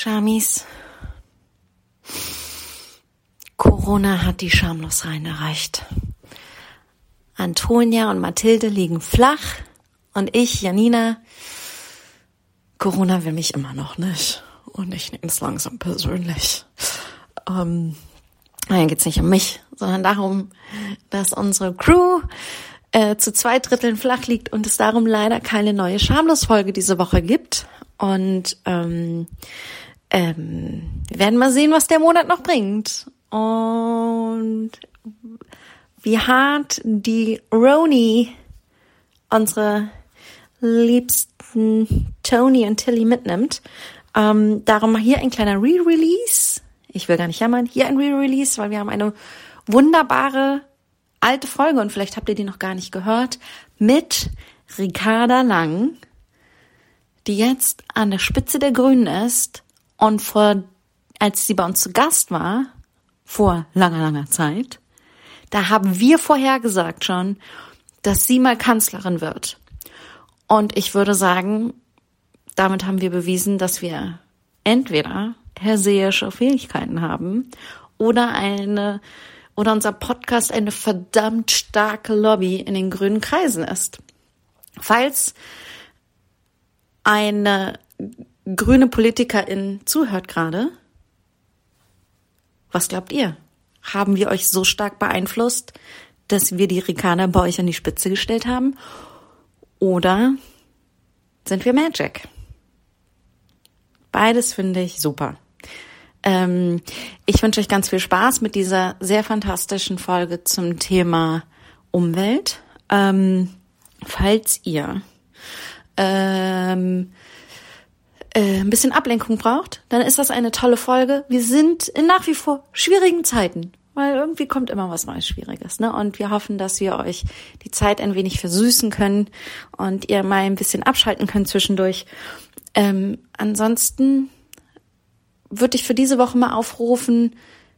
Shamis. Corona hat die schamlos rein erreicht. Antonia und Mathilde liegen flach und ich, Janina, Corona will mich immer noch nicht. Und ich nehme es langsam persönlich. Ähm, nein, geht's nicht um mich, sondern darum, dass unsere Crew äh, zu zwei Dritteln flach liegt und es darum leider keine neue Schamlos-Folge diese Woche gibt. Und ähm, ähm, wir werden mal sehen, was der Monat noch bringt. Und wie hart die Roni unsere liebsten Tony und Tilly mitnimmt. Ähm, darum hier ein kleiner Re-Release. Ich will gar nicht jammern. Hier ein Re-Release, weil wir haben eine wunderbare alte Folge und vielleicht habt ihr die noch gar nicht gehört mit Ricarda Lang, die jetzt an der Spitze der Grünen ist und vor, als sie bei uns zu Gast war, vor langer, langer Zeit, da haben wir vorhergesagt schon, dass sie mal Kanzlerin wird. Und ich würde sagen, damit haben wir bewiesen, dass wir entweder hersehische Fähigkeiten haben oder eine oder unser Podcast eine verdammt starke Lobby in den grünen Kreisen ist. Falls eine grüne Politikerin zuhört gerade, was glaubt ihr? Haben wir euch so stark beeinflusst, dass wir die Rikaner bei euch an die Spitze gestellt haben? Oder sind wir Magic? Beides finde ich super. Ähm, ich wünsche euch ganz viel Spaß mit dieser sehr fantastischen Folge zum Thema Umwelt. Ähm, falls ihr ähm, äh, ein bisschen Ablenkung braucht, dann ist das eine tolle Folge. Wir sind in nach wie vor schwierigen Zeiten, weil irgendwie kommt immer was Neues Schwieriges. Ne? Und wir hoffen, dass wir euch die Zeit ein wenig versüßen können und ihr mal ein bisschen abschalten könnt zwischendurch. Ähm, ansonsten würde ich für diese Woche mal aufrufen,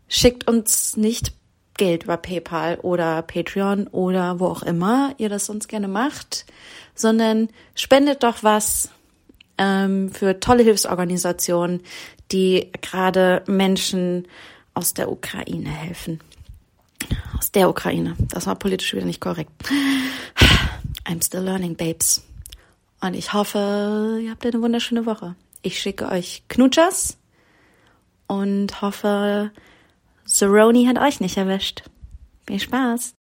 schickt uns nicht Geld über PayPal oder Patreon oder wo auch immer ihr das sonst gerne macht, sondern spendet doch was ähm, für tolle Hilfsorganisationen, die gerade Menschen aus der Ukraine helfen. Aus der Ukraine. Das war politisch wieder nicht korrekt. I'm still learning, babes. Und ich hoffe, ihr habt eine wunderschöne Woche. Ich schicke euch Knutschers und hoffe, Zeroni hat euch nicht erwischt. Viel Spaß.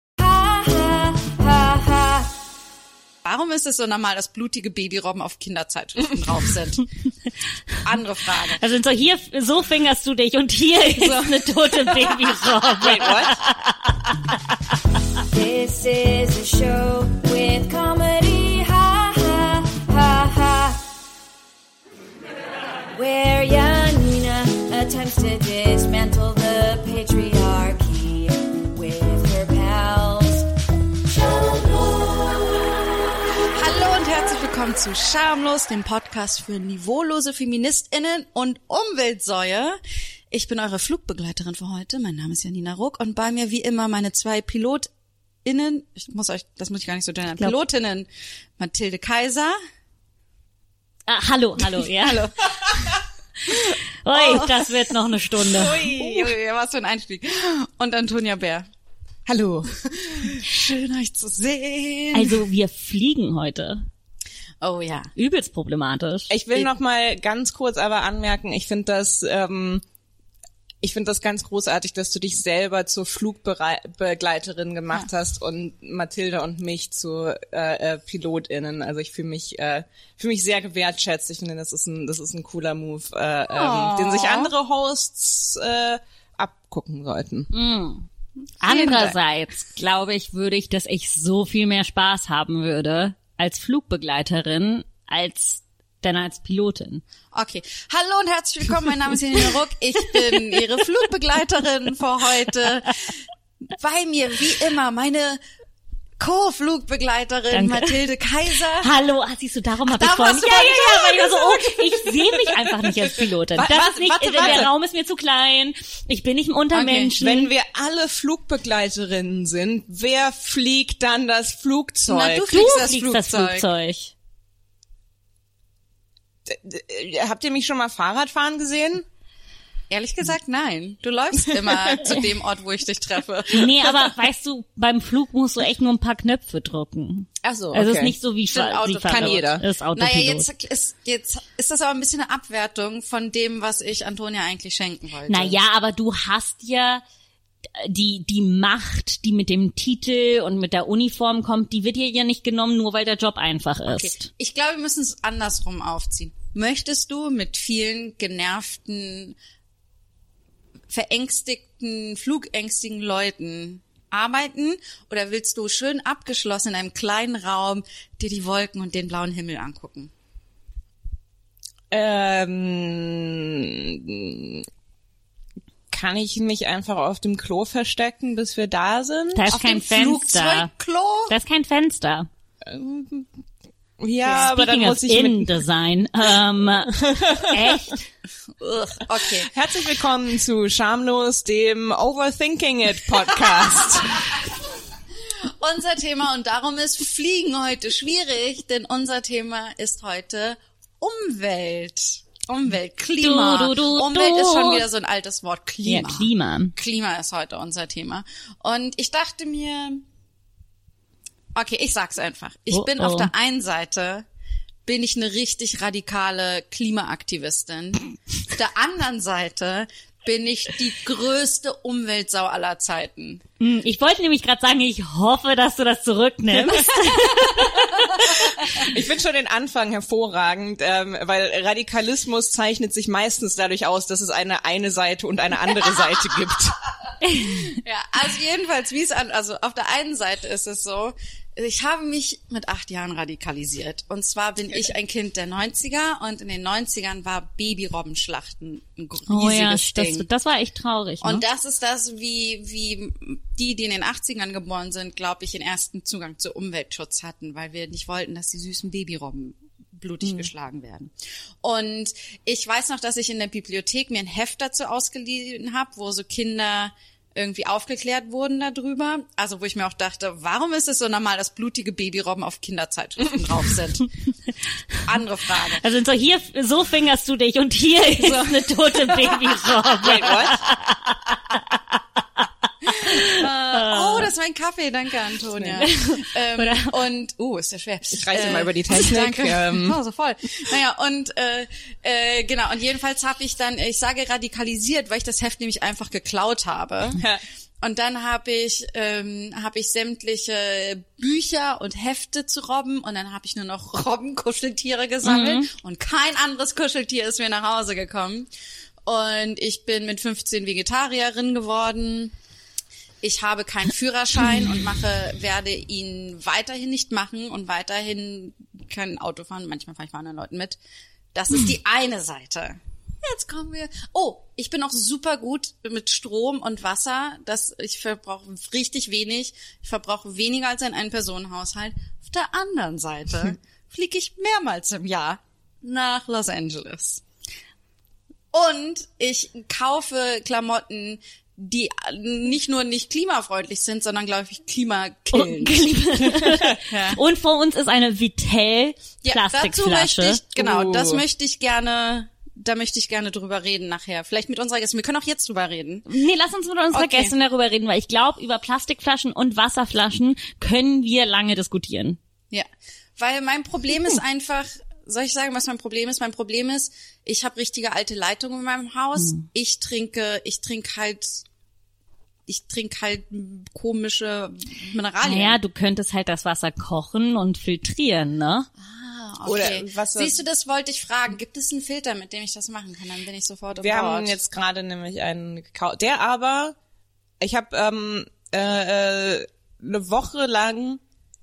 Warum ist es so normal, dass blutige Babyrobben auf Kinderzeitschriften drauf sind? Andere Frage. Also so hier, so fingerst du dich und hier ist so eine tote Babyrobbe. Wait, what? This is a show with comedy, ha ha ha ha. Where Janina attempts to dismantle the patriarchy willkommen zu Schamlos, dem Podcast für niveaulose FeministInnen und Umweltsäue. Ich bin eure Flugbegleiterin für heute. Mein Name ist Janina Ruck und bei mir wie immer meine zwei PilotInnen, ich muss euch, das muss ich gar nicht so Glaub- Pilotinnen, Mathilde Kaiser. Ah, hallo, hallo, ja. Hallo. Ui, das wird noch eine Stunde. Ui, ui, was für ein Einstieg. Und Antonia Bär. Hallo. Schön euch zu sehen. Also wir fliegen heute. Oh ja. Übelst problematisch. Ich will noch mal ganz kurz aber anmerken, ich finde das, ähm, ich finde das ganz großartig, dass du dich selber zur Flugbegleiterin gemacht hast und Mathilde und mich zu äh, äh, PilotInnen. Also ich fühle mich, äh, fühle mich sehr gewertschätzt. Ich finde, das ist ein, das ist ein cooler Move, äh, ähm, den sich andere Hosts äh, abgucken sollten. Andererseits glaube ich, würde ich, dass ich so viel mehr Spaß haben würde als Flugbegleiterin als denn als Pilotin. Okay. Hallo und herzlich willkommen. Mein Name ist Janina Ruck. Ich bin Ihre Flugbegleiterin für heute. Bei mir, wie immer, meine Co-Flugbegleiterin. Mathilde Kaiser. Hallo, ah, siehst du, darum habe ich vorhin. Ja, du ja, ja, weil ich war so, oh, ich sehe mich einfach nicht als Pilotin. Das warte, ist nicht, warte, der warte. Raum ist mir zu klein. Ich bin nicht unter Menschen. Wenn wir alle Flugbegleiterinnen sind, wer fliegt dann das Flugzeug? Na, du du fliegst das fliegst das Flugzeug. Flugzeug. äh, habt ihr mich schon mal Fahrradfahren gesehen? Ehrlich gesagt, nein. Du läufst immer zu dem Ort, wo ich dich treffe. Nee, aber weißt du, beim Flug musst du echt nur ein paar Knöpfe drücken. Ach so, Also es okay. ist nicht so wie Stimmt, Auto- die kann Fahrrad. jeder. Das ist Autopilot. Naja, jetzt ist, jetzt ist das aber ein bisschen eine Abwertung von dem, was ich Antonia eigentlich schenken wollte. Naja, aber du hast ja die, die Macht, die mit dem Titel und mit der Uniform kommt, die wird dir ja nicht genommen, nur weil der Job einfach Okay. ist. Ich glaube, wir müssen es andersrum aufziehen. Möchtest du mit vielen genervten, verängstigten, flugängstigen Leuten arbeiten oder willst du schön abgeschlossen in einem kleinen Raum dir die Wolken und den blauen Himmel angucken? Ähm, kann ich mich einfach auf dem Klo verstecken, bis wir da sind? Da ist Auf kein dem Fenster. Flugzeugklo? Da ist kein Fenster. Ja, aber dann Speaking muss ich InDesign. Ähm, echt? Okay. Herzlich willkommen zu Schamlos, dem Overthinking It Podcast. Unser Thema und darum ist Fliegen heute schwierig, denn unser Thema ist heute Umwelt. Umwelt, Klima. Du, du, du, Umwelt ist schon wieder so ein altes Wort. Ja, Klima. Klima. Klima ist heute unser Thema. Und ich dachte mir, okay, ich sag's einfach. Ich Oh, bin oh. auf der einen Seite bin ich eine richtig radikale Klimaaktivistin. auf der anderen Seite bin ich die größte Umweltsau aller Zeiten. Hm, Ich wollte nämlich gerade sagen, ich hoffe, dass du das zurücknimmst. Ich finde schon den Anfang hervorragend, ähm, weil Radikalismus zeichnet sich meistens dadurch aus, dass es eine eine Seite und eine andere Seite gibt. Ja, also jedenfalls, wie es an, also auf der einen Seite ist es so, ich habe mich mit acht Jahren radikalisiert. Und zwar bin ich ein Kind der 90er und in den 90ern war Babyrobbenschlachten ein riesiges Oh ja, das, Ding. das war echt traurig. Ne? Und das ist das, wie, wie die, die in den 80ern geboren sind, glaube ich, den ersten Zugang zu Umweltschutz hatten, weil wir nicht wollten, dass die süßen Babyrobben blutig geschlagen werden. Und ich weiß noch, dass ich in der Bibliothek mir ein Heft dazu ausgeliehen habe, wo so Kinder irgendwie aufgeklärt wurden darüber. Also wo ich mir auch dachte, warum ist es so normal, dass blutige Babyrobben auf Kinderzeitschriften drauf sind? Andere Frage. also so hier, so fingerst du dich und hier ist eine tote Babyrobbe. Wait, what? Oh, das ist mein Kaffee, danke Antonia. ähm, und, uh, ist ja schwer. Ich reiße mal über die Technik, Danke. ähm. Oh, so voll. Naja, und äh, äh, genau, und jedenfalls habe ich dann, ich sage radikalisiert, weil ich das Heft nämlich einfach geklaut habe. Und dann habe ich ähm, habe ich sämtliche Bücher und Hefte zu Robben und dann habe ich nur noch Robbenkuscheltiere gesammelt und kein anderes Kuscheltier ist mir nach Hause gekommen. Und ich bin mit 15 Vegetarierin geworden. Ich habe keinen Führerschein und mache, werde ihn weiterhin nicht machen und weiterhin kein Auto fahren. Manchmal fahre ich bei anderen Leuten mit. Das ist die eine Seite. Jetzt kommen wir. Oh, ich bin auch super gut mit Strom und Wasser. Das, ich verbrauche richtig wenig. Ich verbrauche weniger als in einem Personenhaushalt. Auf der anderen Seite fliege ich mehrmals im Jahr nach Los Angeles. Und ich kaufe Klamotten, die nicht nur nicht klimafreundlich sind, sondern glaube ich klimakillend. Und vor uns ist eine Vitell Ja, dazu Plastikflasche. möchte ich, genau, Uh. das möchte ich gerne, da möchte ich gerne drüber reden nachher. Vielleicht mit unserer Gästin. Wir können auch jetzt drüber reden. Nee, lass uns mit unserer Okay. Gästin darüber reden, weil ich glaube, über Plastikflaschen und Wasserflaschen können wir lange diskutieren. Ja, weil mein Problem ist einfach, soll ich sagen, was mein Problem ist? Mein Problem ist, ich habe richtige alte Leitungen in meinem Haus. Ich trinke, ich trinke halt, ich trinke halt komische Mineralien. Naja, du könntest halt das Wasser kochen und filtrieren, ne? Ah, Oder okay. was- Siehst du, das wollte ich fragen. Gibt es einen Filter, mit dem ich das machen kann? Dann bin ich sofort auf Wir Bord. haben jetzt gerade nämlich einen gekauft, der aber, ich habe ähm, äh, äh, eine Woche lang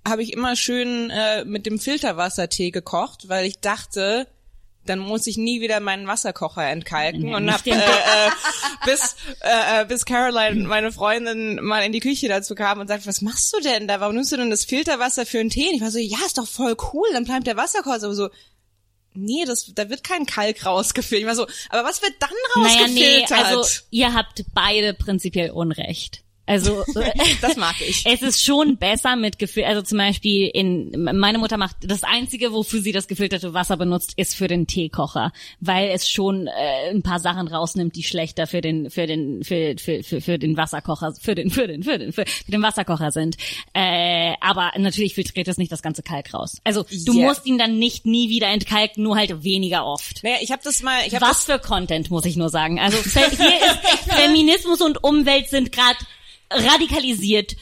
habe ich immer schön äh, mit dem Filterwassertee gekocht, weil ich dachte, dann muss ich nie wieder meinen Wasserkocher entkalken Nee, und hab äh, äh, bis äh, äh, bis Caroline, meine Freundin, mal in die Küche dazu kam und sagt, was machst du denn da? Warum nimmst du denn das Filterwasser für einen Tee? Und ich war so, ja, ist doch voll cool, dann bleibt der Wasserkocher aber so. Nee, das, da wird kein Kalk rausgefiltert. Ich war so, aber was wird dann Naja, nee, rausgefiltert? also ihr habt beide prinzipiell Unrecht. Also Das mag ich. Es ist schon besser mit Gefühl, also zum Beispiel in meine Mutter macht das einzige, wofür sie das gefilterte Wasser benutzt, ist für den Teekocher, weil es schon äh, ein paar Sachen rausnimmt, die schlechter für den für den für für für, für den Wasserkocher für den für den für den für, für den Wasserkocher sind. Äh, aber natürlich filtriert es nicht das ganze Kalk raus. Also du Yeah. musst ihn dann nicht nie wieder entkalken, nur halt weniger oft. Naja, ich habe das mal, ich habe Was für Content, muss ich nur sagen. Also hier ist Feminismus und Umwelt sind gerade radikalisiert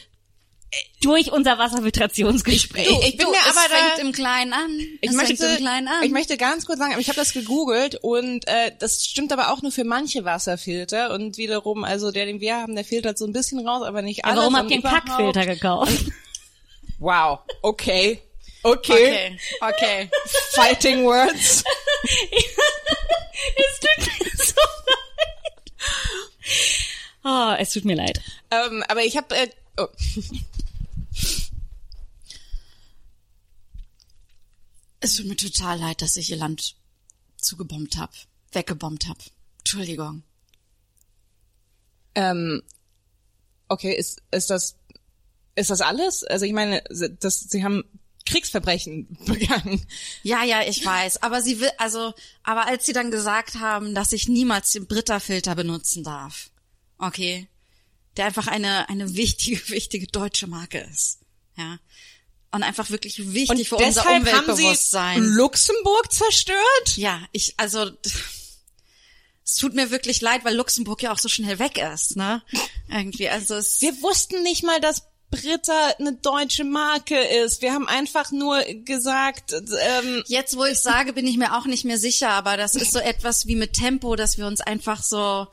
durch unser Wasserfiltrationsgespräch. Ich- ich bin du, mir es aber da- fängt im Kleinen an. Ich es möchte, fängt im Kleinen an. ich möchte ganz kurz sagen, aber ich habe das gegoogelt und äh, das stimmt aber auch nur für manche Wasserfilter und wiederum, also der, den wir haben, der filtert so ein bisschen raus, aber nicht Aber alles. warum und habt ihr einen Kackfilter gekauft? Wow, okay, okay, okay, okay. fighting words. es tut mir so leid. Oh, es tut mir leid. ähm, aber ich habe, äh, oh. Es tut mir total leid, dass ich ihr Land zugebombt hab, weggebombt hab. Entschuldigung. ähm, okay, ist ist das ist das alles? Also ich meine, das, sie haben Kriegsverbrechen begangen. Ja, ja, ich weiß. Aber sie will, also, aber als sie dann gesagt haben, dass ich niemals den Britta-Filter benutzen darf, okay, der einfach eine, eine wichtige, wichtige deutsche Marke ist, ja. Und einfach wirklich wichtig Und für unser deshalb haben sie Umweltbewusstsein. Luxemburg zerstört? Ja, ich, also, es tut mir wirklich leid, weil Luxemburg ja auch so schnell weg ist, ne? Irgendwie, also es, Wir wussten nicht mal, dass Britta eine deutsche Marke ist. Wir haben einfach nur gesagt, ähm, Jetzt, wo ich sage, bin ich mir auch nicht mehr sicher, aber das ist so etwas wie mit Tempo, dass wir uns einfach so,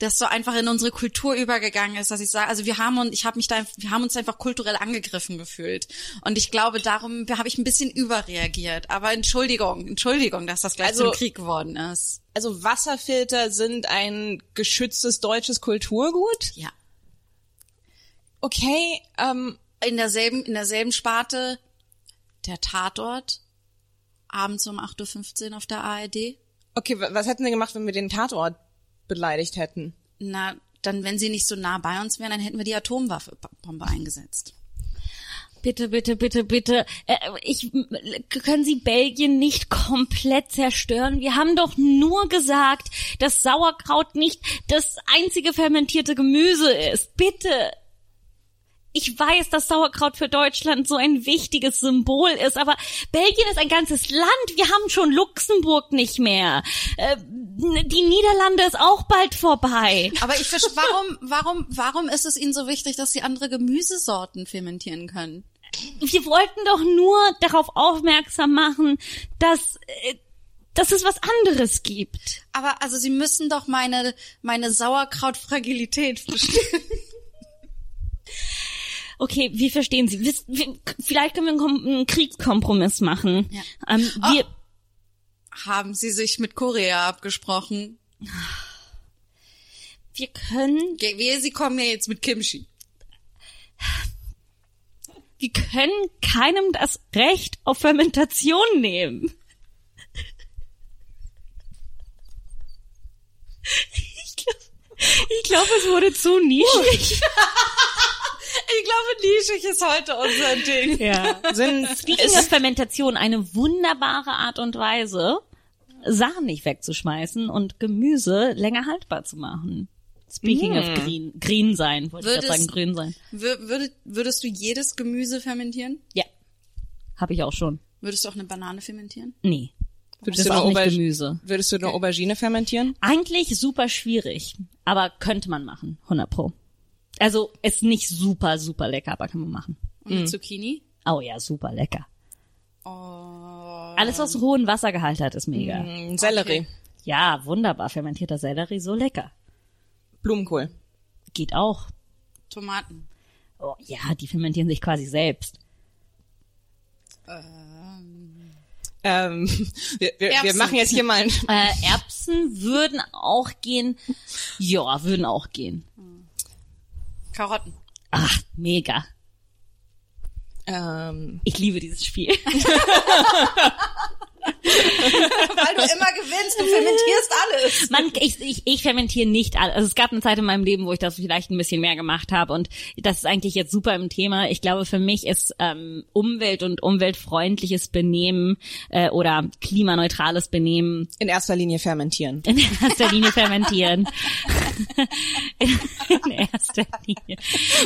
das so einfach in unsere Kultur übergegangen ist, dass ich sage, also wir haben uns, ich habe mich da, wir haben uns einfach kulturell angegriffen gefühlt und ich glaube, darum habe ich ein bisschen überreagiert. Aber Entschuldigung, Entschuldigung, dass das gleich Also- zum Krieg geworden ist. also Wasserfilter sind ein geschütztes deutsches Kulturgut. Ja, Okay, ähm, in derselben, in derselben Sparte der Tatort abends um 8.15 Uhr auf der ARD. okay, wa- was hätten sie gemacht, wenn wir den Tatort beleidigt hätten? Na, dann, wenn sie nicht so nah bei uns wären, dann hätten wir die Atomwaffe-Bombe eingesetzt. Bitte, bitte, bitte, bitte. Äh, ich, können Sie Belgien nicht komplett zerstören? Wir haben doch nur gesagt, dass Sauerkraut nicht das einzige fermentierte Gemüse ist. Bitte. Ich weiß, dass Sauerkraut für Deutschland so ein wichtiges Symbol ist, aber Belgien ist ein ganzes Land. Wir haben schon Luxemburg nicht mehr. Äh, die Niederlande ist auch bald vorbei. Aber ich verstehe, warum, warum, warum ist es Ihnen so wichtig, dass Sie andere Gemüsesorten fermentieren können? wir wollten doch nur darauf aufmerksam machen, dass, äh, dass es was anderes gibt. Aber also Sie müssen doch meine, meine Sauerkrautfragilität verstehen. Okay, wir verstehen Sie. Wir, wir, vielleicht können wir einen, einen Kriegskompromiss machen. Ja. Ähm, wir, Haben Sie sich mit Korea abgesprochen? wir können, Sie kommen ja jetzt mit Kimchi. wir können keinem das Recht auf Fermentation nehmen. Ich glaube, ich glaub, es wurde zu nischig. Ich glaube, nischig ist heute unser Ding. Ja. Sind, Speaking of Fermentation, eine wunderbare Art und Weise, Sachen nicht wegzuschmeißen und Gemüse länger haltbar zu machen. Speaking of green, green sein, wollte ich Würdest- gerade sagen, grün sein. Wür- Würdest, würdest du jedes Gemüse fermentieren? Ja. Habe ich auch schon. Würdest du auch eine Banane fermentieren? Nee. würdest Das du auch nicht Auberg- Gemüse. Würdest du eine Aubergine fermentieren? Eigentlich super schwierig, aber könnte man machen, 100 pro. Also ist nicht super, super lecker, aber kann man machen. Und eine Zucchini? Oh ja, super lecker. Oh. Alles, was hohen Wassergehalt hat, ist mega. Mm, Sellerie, Ja, wunderbar. Fermentierter Sellerie, so lecker. Blumenkohl. Geht auch. Tomaten. Oh, ja, die fermentieren sich quasi selbst. Ähm, wir, wir, wir Erbsen. machen jetzt hier mal ein, Äh, Erbsen würden auch gehen. Ja, würden auch gehen. Karotten. Ach, mega. ähm, Ich liebe dieses Spiel. Weil du immer gewinnst, du fermentierst alles. Man, ich, ich, ich fermentiere nicht alles. Also es gab eine Zeit in meinem Leben, wo ich das vielleicht ein bisschen mehr gemacht habe und das ist eigentlich jetzt super im Thema. Ich glaube, für mich ist ähm, Umwelt und umweltfreundliches Benehmen äh, oder klimaneutrales Benehmen In erster Linie fermentieren. in erster Linie fermentieren. in erster Linie.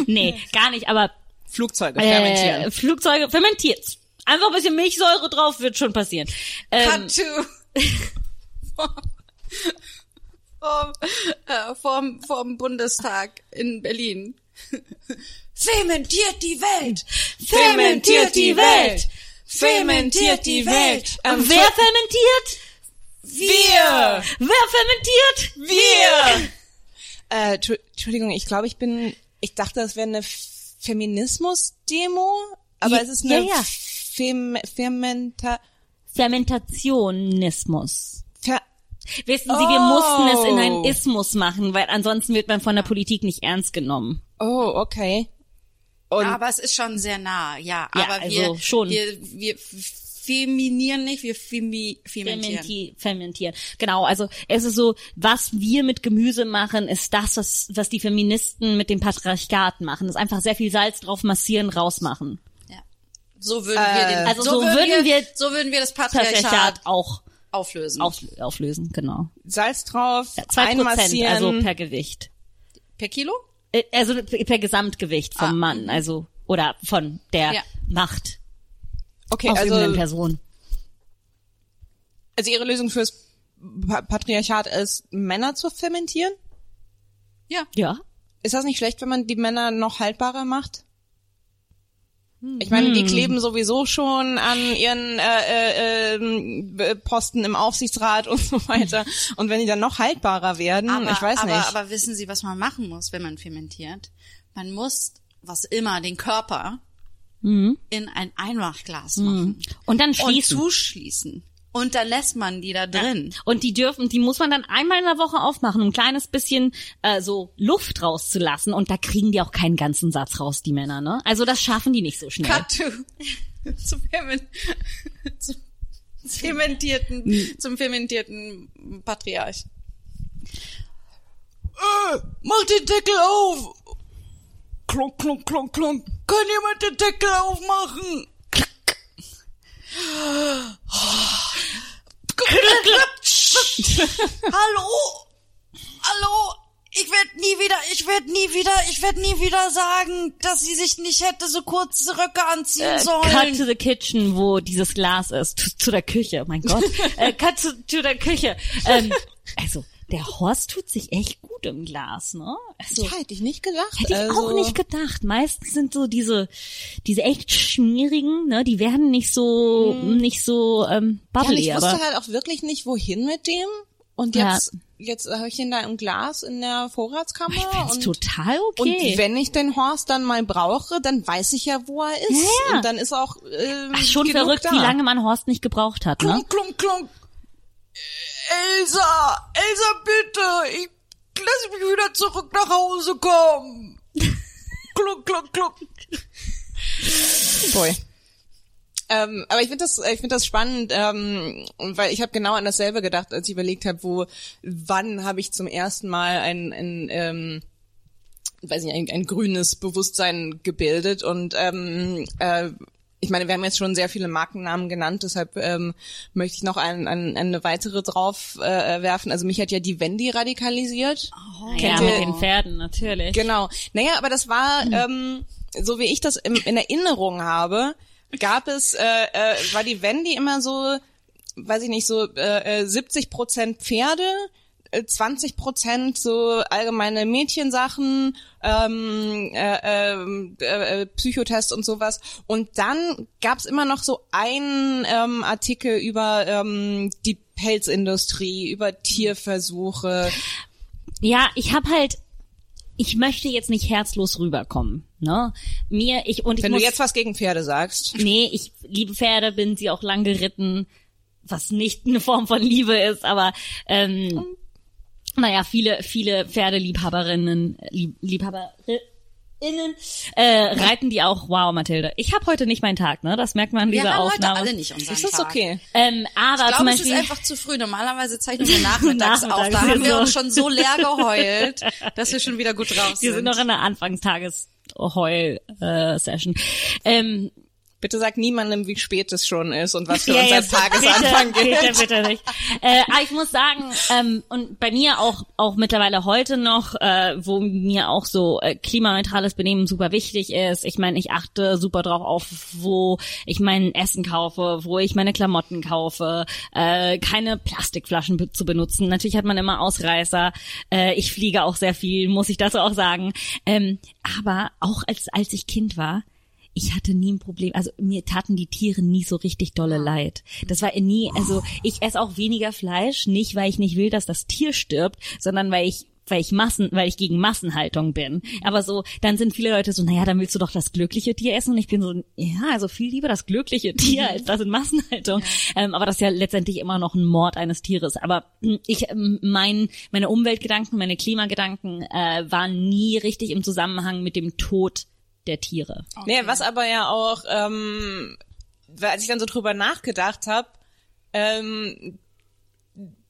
Nee, gar nicht, aber Flugzeuge fermentieren. äh, Flugzeuge fermentiert. Einfach ein bisschen Milchsäure drauf, wird schon passieren. Ähm, Cut to. vom, äh, vom, vom Bundestag in Berlin. Fermentiert die Welt! Fermentiert die Welt! Fermentiert die Welt! Ähm, wer fermentiert? wir! Wer fermentiert? Wir! Äh, Entschu- Entschuldigung, ich glaube, ich bin, ich dachte, das wäre eine Feminismus-Demo, aber Ja, es ist eine ja, ja. Fem Fermenta, Fermentationismus. Fer Wissen Sie, wir mussten es in Oh. einen Ismus machen, weil ansonsten wird man von der Politik nicht ernst genommen. oh, okay. Und Aber es ist schon sehr nah, ja. Ja, aber also wir, schon. wir, wir feminieren nicht, wir femi, fermentieren. Fermenti fermentieren. Genau, also es ist so, was wir mit Gemüse machen, ist das, was, was die Feministen mit dem Patriarchat machen. Das ist einfach sehr viel Salz drauf massieren, rausmachen. So würden wir den, Also so würden wir- so würden wir das Patriarchat, Patriarchat auch auflösen. auf, auflösen, genau. Salz drauf, Ja, Zwei Prozent, einmassieren. also per Gewicht. per Kilo? Äh, Also per Gesamtgewicht vom Ah, Mann, also oder von der Ja. Macht okay, also, Person. also ihre Lösung fürs Pa- Patriarchat ist, Männer zu fermentieren? Ja. Ja. Ist das nicht schlecht, wenn man die Männer noch haltbarer macht? Ich meine, die kleben sowieso schon an ihren äh, äh, ähm, äh, Posten im Aufsichtsrat und so weiter. Und wenn die dann noch haltbarer werden, Aber, ich weiß aber, nicht. aber wissen Sie, was man machen muss, wenn man fermentiert? Man muss, was immer, den Körper in ein Einmachglas machen. Und dann Und schließen. zuschließen. Und dann lässt man die da drin. Und die dürfen, die muss man dann einmal in der Woche aufmachen, um ein kleines bisschen äh, so Luft rauszulassen. Und da kriegen die auch keinen ganzen Satz raus, die Männer, ne? Also das schaffen die nicht so schnell. Cut to, zum, Ferment, zum fermentierten, zum fermentierten Patriarch. Äh, mach den Deckel auf! Klonk, klonk, klonk, klonk. Kann jemand den Deckel aufmachen? Hallo? Hallo? Ich werde nie wieder, ich werde nie wieder, ich werde nie wieder sagen, dass sie sich nicht hätte so kurze Röcke anziehen Äh, sollen. cut to the kitchen, wo dieses Glas ist. Zu, zu der Küche, mein Gott. äh, cut to, to der Küche. Ähm, also, der Horst tut sich echt gut im Glas, ne? Also, ja, hätte ich nicht gedacht. Hätte ich also, auch nicht gedacht. Meistens sind so diese, diese echt schmierigen, ne, die werden nicht so, nicht so ähm, Ja, und bubbly, ich wusste halt auch wirklich nicht, wohin mit dem. Und Ja. jetzt, jetzt habe ich ihn da im Glas in der Vorratskammer. ich find's und, total und okay. wenn ich den Horst dann mal brauche, dann weiß ich ja, wo er ist. Ja, ja. Und dann ist auch ähm, Ach, schon verrückt, da. wie lange man Horst nicht gebraucht hat, ne? Klunk, klunk, klunk. Elsa, Elsa, bitte, ich lass mich wieder zurück nach Hause kommen. klunk, klunk, klunk. Boy. Ähm, aber ich finde das, ich finde das spannend, ähm, weil ich habe genau an dasselbe gedacht, als ich überlegt habe, wo, wann habe ich zum ersten Mal ein, ein ähm, weiß nicht, ein, ein grünes Bewusstsein gebildet und ähm, äh, ich meine, wir haben jetzt schon sehr viele Markennamen genannt, deshalb ähm, möchte ich noch ein, ein, eine weitere drauf äh, werfen. Also mich hat ja die Wendy radikalisiert. ja, Kennt mit ihr- den Pferden, natürlich. Genau. Naja, aber das war, ähm, so wie ich das im, in Erinnerung habe, gab es, äh, äh, war die Wendy immer so, weiß ich nicht, so äh, äh, 70 Prozent Pferde, äh, 20 Prozent so allgemeine Mädchensachen, ähm, äh, ähm, äh, äh, Psychotest und sowas. Und dann gab's immer noch so einen ähm, Artikel über ähm, die Pelzindustrie, über Tierversuche. Ja, ich habe halt, ich möchte jetzt nicht herzlos rüberkommen, ne? Mir, ich und ich Wenn muss, du jetzt was gegen Pferde sagst. nee, ich liebe Pferde, bin sie auch lang geritten, was nicht eine Form von Liebe ist, aber ähm, naja, viele, viele Pferdeliebhaberinnen, Lieb, Liebhaberinnen Innen, äh, reiten die auch, wow, Mathilde. Ich habe heute nicht meinen Tag, ne? Das merkt man an Wir dieser haben heute Aufnahme. alle nicht unseren Das ist Tag. okay. Ähm, aber Ich glaube, es ist einfach zu früh. Normalerweise zeichnen wir nachmittags auf. Nachmittags, Da haben wir so. uns schon so leer geheult, dass wir schon wieder gut drauf wir sind noch in der Anfangstages-Heul-Session. ähm, Bitte sag niemandem, wie spät es schon ist und was für Ja, uns als jetzt Tagesanfang bitte, gilt. Bitte, bitte nicht. Äh, aber ich muss sagen, ähm, und bei mir auch auch mittlerweile heute noch, äh, wo mir auch so äh, klimaneutrales Benehmen super wichtig ist. Ich meine, ich achte super drauf auf, wo ich mein Essen kaufe, wo ich meine Klamotten kaufe, äh, keine Plastikflaschen zu benutzen. Natürlich hat man immer Ausreißer. Äh, ich fliege auch sehr viel, muss ich dazu auch sagen. Ähm, aber auch als als ich Kind war, ich hatte nie ein Problem, also mir taten die Tiere nie so richtig dolle leid. Das war nie, also ich esse auch weniger Fleisch, nicht weil ich nicht will, dass das Tier stirbt, sondern weil ich weil ich Massen, weil ich gegen Massenhaltung bin. Aber so, dann sind viele Leute so, naja, dann willst du doch das glückliche Tier essen. Und ich bin so, ja, also viel lieber das glückliche Tier als das in Massenhaltung. Ähm, aber das ist ja letztendlich immer noch ein Mord eines Tieres. Aber mh, ich, ähm, mein, meine Umweltgedanken, meine Klimagedanken äh, waren nie richtig im Zusammenhang mit dem Tod der Tiere. Nee, was aber ja auch, ähm, weil als ich dann so drüber nachgedacht habe, ähm,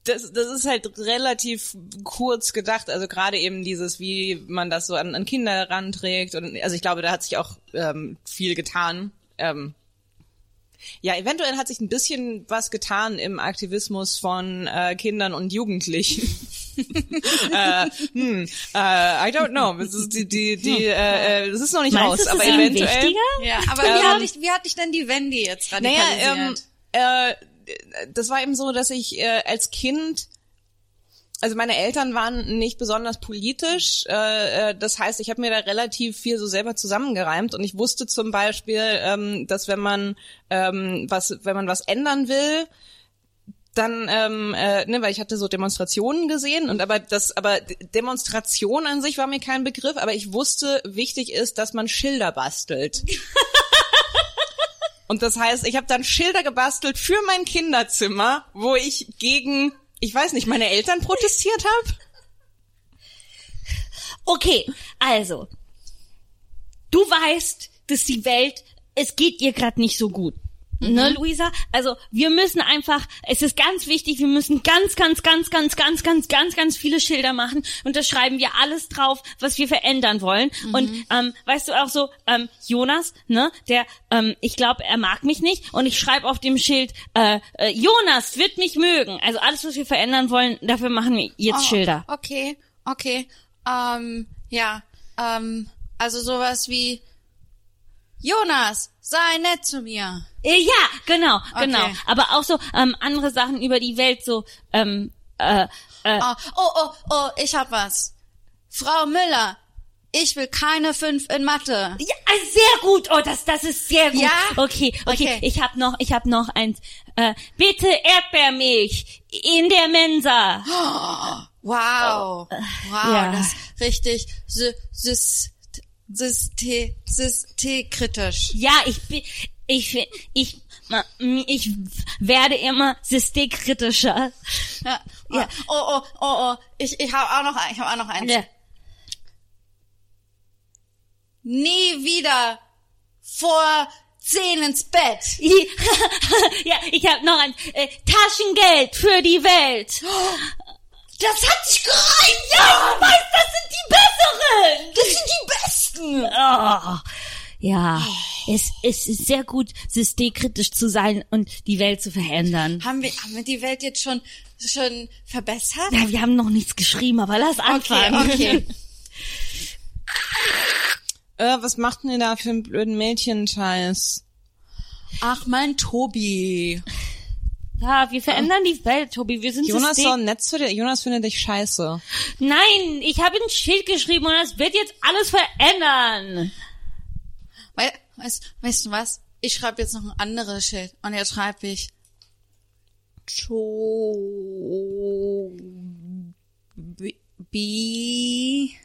das, das ist halt relativ kurz gedacht, also gerade eben dieses, wie man das so an, an Kinder heranträgt und also ich glaube, da hat sich auch ähm, viel getan. Ähm, ja, eventuell hat sich ein bisschen was getan im Aktivismus von äh, Kindern und Jugendlichen. äh, hm, äh, I don't know. Das ist die, die, die, äh, äh, das ist noch nicht Meinst raus, es aber eventuell. wichtiger? Ja, aber wie, hat dich, wie hat dich denn die Wendy jetzt Naja, radikalisiert? ähm, äh, das war eben so, dass ich äh, als Kind, also meine Eltern waren nicht besonders politisch. Äh, äh, das heißt, ich habe mir da relativ viel so selber zusammengereimt und ich wusste zum Beispiel, ähm, dass wenn man ähm, was, wenn man was ändern will, dann, ähm, äh, ne, weil ich hatte so Demonstrationen gesehen und aber das, aber Demonstration an sich war mir kein Begriff, aber ich wusste, wichtig ist, dass man Schilder bastelt. Und das heißt, ich habe dann Schilder gebastelt für mein Kinderzimmer, wo ich gegen, ich weiß nicht, meine Eltern protestiert habe. Okay, also, du weißt, dass die Welt, es geht ihr gerade nicht so gut. Ne, Luisa? Also wir müssen einfach, es ist ganz wichtig, wir müssen ganz, ganz, ganz, ganz, ganz, ganz, ganz, ganz viele Schilder machen und da schreiben wir alles drauf, was wir verändern wollen. Und ähm, weißt du auch so, ähm, Jonas, ne, der, ähm, ich glaube, er mag mich nicht und ich schreibe auf dem Schild, äh, äh, Jonas wird mich mögen. Also alles, was wir verändern wollen, dafür machen wir jetzt Oh, Schilder. Okay, okay. Ähm, ja, ähm, also sowas wie Jonas, sei nett zu mir. Äh, Ja, genau, genau. Okay. Aber auch so ähm, andere Sachen über die Welt, so ähm, äh, äh, Oh, oh, oh, oh, ich hab was. Frau Müller, ich will keine fünf in Mathe. ja, äh, sehr gut. Oh, das das ist sehr gut. Ja? Okay, okay. Okay. Ich habe noch, ich habe noch eins. Äh, bitte Erdbeermilch in der Mensa. Wow. Wow, ja. das ist richtig sy sys syste systemkritisch. Ja, ich bin, ich, ich, ich werde immer systemkritischer. Ja. Ja. Oh, oh, oh, oh, ich, ich habe auch noch, ein- ich habe auch noch eins. Ja. Nie wieder vor zehn ins Bett. ja, ich habe noch ein äh, Taschengeld für die Welt. Das hat sich gereimt. Ja, weißt, das sind die besseren. Das sind die besten. Oh, ja, es, es ist sehr gut, systemkritisch zu sein und die Welt zu verändern. Haben wir, haben wir die Welt jetzt schon, schon verbessert? Ja, wir haben noch nichts geschrieben, aber lass anfangen. Okay, okay. Äh, was macht denn ihr da für einen blöden Mädchenscheiß? Ach, mein Tobi. Ja, wir verändern die Welt, Tobi. Wir sind Jonas soll nett zu dir. Jonas findet dich scheiße. Nein, ich habe ein Schild geschrieben und das wird jetzt alles verändern. Wei- Weißt, weißt du was? Ich schreibe jetzt noch ein anderes Schild. Und jetzt schreibe ich Tobi.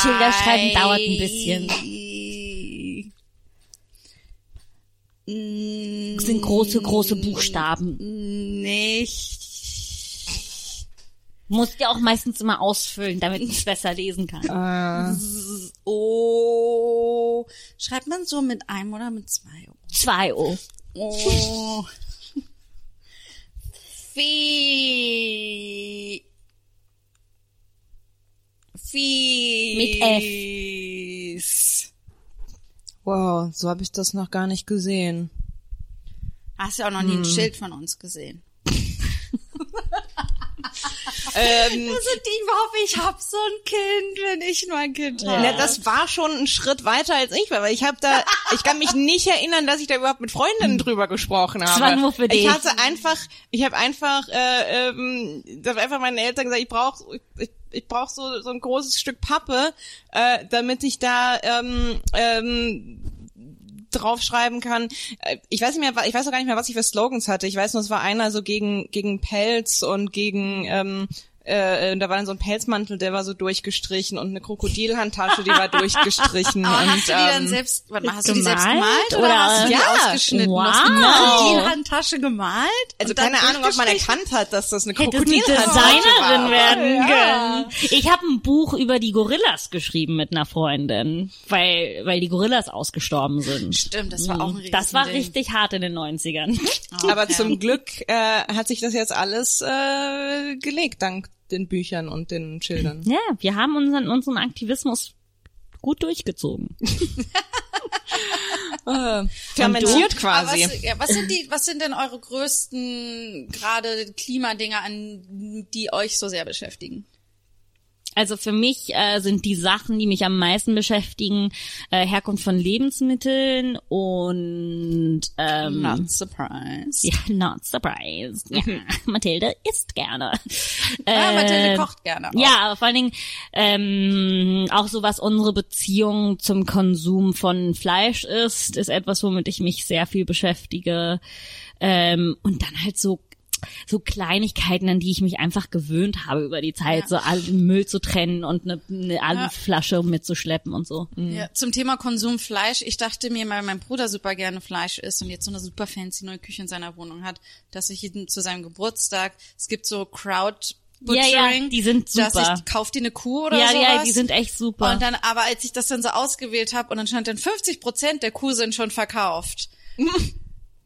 Schilder schreiben dauert ein bisschen. Das sind große, große Buchstaben. Nicht Musst ja auch meistens immer ausfüllen, damit ich es besser lesen kann. Oh. Schreibt man so mit einem oder mit zwei O? Zwei O. Oh. Fie. Fies. Wow, so habe ich das noch gar nicht gesehen. Hast ja auch noch nie ein Schild von uns gesehen. Ähm, Also die hoffe, ich hab so ein Kind, wenn ich nur ein Kind habe. Na, das war schon ein Schritt weiter als ich war, weil ich habe da, ich kann mich nicht erinnern, dass ich da überhaupt mit Freundinnen drüber gesprochen habe. war nur für dich. Ich hatte einfach, ich habe einfach, äh, ähm, haben einfach meinen Eltern gesagt, ich brauche, ich, ich brauche so so ein großes Stück Pappe, äh, damit ich da ähm, ähm, draufschreiben kann. Äh, Ich weiß nicht mehr, ich weiß auch gar nicht mehr, was ich für Slogans hatte. Ich weiß nur, es war einer so gegen gegen Pelz und gegen ähm, äh, da war dann so ein Pelzmantel, der war so durchgestrichen und eine Krokodilhandtasche, die war durchgestrichen. Aber und, hast du die dann ähm, selbst, warte mal, hast du die selbst gemalt? gemalt oder, Oder- hast du die Ja. ausgeschnitten? Wow. Du hast eine Krokodilhandtasche gemalt? Also und keine Ahnung, ob man erkannt hat, dass das eine du Krokodilhandtasche Designerin war. werden Ja. können. Ich habe ein Buch über die Gorillas geschrieben mit einer Freundin, weil weil die Gorillas ausgestorben sind. Stimmt, das war auch ein Das war Ding. richtig hart in den 90ern. Aber zum Glück äh, hat sich das jetzt alles äh, gelegt, dank den Büchern und den Schildern. Ja, wir haben unseren unseren Aktivismus gut durchgezogen. Äh, fermentiert quasi. was, ja, was sind die, was sind denn eure größten gerade Klimadinger, an die euch so sehr beschäftigen? Also für mich äh, sind die Sachen, die mich am meisten beschäftigen, äh, Herkunft von Lebensmitteln und ähm, Not surprised. ja, not surprised. Ja, Mathilde isst gerne. Ah, Mathilde Äh, kocht gerne. auch. Ja, aber vor allen Dingen ähm, auch so, was unsere Beziehung zum Konsum von Fleisch ist, ist etwas, womit ich mich sehr viel beschäftige. Ähm, und dann halt so so Kleinigkeiten, an die ich mich einfach gewöhnt habe über die Zeit, Ja. so all- Müll zu trennen und eine, eine Aluflasche mitzuschleppen und so. Ja, zum Thema Konsum Fleisch. Ich dachte mir, weil mein Bruder super gerne Fleisch isst und jetzt so eine super fancy neue Küche in seiner Wohnung hat, dass ich ihn zu seinem Geburtstag, es gibt so Crowd Ja, ja, Butchering, die sind dass super. ich kauf dir eine Kuh oder Ja, sowas. ja, die sind echt super. Und dann, aber als ich das dann so ausgewählt habe und dann stand dann 50 Prozent der Kuh sind schon verkauft.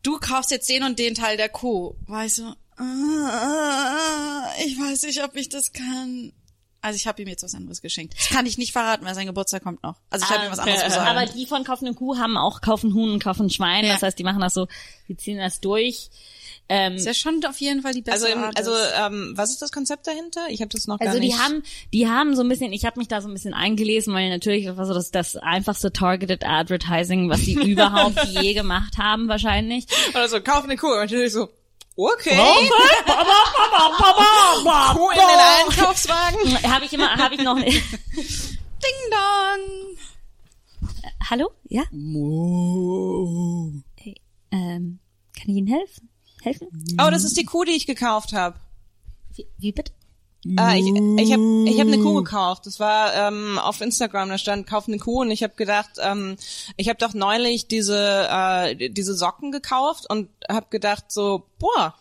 du kaufst jetzt den und den Teil der Kuh. War ich so, ich weiß nicht, ob ich das kann. Also ich habe ihm jetzt was anderes geschenkt. Das kann ich nicht verraten, weil sein Geburtstag kommt noch. Also ich habe ihm was anderes besorgt. Aber die von Kaufen eine Kuh haben auch Kaufen Huhn und Kaufen Schwein. Ja. Das heißt, die machen das so, die ziehen das durch. Ähm, ist ja schon auf jeden Fall die Also, bessere im, Art. also ähm, was ist das Konzept dahinter? Ich habe das noch gar also nicht. die haben, die haben so ein bisschen, ich habe mich da so ein bisschen eingelesen, weil natürlich das war so das, das einfachste Targeted Advertising, was sie überhaupt je gemacht haben, wahrscheinlich. Oder so, kauf eine Kuh. Natürlich so, okay. Kuh Kuh in den Einkaufswagen. Habe ich immer, habe ich noch. Ding Dong. Hallo? Ja? Hey, ähm, kann ich Ihnen helfen? Helfen? Oh, das ist die Kuh, die ich gekauft habe. Wie, wie bitte? Äh, ich ich habe ich hab eine Kuh gekauft. Das war ähm, auf Instagram, da stand, kauf eine Kuh und ich habe gedacht, ähm, ich habe doch neulich diese äh, diese Socken gekauft und habe gedacht so, boah,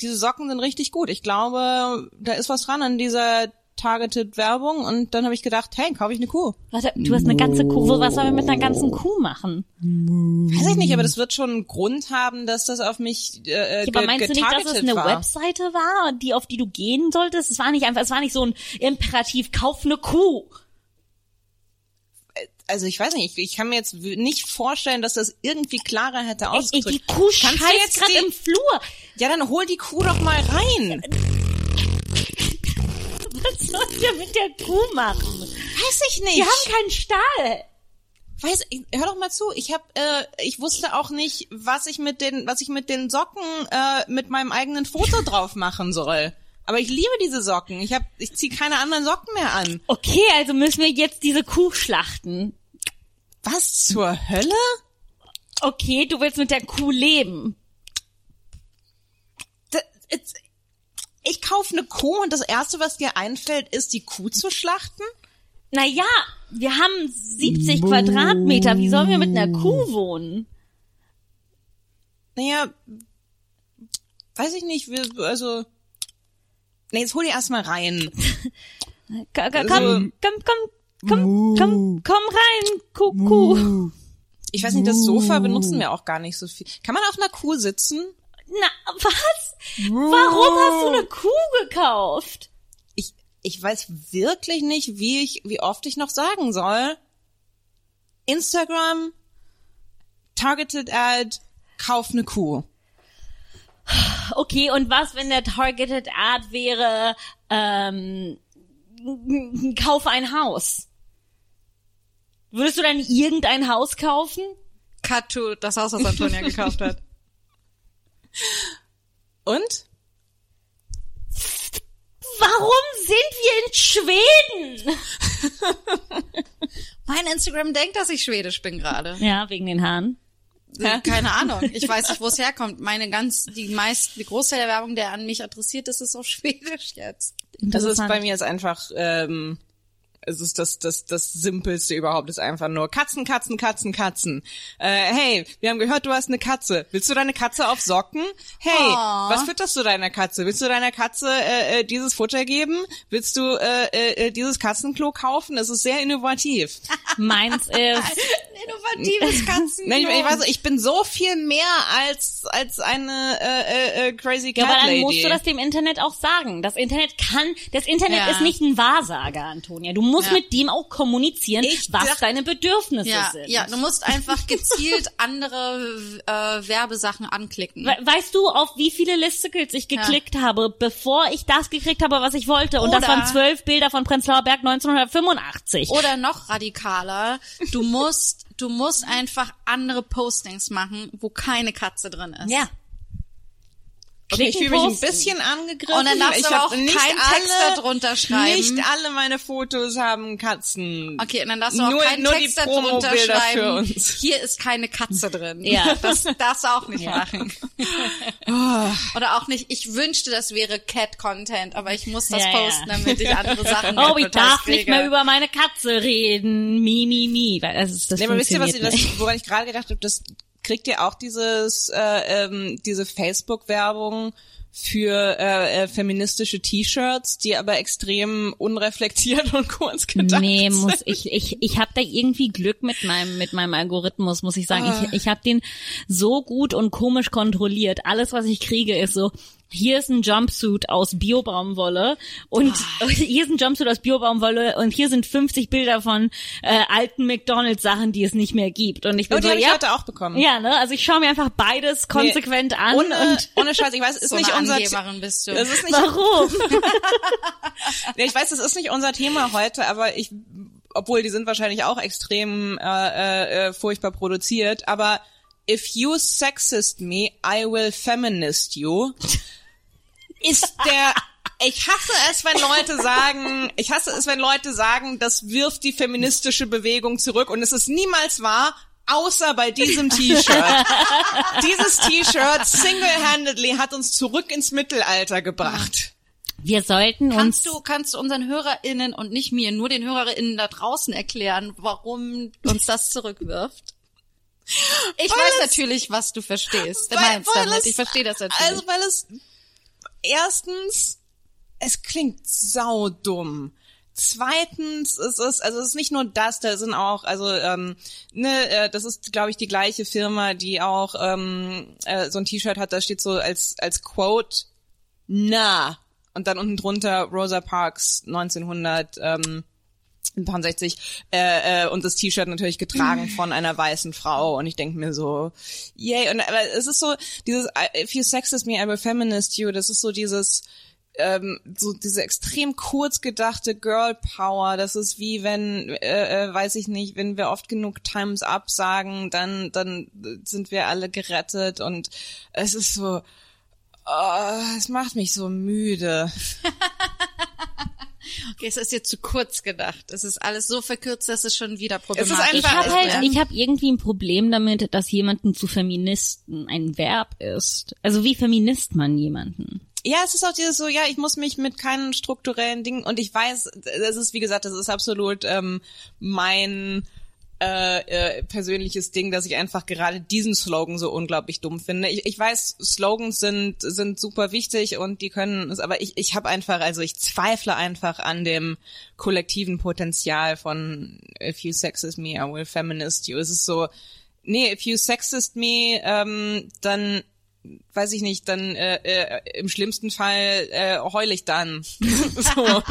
diese Socken sind richtig gut. Ich glaube, da ist was dran an dieser targeted Werbung und dann habe ich gedacht, hey, kaufe ich eine Kuh. Warte, du hast eine ganze Kuh. Was sollen wir mit einer ganzen Kuh machen? Weiß ich nicht, aber das wird schon einen Grund haben, dass das auf mich äh, Ja, ge- aber meinst du nicht, dass es eine war. Webseite war, die auf die du gehen solltest? Es war nicht einfach, es war nicht so ein Imperativ, kauf eine Kuh. Also ich weiß nicht, ich, ich kann mir jetzt nicht vorstellen, dass das irgendwie klarer hätte Ey, ey, ausgedrückt. die Kuh Kannst scheißt jetzt gerade im Flur. Ja, dann hol die Kuh doch mal rein. Was sollen wir mit der Kuh machen? Weiß ich nicht. Die haben keinen Stall. Weiß, ich- hör doch mal zu. Ich habe, äh, ich wusste auch nicht, was ich mit den, was ich mit den Socken äh, mit meinem eigenen Foto drauf machen soll. Aber ich liebe diese Socken. Ich hab, ich zieh keine anderen Socken mehr an. Okay, also müssen wir jetzt diese Kuh schlachten. Was zur Hölle? Okay, du willst mit der Kuh leben. Ich kaufe eine Kuh und das erste, was dir einfällt, ist die Kuh zu schlachten? Naja, wir haben 70 Quadratmeter. Wie sollen wir mit einer Kuh wohnen? Naja, weiß ich nicht. Wir, also Nee, jetzt hol die erstmal rein. Komm, komm, komm, komm, komm, komm, komm rein, Kuh. Ich weiß nicht, das Sofa benutzen wir auch gar nicht so viel. Kann man auf einer Kuh sitzen? Na, was? Warum hast du eine Kuh gekauft? Ich, ich weiß wirklich nicht, wie ich, wie oft ich noch sagen soll. Instagram, Targeted Ad, kauf eine Kuh. Okay, und was, wenn der Targeted Ad wäre, ähm, kauf ein Haus? Würdest du dann irgendein Haus kaufen? Cut to das Haus, was Antonia gekauft hat. Und? Warum sind wir in Schweden? Mein Instagram denkt, dass ich Schwedisch bin gerade. Ja, wegen den Haaren. Äh, Keine Ahnung. Ich weiß nicht, wo es herkommt. Meine ganz, die meist, die Großteil der Werbung, der an mich adressiert ist, ist auf Schwedisch jetzt. Das ist bei mir ist einfach, ähm, es ist das, das, das Simpelste überhaupt, ist einfach nur Katzen, Katzen, Katzen, Katzen. Äh, hey, wir haben gehört, du hast eine Katze. Willst du deine Katze auf Socken? Hey, Oh. was fütterst du deiner Katze? Willst du deiner Katze äh, äh, dieses Futter geben? Willst du äh, äh, äh, dieses Katzenklo kaufen? Es ist sehr innovativ. Meins ist, Innovatives Katzen. Nein, ich, ich weiß, ich bin so viel mehr als als eine äh, äh, äh, crazy ja, cat aber dann lady. musst du das dem Internet auch sagen. Das Internet kann, das Internet Ja. ist nicht ein Wahrsager, Antonia. Du musst Ja. mit dem auch kommunizieren, Ich was dacht- deine Bedürfnisse Ja, sind. ja, du musst einfach gezielt andere äh, Werbesachen anklicken. We weißt du, auf wie viele Listicles ich geklickt habe, bevor ich das gekriegt habe, was ich wollte? Und das Oder- waren zwölf Bilder von Prenzlauer Berg 1985. Oder noch radikaler, du musst, du musst einfach andere Postings machen, wo keine Katze drin ist. Ja. Okay, ich fühle mich ein bisschen angegriffen. Und dann darfst ich du aber auch nicht keinen Text darunter schreiben. Nicht alle meine Fotos haben Katzen. Okay, und dann darfst du auch Nur- keinen nur Text darunter schreiben. Hier ist keine Katze drin. Ja. Das darfst du auch nicht machen. Ah. Oder auch nicht, ich wünschte, das wäre Cat-Content, aber ich muss das Ja, ja. posten, damit ich andere Sachen Oh, ich darf nicht kriege. mehr über meine Katze reden. Mi, mi, mi. Weil Das, ist, das Nee, aber wisst ihr, was ich, das, nicht. woran ich gerade gedacht habe, das kriegt ihr auch dieses, äh, ähm, diese Facebook-Werbung für äh, äh, feministische T-Shirts, die aber extrem unreflektiert und kurz gedacht Nee, sind. muss ich ich ich habe da irgendwie Glück mit meinem mit meinem Algorithmus, muss ich sagen. Ah. Ich ich habe den so gut und komisch kontrolliert. Alles was ich kriege ist so hier ist ein Jumpsuit aus Biobaumwolle und Ah. hier ist ein Jumpsuit aus Biobaumwolle und hier sind 50 Bilder von äh, alten McDonald's Sachen, die es nicht mehr gibt und ich bin Oh, die so ich ja, heute auch bekommen. ja, ne? Also ich schaue mir einfach beides konsequent Nee, an Ohne, und ohne Scheiß, ich weiß, es ist so nicht unser Angeberin bist du. Das ist nicht, warum? nee, ich weiß, das ist nicht unser Thema heute, aber ich, obwohl die sind wahrscheinlich auch extrem äh, äh, furchtbar produziert, aber if you sexist me, I will feminist you, ist der ich hasse es, wenn Leute sagen, ich hasse es, wenn Leute sagen, das wirft die feministische Bewegung zurück und es ist niemals wahr, außer bei diesem T-Shirt. Dieses T-Shirt single-handedly hat uns zurück ins Mittelalter gebracht. Wir sollten uns Kannst du, kannst du unseren HörerInnen und nicht mir, nur den HörerInnen da draußen erklären, warum uns das zurückwirft? Ich Weil weiß es- natürlich, was du verstehst. Weil- meinst weil damit. es- Ich verstehe das natürlich. Also, weil es erstens, es klingt saudumm. Zweitens ist es, also es ist nicht nur das, da sind auch, also ähm, ne, äh, das ist, glaube ich, die gleiche Firma, die auch ähm, äh, so ein T-Shirt hat, da steht so als als Quote na und dann unten drunter Rosa Parks 1900 ähm, 60 äh, äh, und das T-Shirt natürlich getragen von einer weißen Frau. Und ich denke mir so, yay. Und aber es ist so dieses I- if you sexist me I will feminist you, das ist so dieses ähm, so diese extrem kurz gedachte Girl Power, das ist wie wenn äh, äh, weiß ich nicht, wenn wir oft genug Times Up sagen, dann dann sind wir alle gerettet. Und es ist so oh, es macht mich so müde. Okay, es ist dir zu kurz gedacht. Es ist alles so verkürzt, dass es schon wieder ist problematisch einfach- Ich habe ist, halt, ja. ich habe irgendwie ein Problem damit, dass jemanden zu Feministen ein Verb ist. Also wie feminist man jemanden? Ja, es ist auch dieses so, ja, ich muss mich mit keinen strukturellen Dingen und ich weiß, das ist wie gesagt, das ist absolut ähm, mein äh, äh, persönliches Ding, dass ich einfach gerade diesen Slogan so unglaublich dumm finde. Ich, ich weiß, Slogans sind sind super wichtig und die können es, aber ich ich habe einfach, also ich zweifle einfach an dem kollektiven Potenzial von If you sexist me, I will feminist you. Es ist so, nee, if you sexist me, ähm, dann weiß ich nicht, dann äh, äh, im schlimmsten Fall äh, heul ich dann. so.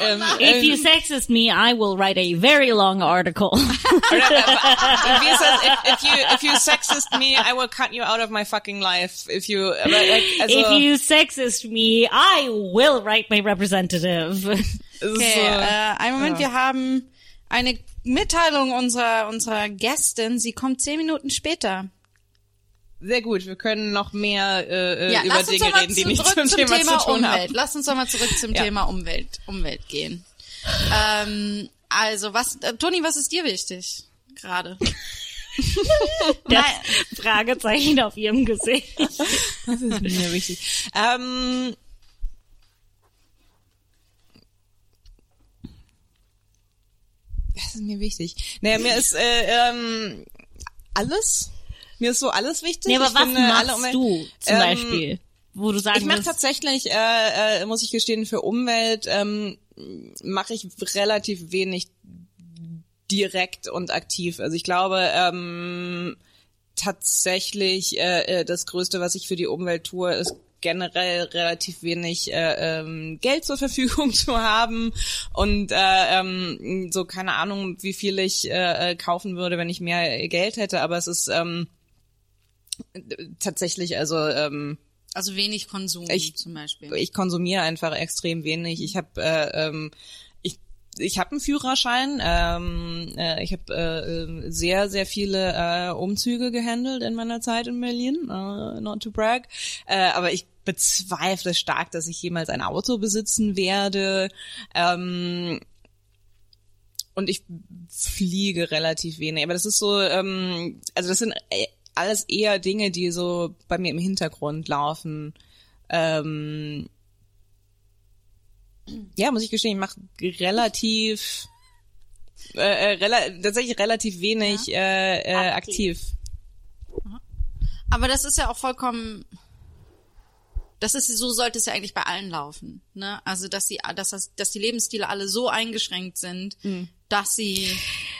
ähm, If you ähm, sexist me, I will write a very long article. Oder, äh, wie ist das? If, if you if you sexist me, I will cut you out of my fucking life. If you, aber, like, also, If you sexist me, I will write my representative. Okay, so, äh, einen Moment, wir haben eine Mitteilung unserer, unserer Gästin. Sie kommt zehn Minuten später. Sehr gut. Wir können noch mehr äh, Ja, über lass uns Dinge reden, die zu- nicht zurück zum Thema, zu tun Umwelt. haben. Lass uns doch mal zurück zum Ja. Thema Umwelt, Umwelt gehen. Ähm, also, was, äh, Toni, was ist dir wichtig gerade? Das Fragezeichen auf ihrem Gesicht. Das ist mir wichtig. Ähm, das ist mir wichtig. Naja, mir ist äh, ähm, alles. Mir ist so alles wichtig. Nee, aber Ich was finde, alle machst Umwelt- du zum Ähm, Beispiel? Wo du sagen Ich mache tatsächlich, äh, äh, muss ich gestehen, für Umwelt ähm, mache ich relativ wenig direkt und aktiv. Also ich glaube, ähm, tatsächlich äh, äh, das Größte, was ich für die Umwelt tue, ist generell relativ wenig äh, ähm, Geld zur Verfügung zu haben und äh, ähm, so keine Ahnung, wie viel ich äh, äh, kaufen würde, wenn ich mehr Geld hätte, aber es ist ähm, tatsächlich also ähm, Also wenig Konsum Ich- zum Beispiel. ich konsumiere einfach extrem wenig. Ich habe äh, ähm, ich ich habe einen Führerschein. Ähm, äh, ich habe äh, äh, sehr sehr viele äh, Umzüge gehandelt in meiner Zeit in Berlin. Äh, not to brag, äh, aber ich bezweifle stark, dass ich jemals ein Auto besitzen werde. Ähm, und ich fliege relativ wenig. Aber das ist so, ähm, also das sind äh, alles eher Dinge, die so bei mir im Hintergrund laufen. Ähm, ja, muss ich gestehen, ich mache relativ, äh, äh, rela tatsächlich relativ wenig äh, äh, aktiv. Aber das ist ja auch vollkommen, das ist, so sollte es ja eigentlich bei allen laufen, ne? Also, dass sie, dass das, dass die Lebensstile alle so eingeschränkt sind, dass sie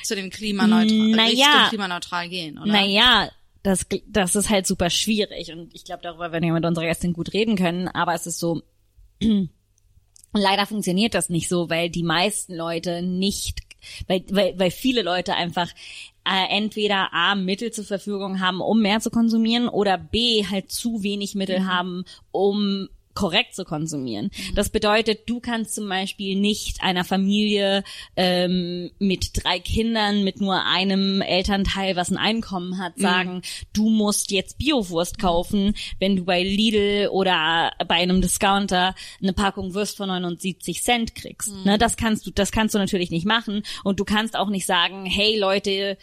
zu dem klimaneutral, Naja. Klimaneutral gehen, oder? Naja, das, das ist halt super schwierig. Und ich glaube, darüber werden wir mit unserer Gästin gut reden können, aber es ist so, leider funktioniert das nicht so, weil die meisten Leute nicht, weil, weil, weil viele Leute einfach äh, entweder A, Mittel zur Verfügung haben, um mehr zu konsumieren oder B, halt zu wenig Mittel haben, um korrekt zu konsumieren. Das bedeutet, du kannst zum Beispiel nicht einer Familie ähm, mit drei Kindern, mit nur einem Elternteil, was ein Einkommen hat, sagen, du musst jetzt Biowurst kaufen, wenn du bei Lidl oder bei einem Discounter eine Packung Wurst von 79 Cent kriegst. Ne, das kannst du, das kannst du natürlich nicht machen. Und du kannst auch nicht sagen, hey Leute,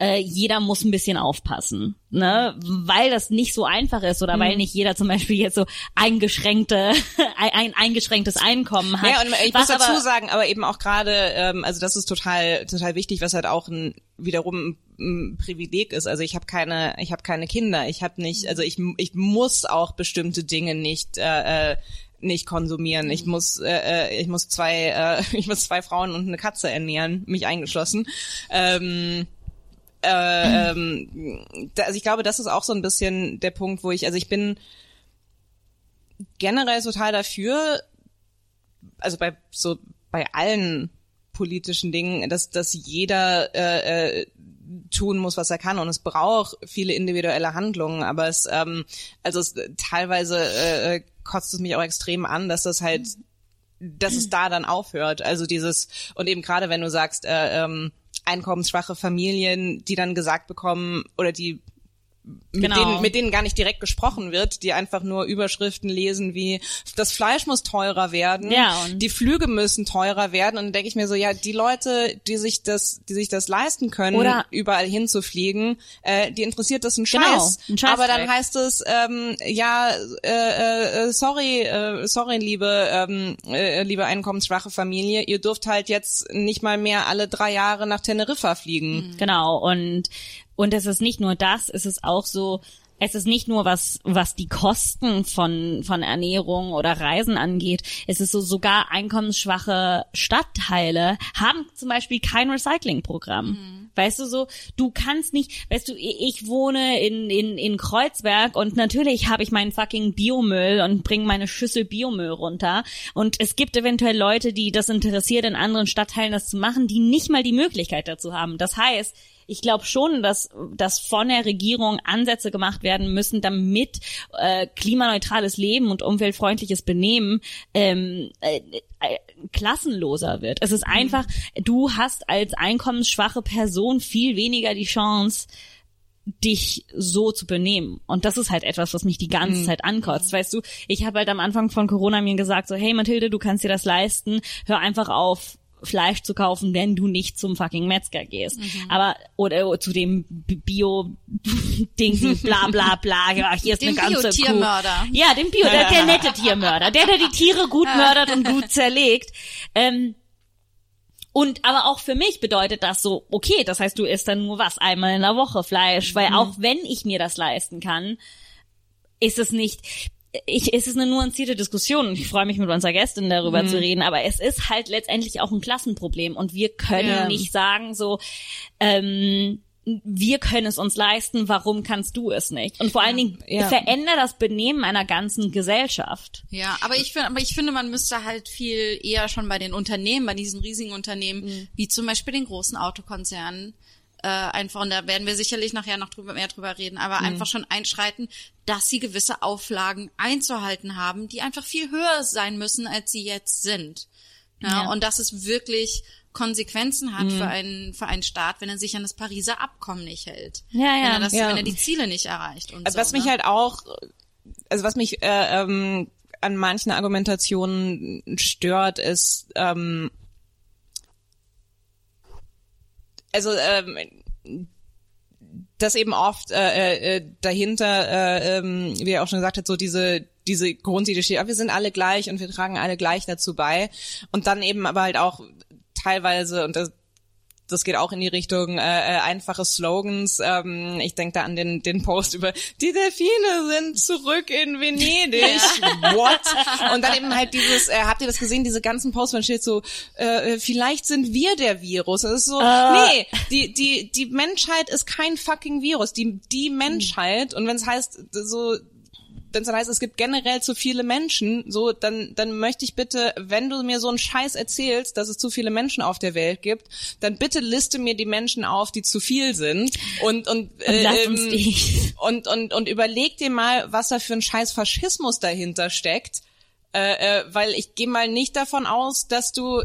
äh, jeder muss ein bisschen aufpassen, ne, weil das nicht so einfach ist oder Mhm. weil nicht jeder zum Beispiel jetzt so eingeschränkte, ein, ein eingeschränktes Einkommen hat. Ja, und ich muss dazu aber, sagen, aber eben auch gerade, ähm, also das ist total, total wichtig, was halt auch ein, wiederum ein Privileg ist. Also ich habe keine, ich habe keine Kinder. Ich habe nicht, also ich, ich muss auch bestimmte Dinge nicht. Äh, äh, nicht konsumieren. Ich muss, äh, äh, ich muss zwei, äh, ich muss zwei Frauen und eine Katze ernähren, mich eingeschlossen. Ähm, äh, ähm, da, also ich glaube, das ist auch so ein bisschen der Punkt, wo ich, also ich bin generell total dafür, also bei so bei allen politischen Dingen, dass dass jeder äh, äh, tun muss, was er kann und es braucht viele individuelle Handlungen, aber es ähm, also es, teilweise äh, äh, kotzt es mich auch extrem an, dass das halt dass es da dann aufhört. Also dieses und eben gerade wenn du sagst äh, ähm, einkommensschwache Familien, die dann gesagt bekommen oder die mit, Genau. denen, mit denen gar nicht direkt gesprochen wird, die einfach nur Überschriften lesen wie das Fleisch muss teurer werden, Ja, die Flüge müssen teurer werden und dann denke ich mir so, ja, die Leute, die sich das, die sich das leisten können, Oder- überall hinzufliegen, äh, die interessiert das ein Genau, Scheiß. ein Scheißdreck. Aber dann heißt es, ähm, ja, äh, äh, sorry, äh, sorry, liebe, ähm, äh, liebe einkommensschwache Familie, ihr dürft halt jetzt nicht mal mehr alle drei Jahre nach Teneriffa fliegen. Genau, und, und es ist nicht nur das, es ist auch so, es ist nicht nur was, was die Kosten von, von Ernährung oder Reisen angeht. Es ist so, sogar einkommensschwache Stadtteile haben zum Beispiel kein Recyclingprogramm. Weißt du so, du kannst nicht, weißt du, ich wohne in, in, in Kreuzberg und natürlich habe ich meinen fucking Biomüll und bringe meine Schüssel Biomüll runter. Und es gibt eventuell Leute, die das interessiert, in anderen Stadtteilen das zu machen, die nicht mal die Möglichkeit dazu haben. Das heißt, ich glaube schon, dass, dass von der Regierung Ansätze gemacht werden müssen, damit äh, klimaneutrales Leben und umweltfreundliches Benehmen ähm, äh, äh, klassenloser wird. Es ist einfach, du hast als einkommensschwache Person viel weniger die Chance, dich so zu benehmen. Und das ist halt etwas, was mich die ganze Zeit ankotzt. Weißt du, ich habe halt am Anfang von Corona mir gesagt, so, hey Mathilde, du kannst dir das leisten, hör einfach auf, Fleisch zu kaufen, wenn du nicht zum fucking Metzger gehst. Aber, oder, zu dem Bio-Ding, bla bla bla, ja, hier ist Dem eine ganze Kuh. Bio-Tiermörder. Ja, dem Bio, der, der nette Tiermörder, der, der die Tiere gut mördert und gut zerlegt. Ähm, und aber auch für mich bedeutet das so, okay, das heißt, du isst dann nur was einmal in der Woche Fleisch, weil auch wenn ich mir das leisten kann, ist es nicht ich, es ist eine nuancierte Diskussion und ich freue mich mit unserer Gästin darüber zu reden, aber es ist halt letztendlich auch ein Klassenproblem und wir können Ja. nicht sagen so, ähm, wir können es uns leisten, warum kannst du es nicht? Und vor allen Dingen Ja. veränder das Benehmen einer ganzen Gesellschaft. Ja, aber ich finde, aber ich finde, man müsste halt viel eher schon bei den Unternehmen, bei diesen riesigen Unternehmen, Mhm. wie zum Beispiel den großen Autokonzernen, äh, einfach, und da werden wir sicherlich nachher noch drüber, mehr drüber reden, Mhm. aber einfach schon einschreiten, dass sie gewisse Auflagen einzuhalten haben, die einfach viel höher sein müssen, als sie jetzt sind. Ja, Ja. Und dass es wirklich Konsequenzen hat Mhm. für einen, für einen Staat, wenn er sich an das Pariser Abkommen nicht hält. Ja, ja. Wenn er, das, Ja. wenn er die Ziele nicht erreicht und Also so. was mich ne? halt auch, also was mich äh, ähm, an manchen Argumentationen stört, ist, ähm, also ähm, dass eben oft äh, äh, dahinter, äh, ähm, wie er auch schon gesagt hat, so diese diese Grundidee steht, ah, wir sind alle gleich und wir tragen alle gleich dazu bei. Und dann eben aber halt auch teilweise und das das geht auch in die Richtung äh, äh, einfache Slogans. Ähm, ich denke da an den, den Post über die Delfine sind zurück in Venedig. What? Und dann eben halt dieses, äh, habt ihr das gesehen, diese ganzen Posts, man steht so, äh, vielleicht sind wir der Virus. Das ist so, nee, die, die, die Menschheit ist kein fucking Virus. Die, die Menschheit, und wenn es heißt, so, wenn es dann heißt, es gibt generell zu viele Menschen, so, dann, dann möchte ich bitte, wenn du mir so einen Scheiß erzählst, dass es zu viele Menschen auf der Welt gibt, dann bitte liste mir die Menschen auf, die zu viel sind und, und, äh, ähm, und, und, und überleg dir mal, was da für ein scheiß Faschismus dahinter steckt. Äh, äh, weil ich gehe mal nicht davon aus, dass du,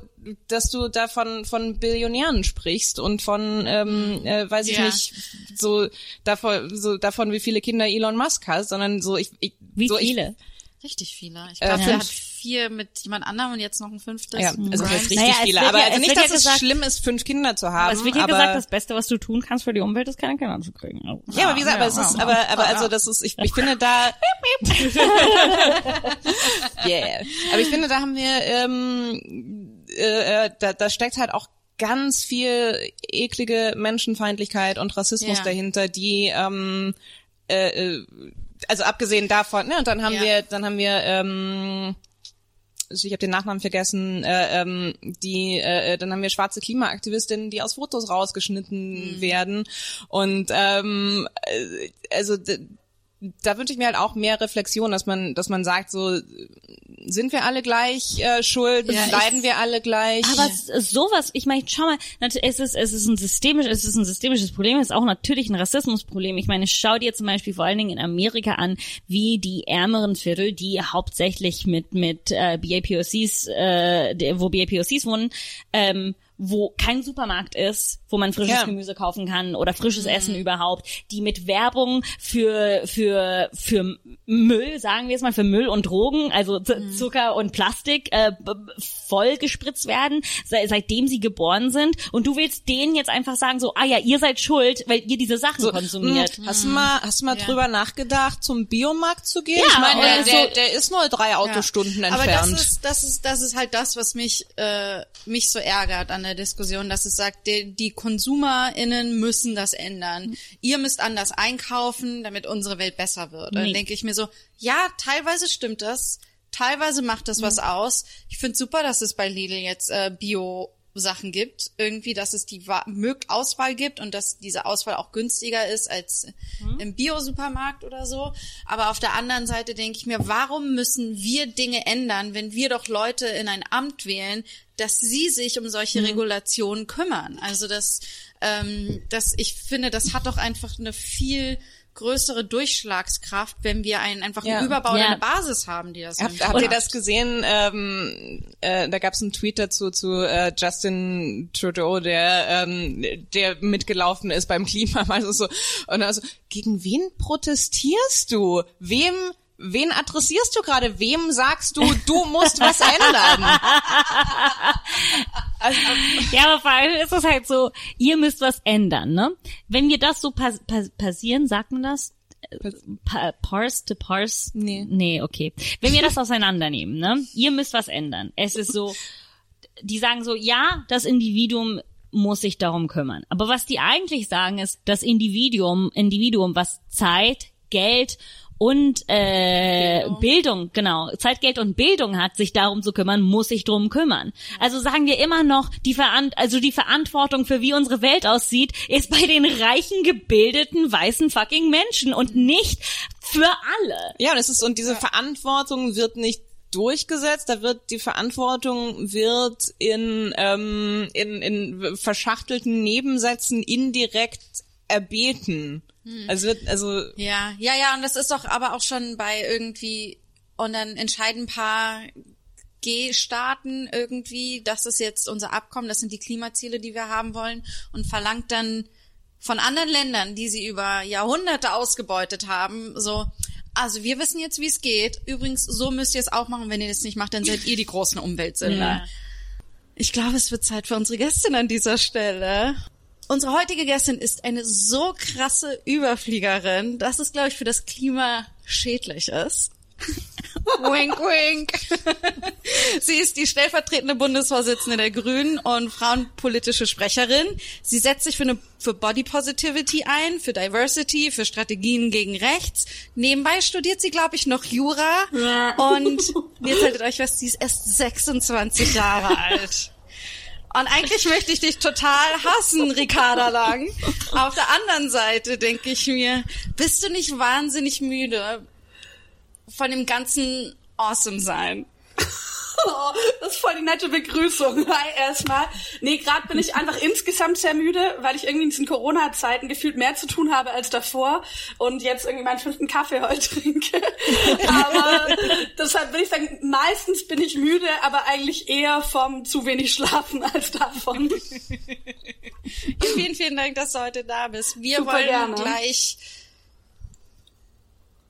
dass du davon von Billionären sprichst und von, ähm, äh, weiß ich Ja. nicht, so davon, so davon, wie viele Kinder Elon Musk hat, sondern so ich, ich Wie so viele? Richtig viele. Ich Äh, glaube, er fünf. hat vier mit jemand anderem und jetzt noch ein fünftes. Ja, also heißt richtig Naja, es viele, aber ja- also es nicht, dass ja es gesagt- schlimm ist, fünf Kinder zu haben. Aber es wird ja aber, gesagt, das Beste, was du tun kannst für die Umwelt, ist keine Kinder zu kriegen. Ja, aber wie gesagt, aber es ist, aber, aber also das ist, ich, ich finde da, yeah. Aber ich finde, da haben wir, ähm, äh, äh, da, da steckt halt auch ganz viel eklige Menschenfeindlichkeit und Rassismus Ja. dahinter, die, ähm, äh, äh, also abgesehen davon, ne, und dann haben Ja. wir, dann haben wir, ähm, ich habe den Nachnamen vergessen, äh, ähm, die, äh, dann haben wir schwarze Klimaaktivistinnen, die aus Fotos rausgeschnitten werden. Und ähm, äh, also da wünsche ich mir halt auch mehr Reflexion, dass man, dass man sagt, so sind wir alle gleich äh, schuld, Ja, ich- leiden wir alle gleich. Aber sowas, ich meine, schau mal, es ist, es ist ein systemisch, es ist ein systemisches Problem, es ist auch natürlich ein Rassismusproblem. Ich meine, schau dir zum Beispiel vor allen Dingen in Amerika an, wie die ärmeren Viertel, die hauptsächlich mit mit äh, BAPOCs, äh, wo BAPOCs wohnen, ähm, wo kein Supermarkt ist, wo man frisches Ja. Gemüse kaufen kann oder frisches Essen überhaupt, die mit Werbung für für für Müll, sagen wir es mal, für Müll und Drogen, also Z Zucker und Plastik äh, voll gespritzt werden, se seitdem sie geboren sind und du willst denen jetzt einfach sagen so, ah ja, ihr seid schuld, weil ihr diese Sachen konsumiert. Hm, Hast du mal, hast du mal drüber nachgedacht, zum Biomarkt zu gehen? Ja, ich meine, der, so- der ist nur drei Autostunden Aber entfernt. das ist, das ist, das ist halt das, was mich, äh, mich so ärgert an der Diskussion, dass es sagt, die, die KonsumerInnen müssen das ändern. Ihr müsst anders einkaufen, damit unsere Welt besser wird. Und dann Nee. denke ich mir so, ja, teilweise stimmt das. Teilweise macht das was aus. Ich finde super, dass es bei Lidl jetzt äh, Bio Sachen gibt, irgendwie, dass es die Auswahl gibt und dass diese Auswahl auch günstiger ist als im Bio-Supermarkt oder so. Aber auf der anderen Seite denke ich mir, warum müssen wir Dinge ändern, wenn wir doch Leute in ein Amt wählen, dass sie sich um solche Regulationen kümmern? Also das, ähm, das, ich finde, das hat doch einfach eine viel größere Durchschlagskraft, wenn wir einen einfach Ja. einen Überbau Ja. eine Basis haben, die das Habt, habt ihr das gesehen? Ähm, äh, da gab es einen Tweet dazu zu äh, Justin Trudeau, der ähm, der mitgelaufen ist beim Klima, also so und also gegen wen protestierst du? Wem Wen adressierst du gerade? Wem sagst du, du musst was ändern? Ja, aber vor allem ist es halt so, ihr müsst was ändern, ne? Wenn wir das so pas pas passieren, sagt man das? Pa parse to parse? Nee. Nee, okay. Wenn wir das auseinandernehmen, ne? Ihr müsst was ändern. Es ist so, die sagen so, ja, das Individuum muss sich darum kümmern. Aber was die eigentlich sagen ist, das Individuum, Individuum, was Zeit, Geld und äh, Bildung. Bildung. genau, Zeit, Geld und Bildung hat, sich darum zu kümmern, muss sich drum kümmern. Also sagen wir immer noch, die Verant also die Verantwortung für wie unsere Welt aussieht, ist bei den reichen, gebildeten, weißen fucking Menschen und nicht für alle. Ja, und es ist und diese Verantwortung wird nicht durchgesetzt, da wird die Verantwortung wird in ähm, in, in verschachtelten Nebensätzen indirekt erbeten. Also wird also Ja, ja, ja, und das ist doch aber auch schon bei irgendwie, und dann entscheiden ein paar G-Staaten irgendwie, das ist jetzt unser Abkommen, das sind die Klimaziele, die wir haben wollen, und verlangt dann von anderen Ländern, die sie über Jahrhunderte ausgebeutet haben, so, also wir wissen jetzt, wie es geht. Übrigens, so müsst ihr es auch machen. Wenn ihr das nicht macht, dann seid ihr die großen Umweltsünder. Ich glaube, es wird Zeit für unsere Gästin an dieser Stelle. Unsere heutige Gästin ist eine so krasse Überfliegerin, dass es, glaube ich, für das Klima schädlich ist. wink, wink. Sie ist die stellvertretende Bundesvorsitzende der Grünen und frauenpolitische Sprecherin. Sie setzt sich für, eine, für Body Positivity ein, für Diversity, für Strategien gegen Rechts. Nebenbei studiert sie, glaube ich, noch Jura. Und jetzt haltet euch fest, sie ist erst 26 Jahre alt. Und eigentlich möchte ich dich total hassen, Ricarda Lang. Auf der anderen Seite denke ich mir, bist du nicht wahnsinnig müde von dem ganzen Awesome sein? Oh, das ist voll die nette Begrüßung. Hi erstmal. Nee, gerade bin ich einfach insgesamt sehr müde, weil ich irgendwie in diesen Corona-Zeiten gefühlt mehr zu tun habe als davor und jetzt irgendwie meinen fünften Kaffee heute trinke. aber deshalb will ich sagen, meistens bin ich müde, aber eigentlich eher vom zu wenig Schlafen als davon. Vielen, vielen Dank, dass du heute da bist. Wir Super wollen gerne. gleich.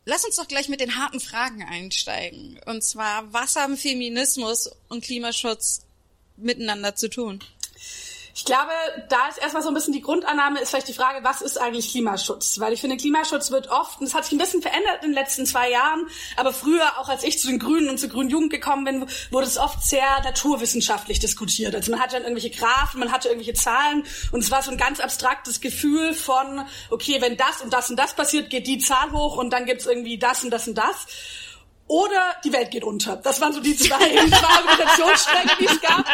Lass uns doch gleich mit den harten Fragen einsteigen. Und zwar, was haben Feminismus und Klimaschutz miteinander zu tun? Ich glaube, da ist erstmal so ein bisschen die Grundannahme, ist vielleicht die Frage, was ist eigentlich Klimaschutz? Weil ich finde, Klimaschutz wird oft, und es hat sich ein bisschen verändert in den letzten zwei Jahren, aber früher, auch als ich zu den Grünen und zur Grünen Jugend gekommen bin, wurde es oft sehr naturwissenschaftlich diskutiert. Also man hatte dann irgendwelche Graphen, man hatte irgendwelche Zahlen und es war so ein ganz abstraktes Gefühl von, okay, wenn das und das und das passiert, geht die Zahl hoch und dann gibt's irgendwie das und das und das. Oder die Welt geht unter. Das waren so die zwei, zwei Argumentationsstränge, die es gab.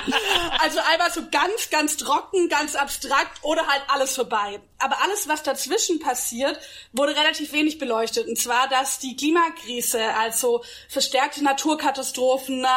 Also einmal so ganz, ganz trocken, ganz abstrakt oder halt alles vorbei. Aber alles, was dazwischen passiert, wurde relativ wenig beleuchtet. Und zwar, dass die Klimakrise, also verstärkte Naturkatastrophen, äh,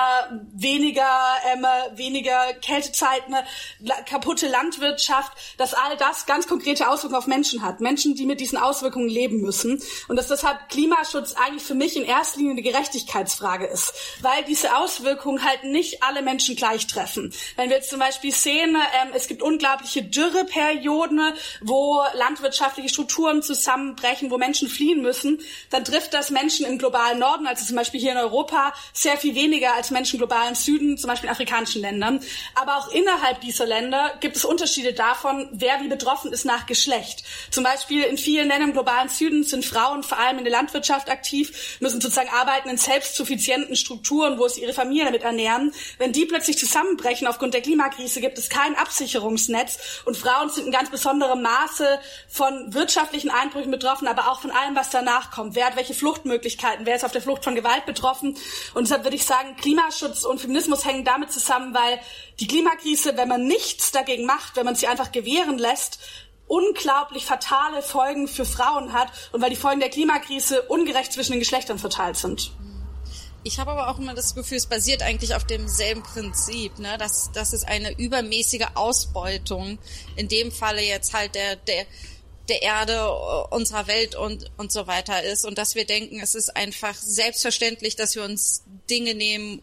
weniger, ähm, äh, weniger Kältezeiten, äh, kaputte Landwirtschaft, dass all das ganz konkrete Auswirkungen auf Menschen hat. Menschen, die mit diesen Auswirkungen leben müssen. Und dass deshalb Klimaschutz eigentlich für mich in erster Linie eine Gerechtigkeitsfrage ist, weil diese Auswirkungen halt nicht alle Menschen gleich treffen. Wenn wir jetzt zum Beispiel sehen, ähm, es gibt unglaubliche Dürreperioden, wo landwirtschaftliche Strukturen zusammenbrechen, wo Menschen fliehen müssen, dann trifft das Menschen im globalen Norden, also zum Beispiel hier in Europa, sehr viel weniger als Menschen im globalen Süden, zum Beispiel in afrikanischen Ländern. Aber auch innerhalb dieser Länder gibt es Unterschiede davon, wer wie betroffen ist nach Geschlecht. Zum Beispiel in vielen Ländern im globalen Süden sind Frauen vor allem in der Landwirtschaft aktiv, müssen sozusagen arbeiten in selbstsuffizienten Strukturen, wo sie ihre Familie damit ernähren. Wenn die plötzlich zusammenbrechen aufgrund der Klimakrise, gibt es kein Absicherungsnetz und Frauen sind in ganz besonderem Maße von wirtschaftlichen Einbrüchen betroffen, aber auch von allem, was danach kommt. Wer hat welche Fluchtmöglichkeiten? Wer ist auf der Flucht von Gewalt betroffen? Und deshalb würde ich sagen, Klimaschutz und Feminismus hängen damit zusammen, weil die Klimakrise, wenn man nichts dagegen macht, wenn man sie einfach gewähren lässt, unglaublich fatale Folgen für Frauen hat und weil die Folgen der Klimakrise ungerecht zwischen den Geschlechtern verteilt sind. Ich habe aber auch immer das Gefühl, es basiert eigentlich auf demselben Prinzip, ne? dass, dass es eine übermäßige Ausbeutung, in dem Falle jetzt halt der, der, der Erde, unserer Welt und, und so weiter ist und dass wir denken, es ist einfach selbstverständlich, dass wir uns Dinge nehmen,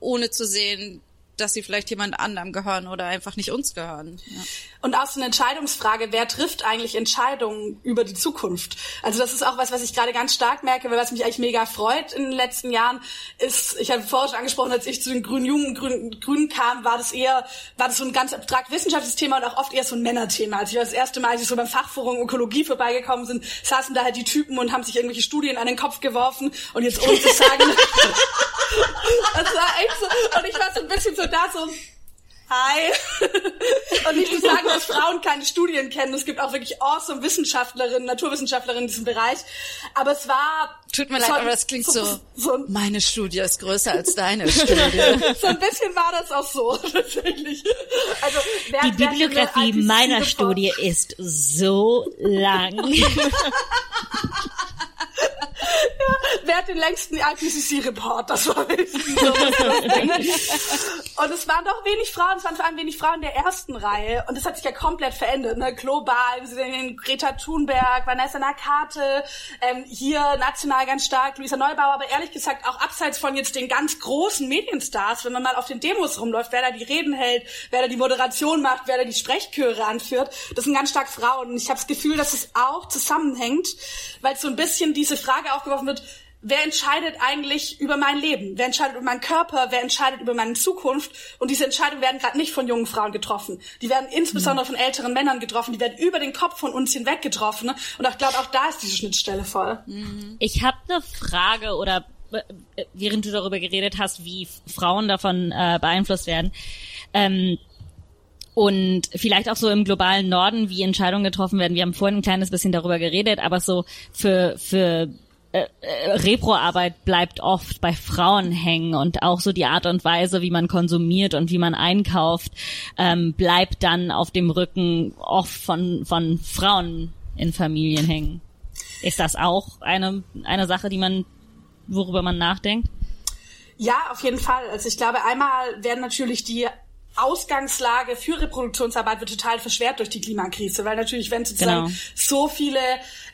ohne zu sehen, dass sie vielleicht jemand anderem gehören oder einfach nicht uns gehören. Ja. Und auch so eine Entscheidungsfrage, wer trifft eigentlich Entscheidungen über die Zukunft? Also das ist auch was, was ich gerade ganz stark merke, weil was mich eigentlich mega freut in den letzten Jahren, ist, ich habe vorher schon angesprochen, als ich zu den Grünen Jungen Grünen, Grünen kam, war das eher, war das so ein ganz abstrakt wissenschaftliches Thema und auch oft eher so ein Männerthema. Als ich das erste Mal, als ich so beim Fachforum Ökologie vorbeigekommen sind, saßen da halt die Typen und haben sich irgendwelche Studien an den Kopf geworfen und jetzt ohne zu sagen, das war echt so, und ich war so ein bisschen so da so, Hi. Und nicht zu sagen, dass Frauen keine Studien kennen. Es gibt auch wirklich awesome Wissenschaftlerinnen, Naturwissenschaftlerinnen in diesem Bereich. Aber es war. Tut mir leid, aber das klingt so. so, so meine Studie ist größer als deine Studie. so ein bisschen war das auch so, tatsächlich. Also, wer, Die Bibliografie meiner Studie ist so lang. Ja, wer hat den längsten IPCC-Report? Das war so. Und es waren doch wenig Frauen, es waren vor allem wenig Frauen der ersten Reihe. Und das hat sich ja komplett verändert, ne? Global, wir sehen Greta Thunberg, Vanessa Nakate, ähm, hier national ganz stark, Luisa Neubauer, aber ehrlich gesagt auch abseits von jetzt den ganz großen Medienstars, wenn man mal auf den Demos rumläuft, wer da die Reden hält, wer da die Moderation macht, wer da die Sprechchöre anführt, das sind ganz stark Frauen. Und ich habe das Gefühl, dass es auch zusammenhängt, weil so ein bisschen diese Frage aufgeworfen wird, wer entscheidet eigentlich über mein Leben? Wer entscheidet über meinen Körper? Wer entscheidet über meine Zukunft? Und diese Entscheidungen werden gerade nicht von jungen Frauen getroffen. Die werden insbesondere von älteren Männern getroffen. Die werden über den Kopf von uns hinweg getroffen. Und ich glaube, auch da ist diese Schnittstelle voll. Ich habe eine Frage oder äh, während du darüber geredet hast, wie Frauen davon äh, beeinflusst werden. Ähm, und vielleicht auch so im globalen Norden, wie Entscheidungen getroffen werden. Wir haben vorhin ein kleines bisschen darüber geredet, aber so für, für äh, äh, Repro-Arbeit bleibt oft bei Frauen hängen und auch so die Art und Weise, wie man konsumiert und wie man einkauft, ähm, bleibt dann auf dem Rücken oft von, von Frauen in Familien hängen. Ist das auch eine, eine Sache, die man, worüber man nachdenkt? Ja, auf jeden Fall. Also ich glaube, einmal werden natürlich die Ausgangslage für Reproduktionsarbeit wird total verschwert durch die Klimakrise, weil natürlich, wenn sozusagen genau. so viele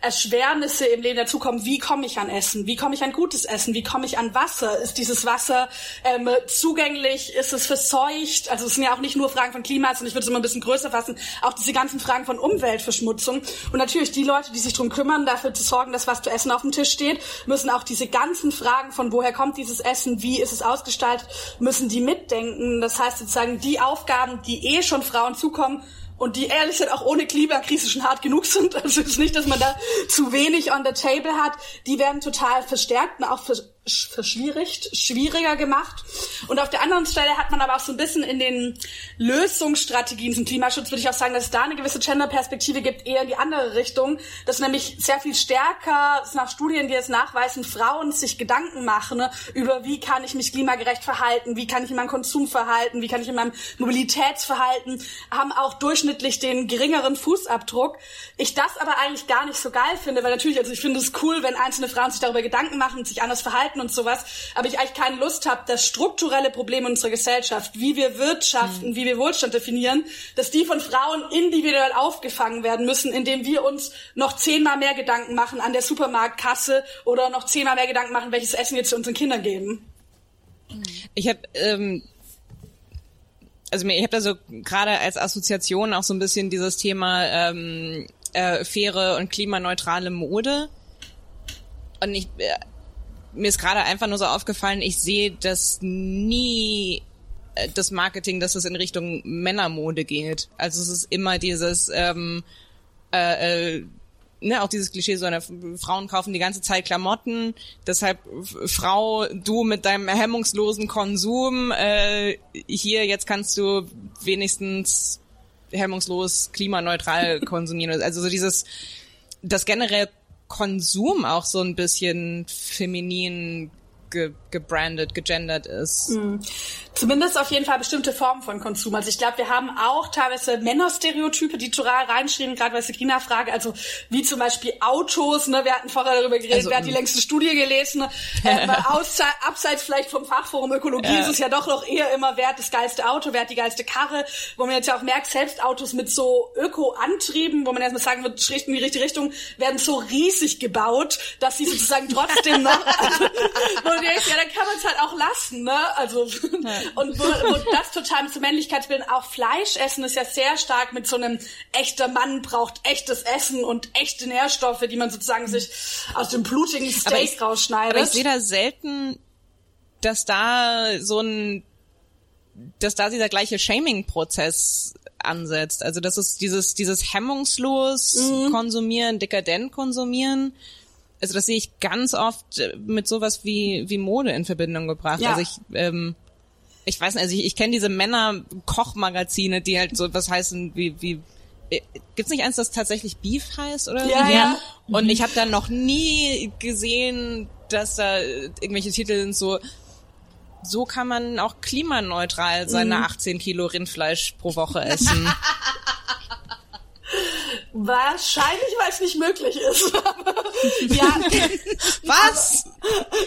Erschwernisse im Leben dazukommen, wie komme ich an Essen, wie komme ich an gutes Essen, wie komme ich an Wasser, ist dieses Wasser ähm, zugänglich, ist es verseucht, also es sind ja auch nicht nur Fragen von Klima, sondern ich würde es immer ein bisschen größer fassen, auch diese ganzen Fragen von Umweltverschmutzung. Und natürlich die Leute, die sich drum kümmern, dafür zu sorgen, dass was zu essen auf dem Tisch steht, müssen auch diese ganzen Fragen von woher kommt dieses Essen, wie ist es ausgestaltet, müssen die mitdenken, das heißt sozusagen die Aufgaben, die eh schon Frauen zukommen und die ehrlich gesagt auch ohne Klimakrise schon hart genug sind, also es ist nicht, dass man da zu wenig on the table hat, die werden total verstärkt und auch verschwierigt, schwieriger gemacht. Und auf der anderen Stelle hat man aber auch so ein bisschen in den Lösungsstrategien zum Klimaschutz, würde ich auch sagen, dass es da eine gewisse Gender-Perspektive gibt, eher in die andere Richtung, dass nämlich sehr viel stärker, nach Studien, die es nachweisen, Frauen sich Gedanken machen ne, über, wie kann ich mich klimagerecht verhalten, wie kann ich in meinem Konsum verhalten, wie kann ich in meinem Mobilitätsverhalten, haben auch durchschnittlich den geringeren Fußabdruck. Ich das aber eigentlich gar nicht so geil finde, weil natürlich, also ich finde es cool, wenn einzelne Frauen sich darüber Gedanken machen und sich anders verhalten, streiten und sowas, aber ich eigentlich keine Lust habe, dass strukturelle Probleme unserer Gesellschaft, wie wir wirtschaften, mhm. wie wir Wohlstand definieren, dass die von Frauen individuell aufgefangen werden müssen, indem wir uns noch zehnmal mehr Gedanken machen an der Supermarktkasse oder noch zehnmal mehr Gedanken machen, welches Essen wir zu unseren Kindern geben. Ich habe ähm, also ich habe da so gerade als Assoziation auch so ein bisschen dieses Thema ähm, äh, faire und klimaneutrale Mode. Und ich äh, mir ist gerade einfach nur so aufgefallen, ich sehe das nie äh, das Marketing, dass es in Richtung Männermode geht. Also es ist immer dieses ähm, äh, äh, ne, auch dieses Klischee, so eine Frauen kaufen die ganze Zeit Klamotten, deshalb Frau, du mit deinem hemmungslosen Konsum, äh, hier jetzt kannst du wenigstens hemmungslos klimaneutral konsumieren. Also so dieses, das generell Konsum auch so ein bisschen feminin ge gebrandet, gegendert ist. Mhm. Zumindest auf jeden Fall bestimmte Formen von Konsum. Also ich glaube, wir haben auch teilweise Männerstereotype, die total reinschreiben, gerade bei Sabrina Frage, also wie zum Beispiel Autos, ne, wir hatten vorher darüber geredet, also, wer hat die längste Studie gelesen, ne? äh, abseits vielleicht vom Fachforum Ökologie ja. ist es ja doch noch eher immer, wer hat das geilste Auto, wer hat die geilste Karre, wo man jetzt ja auch merkt, selbst Autos mit so Öko-Antrieben, wo man erstmal sagen wird, in die richtige Richtung, werden so riesig gebaut, dass sie sozusagen trotzdem noch, wo denkst, ja, dann kann man es halt auch lassen, ne? Also und wo, wo das total mit so Männlichkeitsbildern auch Fleisch essen ist ja sehr stark mit so einem echter Mann braucht echtes Essen und echte Nährstoffe, die man sozusagen sich aus dem blutigen Steak ich, rausschneidet. Aber ich sehe da selten, dass da so ein dass da dieser gleiche Shaming-Prozess ansetzt. Also das ist dieses, dieses hemmungslos mhm. konsumieren, dekadent konsumieren also das sehe ich ganz oft äh, mit sowas wie, wie Mode in Verbindung gebracht. Ja. Also ich, ähm, ich weiß nicht, also ich, ich kenne diese Männer-Kochmagazine, die halt so was heißen wie, wie äh, Gibt's nicht eins, das tatsächlich Beef heißt oder ja, ja. Und ich habe da noch nie gesehen, dass da irgendwelche Titel sind so so kann man auch klimaneutral seine mhm. 18 Kilo Rindfleisch pro Woche essen. Wahrscheinlich, weil es nicht möglich ist. ja. Was?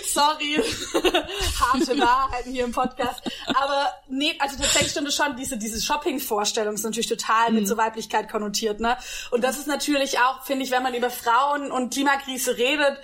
Sorry. Harte Wahrheiten hier im Podcast. Aber nee, also tatsächlich stimmt es schon, diese, diese Shopping-Vorstellung ist natürlich total mhm. mit so Weiblichkeit konnotiert, ne? Und das ist natürlich auch, finde ich, wenn man über Frauen und Klimakrise redet,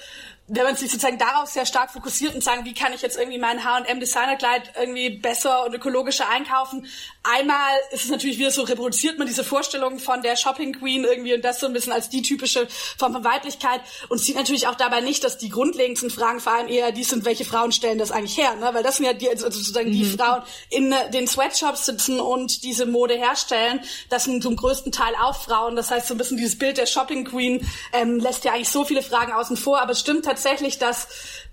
wenn man sich sozusagen darauf sehr stark fokussiert und sagen, wie kann ich jetzt irgendwie mein H&M Designerkleid irgendwie besser und ökologischer einkaufen? Einmal ist es natürlich wieder so, reproduziert man diese Vorstellung von der Shopping Queen irgendwie und das so ein bisschen als die typische Form von Weiblichkeit und sieht natürlich auch dabei nicht, dass die grundlegendsten Fragen vor allem eher die sind, welche Frauen stellen das eigentlich her, ne? Weil das sind ja die, also sozusagen mhm. die Frauen in den Sweatshops sitzen und diese Mode herstellen. Das sind zum größten Teil auch Frauen. Das heißt, so ein bisschen dieses Bild der Shopping Queen ähm, lässt ja eigentlich so viele Fragen außen vor, aber es stimmt tatsächlich, dass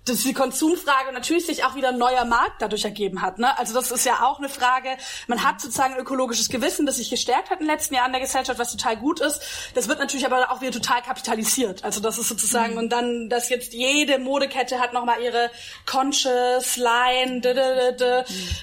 dass die Konsumfrage natürlich sich auch wieder ein neuer Markt dadurch ergeben hat. Ne? Also das ist ja auch eine Frage. Man hat sozusagen ein ökologisches Gewissen, das sich gestärkt hat in den letzten Jahren der Gesellschaft, was total gut ist. Das wird natürlich aber auch wieder total kapitalisiert. Also das ist sozusagen, mhm. und dann, dass jetzt jede Modekette hat nochmal ihre Conscious Line,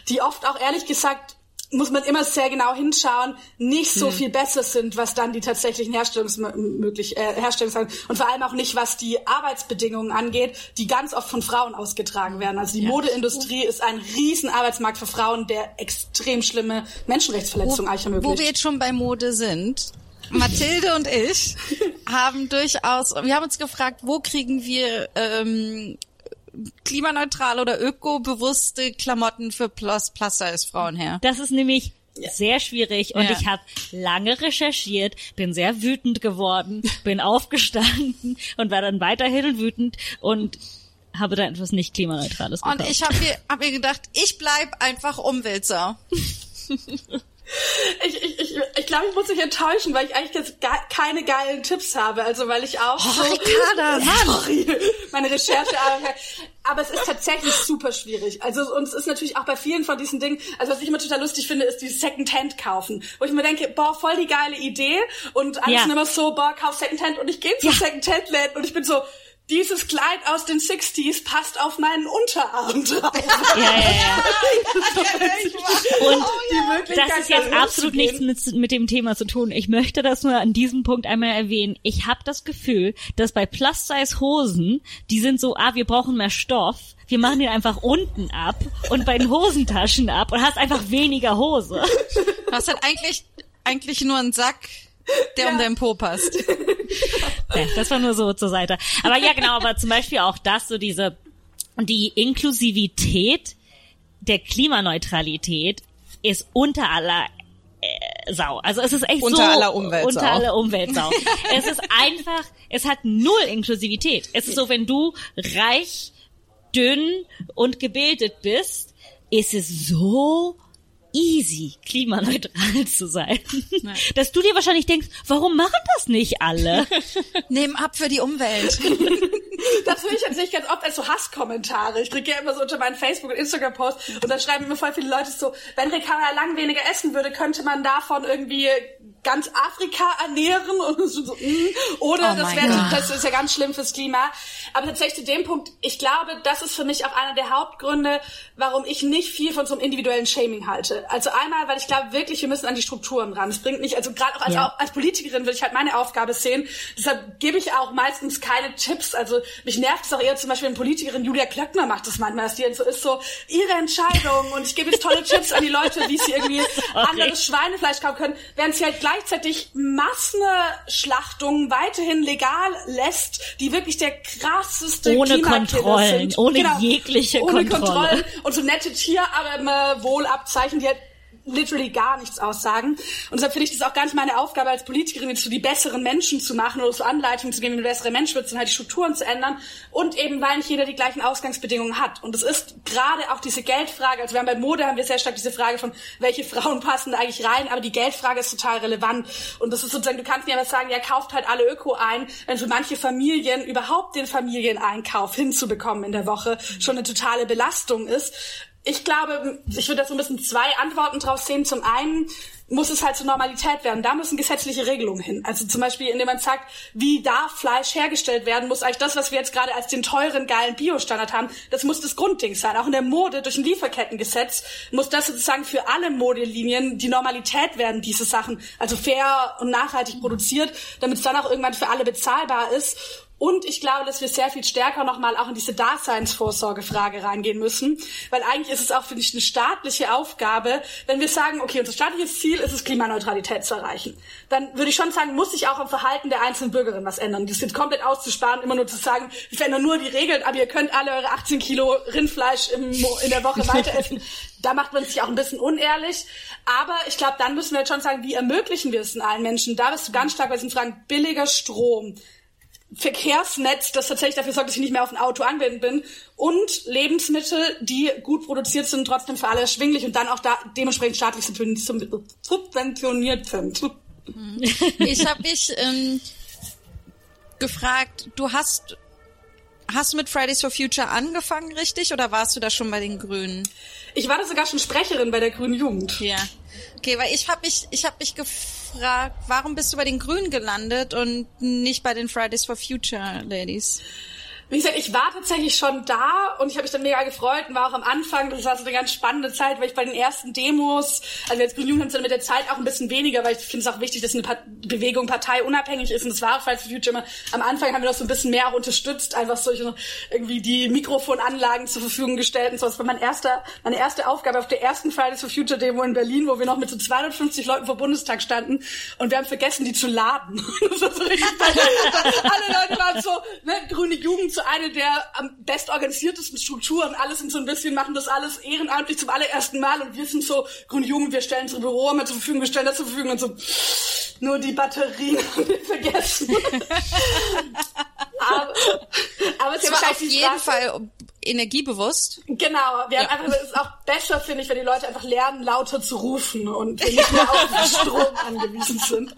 die oft auch ehrlich gesagt muss man immer sehr genau hinschauen, nicht so hm. viel besser sind, was dann die tatsächlichen Herstellungsmöglich äh, Herstellungs und vor allem auch nicht, was die Arbeitsbedingungen angeht, die ganz oft von Frauen ausgetragen werden. Also die ja. Modeindustrie ist ein riesen Arbeitsmarkt für Frauen, der extrem schlimme Menschenrechtsverletzungen eigentlich ermöglicht. Wo wir jetzt schon bei Mode sind, Mathilde und ich haben durchaus, wir haben uns gefragt, wo kriegen wir ähm, klimaneutral oder ökobewusste Klamotten für Plus, Plus Size Frauen her? Das ist nämlich ja. sehr schwierig und ja. ich habe lange recherchiert, bin sehr wütend geworden, bin aufgestanden und war dann weiterhin wütend und habe dann etwas nicht klimaneutrales gekauft. Und ich habe mir, hab mir gedacht, ich bleib einfach Umweltsau. Ich, ich, ich, ich glaube, ich muss dich enttäuschen, weil ich eigentlich jetzt gar keine geilen Tipps habe. Also weil ich auch oh, so, Ricarda. Sorry, meine Recherche. aber es ist tatsächlich super schwierig. Also und es ist natürlich auch bei vielen von diesen Dingen, also was ich immer total lustig finde, ist dieses Secondhand kaufen, wo ich mir denke, boah, voll die geile Idee und alle ja. immer so, boah, kauf Secondhand und ich gehe zu ja. Secondhand-Läden und ich bin so, dieses Kleid aus den 60s passt auf meinen Unterarm drauf. Ja, ja, ja. Und oh, das ist jetzt absolut nichts mit, mit dem Thema zu tun. Ich möchte das nur an diesem Punkt einmal erwähnen. Ich habe das Gefühl, dass bei Plus-Size-Hosen, die sind so, ah, wir brauchen mehr Stoff, wir machen den einfach unten ab und bei den Hosentaschen ab und hast einfach weniger Hose. Du hast halt eigentlich, eigentlich nur einen Sack, der um deinen Po passt. Ja, das war nur so zur Seite. Aber ja, genau, aber zum Beispiel auch das, so diese, die Inklusivität der Klimaneutralität ist unter aller äh, Sau. Also es ist echt Unter so aller Umweltsau. unter aller Umweltsau. es ist einfach, es hat null Inklusivität. Es ist so, wenn du reich, dünn und gebildet bist, ist es so easy, klimaneutral zu sein, dass du dir wahrscheinlich denkst, warum machen das nicht alle? Nehmen ab für die Umwelt. Das höre ich tatsächlich ganz oft als so Hasskommentare. Ich kriege ja immer so unter meinen Facebook- und Instagram-Posts und da schreiben immer voll viele Leute so, wenn Ricarda lang weniger essen würde, könnte man davon irgendwie ganz Afrika ernähren und so, mm. oder Oh das wäre das ist ja ganz schlimm fürs Klima. Aber tatsächlich zu dem Punkt, ich glaube, das ist für mich auch einer der Hauptgründe, warum ich nicht viel von so einem individuellen Shaming halte. Also einmal, weil ich glaube wirklich, wir müssen an die Strukturen ran. Es bringt nicht, also gerade auch als, Ja. als Politikerin will ich halt meine Aufgabe sehen. Deshalb gebe ich auch meistens keine Tipps. Also mich nervt es auch eher zum Beispiel, wenn Politikerin Julia Klöckner macht das manchmal, dass die so ist, so ihre Entscheidung und ich gebe jetzt tolle Tipps an die Leute, wie sie irgendwie anderes Schweinefleisch kaufen können, während sie halt gleichzeitig Massenschlachtungen weiterhin legal lässt, die wirklich der krasseste Ohne Klimakiller Kontrollen, sind. Genau. ohne jegliche ohne Kontrolle. Kontrollen und so nette Tierwohlabzeichen, die halt literally gar nichts aussagen. Und deshalb finde ich das auch gar nicht meine Aufgabe als Politikerin, jetzt so die besseren Menschen zu machen oder so Anleitungen zu geben, wie ein besserer Mensch wird, sondern halt die Strukturen zu ändern. Und eben, weil nicht jeder die gleichen Ausgangsbedingungen hat. Und es ist gerade auch diese Geldfrage, also wir haben bei Mode haben wir sehr stark diese Frage von, welche Frauen passen da eigentlich rein, aber die Geldfrage ist total relevant. Und das ist sozusagen, du kannst nicht einfach sagen, ja, kauft halt alle Öko ein, wenn für manche Familien überhaupt den Familieneinkauf hinzubekommen in der Woche schon eine totale Belastung ist. Ich glaube, ich würde da so ein bisschen zwei Antworten drauf sehen. Zum einen muss es halt zur Normalität werden. Da müssen gesetzliche Regelungen hin. Also zum Beispiel, indem man sagt, wie darf Fleisch hergestellt werden, muss eigentlich das, was wir jetzt gerade als den teuren, geilen Biostandard haben, das muss das Grundding sein. Auch in der Mode durch ein Lieferkettengesetz muss das sozusagen für alle Modelinien die Normalität werden, diese Sachen. Also fair und nachhaltig produziert, damit es dann auch irgendwann für alle bezahlbar ist. Und ich glaube, dass wir sehr viel stärker nochmal auch in diese Daseinsvorsorgefrage reingehen müssen. Weil eigentlich ist es auch, finde ich, eine staatliche Aufgabe, wenn wir sagen, okay, unser staatliches Ziel ist es, Klimaneutralität zu erreichen. Dann würde ich schon sagen, muss sich auch am Verhalten der einzelnen Bürgerin was ändern. Das jetzt komplett auszusparen, immer nur zu sagen, wir verändern nur die Regeln, aber ihr könnt alle eure 18 Kilo Rindfleisch im, in der Woche weiter essen. Da macht man sich auch ein bisschen unehrlich. Aber ich glaube, dann müssen wir jetzt schon sagen, wie ermöglichen wir es in allen Menschen? Da bist du ganz stark bei diesen Fragen billiger Strom, Verkehrsnetz, das tatsächlich dafür sorgt, dass ich nicht mehr auf ein Auto angewiesen bin und Lebensmittel, die gut produziert sind, trotzdem für alle erschwinglich und dann auch da dementsprechend staatlich subventioniert subventioniert sind. Ich habe mich ähm, gefragt, du hast hast mit Fridays for Future angefangen, richtig? Oder warst du da schon bei den Grünen? Ich war da sogar schon Sprecherin bei der Grünen Jugend. Ja. Okay, weil ich habe mich ich habe mich gefragt, warum bist du bei den Grünen gelandet und nicht bei den Fridays for Future Ladies? Wie gesagt, ich war tatsächlich schon da und ich habe mich dann mega gefreut und war auch am Anfang, das war so eine ganz spannende Zeit, weil ich bei den ersten Demos, also jetzt Grünen Jugend dann mit der Zeit auch ein bisschen weniger, weil ich finde es auch wichtig, dass eine Part Bewegung parteiunabhängig ist und das war Fridays for Future immer. Am Anfang haben wir das so ein bisschen mehr auch unterstützt, einfach solche irgendwie die Mikrofonanlagen zur Verfügung gestellt und so. Das war mein erster, meine erste Aufgabe auf der ersten Fridays for Future Demo in Berlin, wo wir noch mit so 250 Leuten vor Bundestag standen und wir haben vergessen, die zu laden. Das war so richtig, alle Leute waren so, ne, grüne Jugend so eine der am bestorganisiertesten Strukturen. Alle sind so ein bisschen, machen das alles ehrenamtlich zum allerersten Mal und wir sind so, grüne Jugend, wir stellen unsere Büro zur Verfügung, wir stellen das zur Verfügung und so, nur die Batterien haben wir vergessen. aber, aber es ist wahrscheinlich auf jeden Straße- Fall energiebewusst. Genau, wir haben einfach, es ist auch besser, finde ich, wenn die Leute einfach lernen, lauter zu rufen und wir nicht mehr auf den Strom angewiesen sind.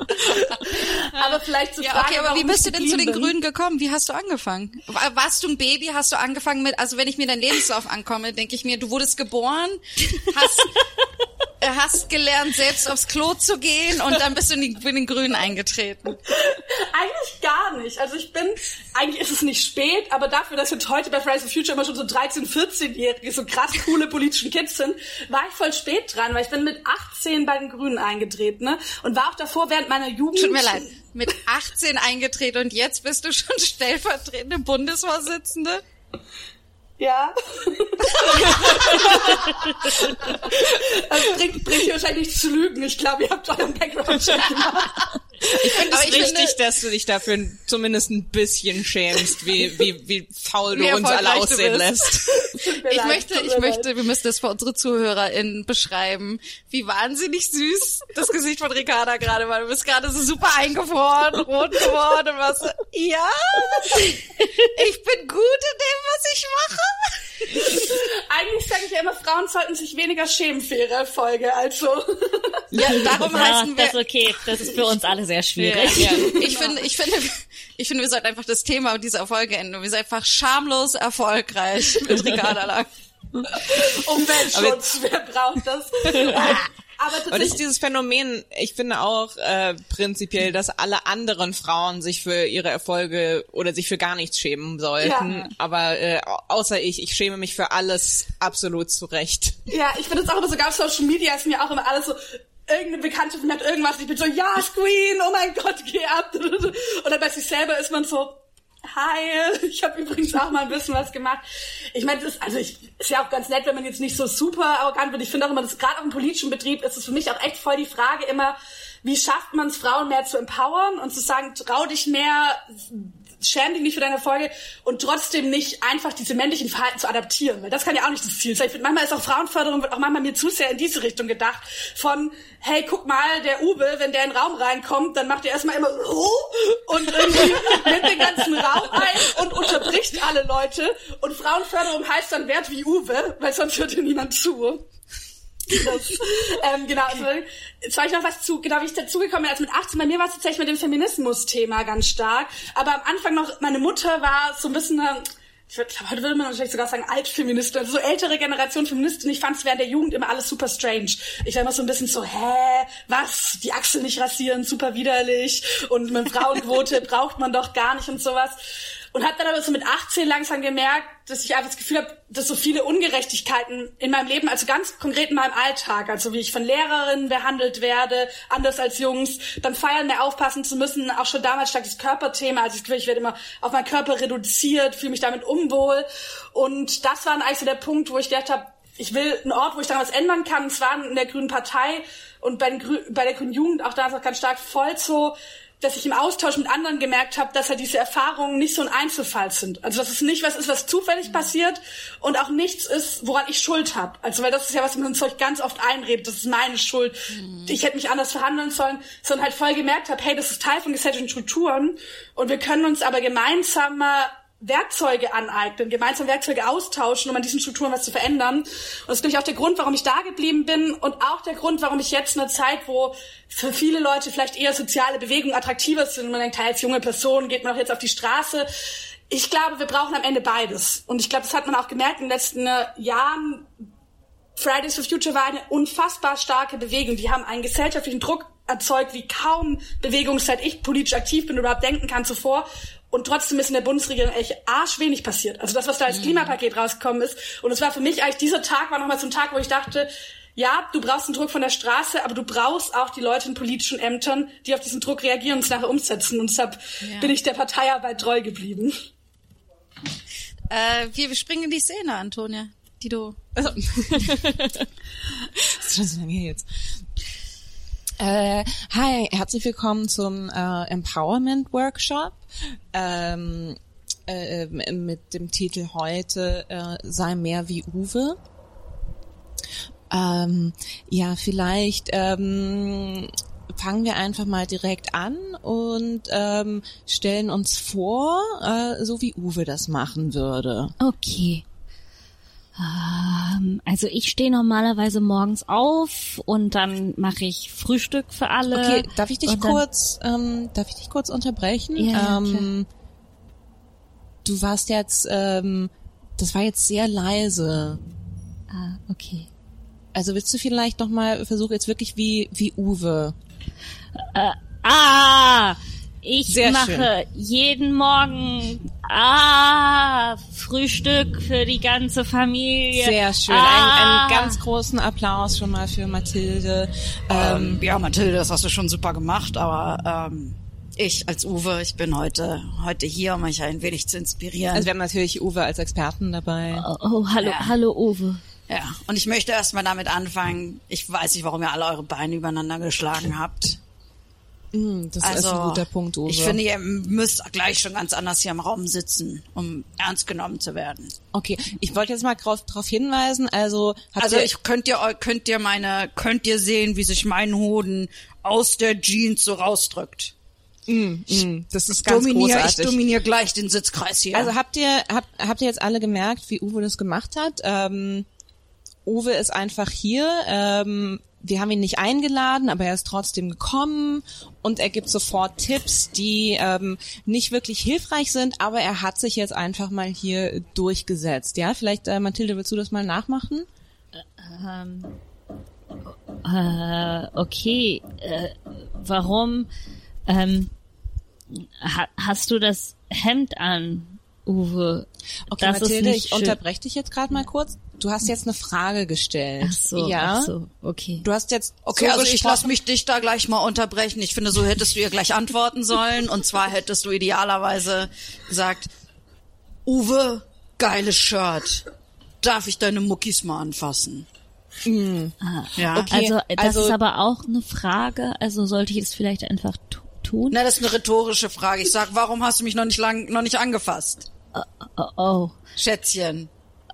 aber vielleicht zu Ja, fragen, okay, aber wie bist du denn zu den. Grünen gekommen? Wie hast du angefangen? War- Warst du ein Baby? Hast du angefangen mit, also wenn ich mir dein Lebenslauf ankomme, denke ich mir, du wurdest geboren, hast, hast gelernt, selbst aufs Klo zu gehen und dann bist du in, die, in den Grünen eingetreten. Eigentlich gar nicht. Also ich bin, eigentlich ist es nicht spät, aber dafür, dass jetzt heute bei Fridays for Future immer schon so 13-, 14-Jährige, so krass coole politische Kids sind, war ich voll spät dran, weil ich bin mit 18 bei den Grünen eingetreten, ne? Und war auch davor während meiner Jugend. Tut mir leid. Mit 18 eingetreten und jetzt bist du schon stellvertretende Bundesvorsitzende? Ja. das bringt, bringt ihr wahrscheinlich nichts zu lügen. Ich glaube, ihr habt euren Background-Check gemacht. Ich finde es richtig, finde- dass du dich dafür zumindest ein bisschen schämst, wie, wie, wie faul du uns alle aussehen lässt. Ich leid, möchte, ich möchte, leid. wir müssen das für unsere ZuhörerInnen beschreiben, wie wahnsinnig süß das Gesicht von Ricarda gerade war. Du bist gerade so super eingefroren, rot geworden und was. Ja, ich bin gut in dem, was ich mache. Eigentlich sage ich ja immer, Frauen sollten sich weniger schämen für ihre Erfolge. Also, Ja, darum Ja, heißen wir. das ist okay. Das ist für uns alle sehr schwierig. Ja, ich finde, ich finde, ich finde, wir sollten einfach das Thema dieser Folge enden. Wir sind einfach schamlos erfolgreich mit Ricarda Lang. Umweltschutz, wer braucht das? Aber Und ist dieses Phänomen, ich finde auch äh, prinzipiell, dass alle anderen Frauen sich für ihre Erfolge oder sich für gar nichts schämen sollten. Ja. Aber äh, au- außer ich, ich schäme mich für alles absolut zurecht. ja, ich finde es auch immer so, auf Social Media ist mir auch immer alles so, irgendeine Bekannte von mir hat irgendwas, ich bin so, ja, Queen, oh mein Gott, geh ab. Und dann bei sich selber ist man so, hi, ich habe übrigens auch mal ein bisschen was gemacht. Ich meine, das also ich, ist ja auch ganz nett, wenn man jetzt nicht so super arrogant wird. Ich finde auch immer, gerade auch im politischen Betrieb ist es für mich auch echt voll die Frage immer, wie schafft man es, Frauen mehr zu empowern und zu sagen, trau dich mehr, schäm dich nicht für deine Erfolge und trotzdem nicht einfach diese männlichen Verhalten zu adaptieren, weil das kann ja auch nicht das Ziel sein. Ich finde, manchmal ist auch Frauenförderung wird auch manchmal mir zu sehr in diese Richtung gedacht von, hey, guck mal, der Uwe, wenn der in den Raum reinkommt, dann macht er erstmal immer oh, und irgendwie nimmt den ganzen Raum ein und unterbricht alle Leute und Frauenförderung heißt dann Wert wie Uwe, weil sonst hört dir niemand zu. Ähm, genau, also, jetzt war ich noch was zu, genau, wie ich dazugekommen bin, als mit 18, bei mir war es tatsächlich mit dem Feminismus-Thema ganz stark, aber am Anfang noch, meine Mutter war so ein bisschen eine, ich würde, glaub, heute würde man wahrscheinlich sogar sagen Altfeministin, also so ältere Generation Feministin, ich fand es während der Jugend immer alles super strange. Ich war immer so ein bisschen so, hä, was, die Achsel nicht rasieren, super widerlich und mit Frauenquote braucht man doch gar nicht und sowas. Und habe dann aber so mit 18 langsam gemerkt, dass ich einfach das Gefühl habe, dass so viele Ungerechtigkeiten in meinem Leben, also ganz konkret in meinem Alltag, also wie ich von Lehrerinnen behandelt werde, anders als Jungs, dann feiern mehr aufpassen zu müssen, auch schon damals stark das Körperthema, also ich, ich werde immer auf meinen Körper reduziert, fühle mich damit unwohl. Und das war eigentlich so der Punkt, wo ich gedacht habe, ich will einen Ort, wo ich dann was ändern kann. Es war in der Grünen Partei und bei, Grü bei der Grünen Jugend auch damals auch ganz stark voll so, dass ich im Austausch mit anderen gemerkt habe, dass halt diese Erfahrungen nicht so ein Einzelfall sind. Also dass es nicht was ist, was zufällig passiert und auch nichts ist, woran ich Schuld habe. Also weil das ist ja, was man uns euch ganz oft einredet, das ist meine Schuld. Ich hätte mich anders verhandeln sollen, sondern halt voll gemerkt habe, hey, das ist Teil von gesellschaftlichen Strukturen und wir können uns aber gemeinsam mal Werkzeuge aneignen, gemeinsam Werkzeuge austauschen, um an diesen Strukturen was zu verändern. Und das ist, glaube ich, auch der Grund, warum ich da geblieben bin und auch der Grund, warum ich jetzt in einer Zeit, wo für viele Leute vielleicht eher soziale Bewegungen attraktiver sind man denkt, als junge Person geht man auch jetzt auf die Straße. Ich glaube, wir brauchen am Ende beides. Und ich glaube, das hat man auch gemerkt in den letzten äh, Jahren. Fridays for Future war eine unfassbar starke Bewegung. Die haben einen gesellschaftlichen Druck erzeugt, wie kaum Bewegung, seit ich politisch aktiv bin, überhaupt denken kann zuvor. Und trotzdem ist in der Bundesregierung echt arschwenig passiert. Also das, was da als Klimapaket rausgekommen ist. Und es war für mich eigentlich, dieser Tag war nochmal so ein Tag, wo ich dachte, ja, du brauchst einen Druck von der Straße, aber du brauchst auch die Leute in politischen Ämtern, die auf diesen Druck reagieren und es nachher umsetzen. Und deshalb bin ich der Parteiarbeit treu geblieben. Äh, wir springen in die Szene, Antonia, die du. Also, das ist schon so lange jetzt. Äh, hi, herzlich willkommen zum äh, Empowerment Workshop ähm, äh, mit dem Titel heute äh, Sei mehr wie Uwe. Ähm, ja, vielleicht ähm, fangen wir einfach mal direkt an und ähm, stellen uns vor, äh, so wie Uwe das machen würde. Okay. Ähm, also ich stehe normalerweise morgens auf und dann mache ich Frühstück für alle. Okay, darf ich dich Und kurz, ähm, darf ich dich kurz unterbrechen? Ja, ähm, du warst jetzt, ähm, das war jetzt sehr leise. Ah, okay. Also willst du vielleicht noch mal versuchen jetzt wirklich wie wie Uwe? Ah, ich Sehr mache jeden Morgen ah Frühstück für die ganze Familie. Sehr schön. Ah, Einen, einen ganz großen Applaus schon mal für Mathilde. Ähm, ja, Mathilde, das hast du schon super gemacht, aber ähm, ich als Uwe, ich bin heute, heute hier, um euch ein wenig zu inspirieren. Also wir haben natürlich Uwe als Experten dabei. Oh, oh hallo, Ja. hallo Uwe. ja, und ich möchte erstmal damit anfangen. Ich weiß nicht, warum ihr alle eure Beine übereinander geschlagen habt. Hm, das Also, ist ein guter Punkt, Uwe. ich finde, ihr müsst gleich schon ganz anders hier im Raum sitzen, um ernst genommen zu werden. okay, ich wollte jetzt mal darauf drauf hinweisen, also Also ihr, ich könnt ihr könnt ihr meine könnt ihr sehen, wie sich mein Hoden aus der Jeans so rausdrückt. Hm, das ist ganz Dominier, ich großartig. dominiere gleich den Sitzkreis hier. Also habt ihr habt, habt ihr jetzt alle gemerkt, wie Uwe das gemacht hat? Ähm, Uwe ist einfach hier. Ähm, wir haben ihn nicht eingeladen, aber er ist trotzdem gekommen und er gibt sofort Tipps, die ähm, nicht wirklich hilfreich sind, aber er hat sich jetzt einfach mal hier durchgesetzt. Ja, vielleicht äh, Mathilde, willst du das mal nachmachen? Ähm, äh, okay, äh, warum ähm, ha, hast du das Hemd an, Uwe? Okay, das Mathilde, ich unterbreche dich jetzt gerade mal kurz. Du hast jetzt eine Frage gestellt. Ach so, ja. ach so, okay. Du hast jetzt Okay, so also ich gesprochen- lasse mich dich da gleich mal unterbrechen. Ich finde, so hättest du ihr gleich antworten sollen. Und zwar hättest du idealerweise gesagt, Uwe, geiles Shirt. Darf ich deine Muckis mal anfassen? Ja. Okay. Also das also- ist aber auch eine Frage. Also sollte ich es vielleicht einfach tu- tun? Na, das ist eine rhetorische Frage. Ich sag, warum hast du mich noch nicht lang, noch nicht angefasst? Oh, oh. Schätzchen.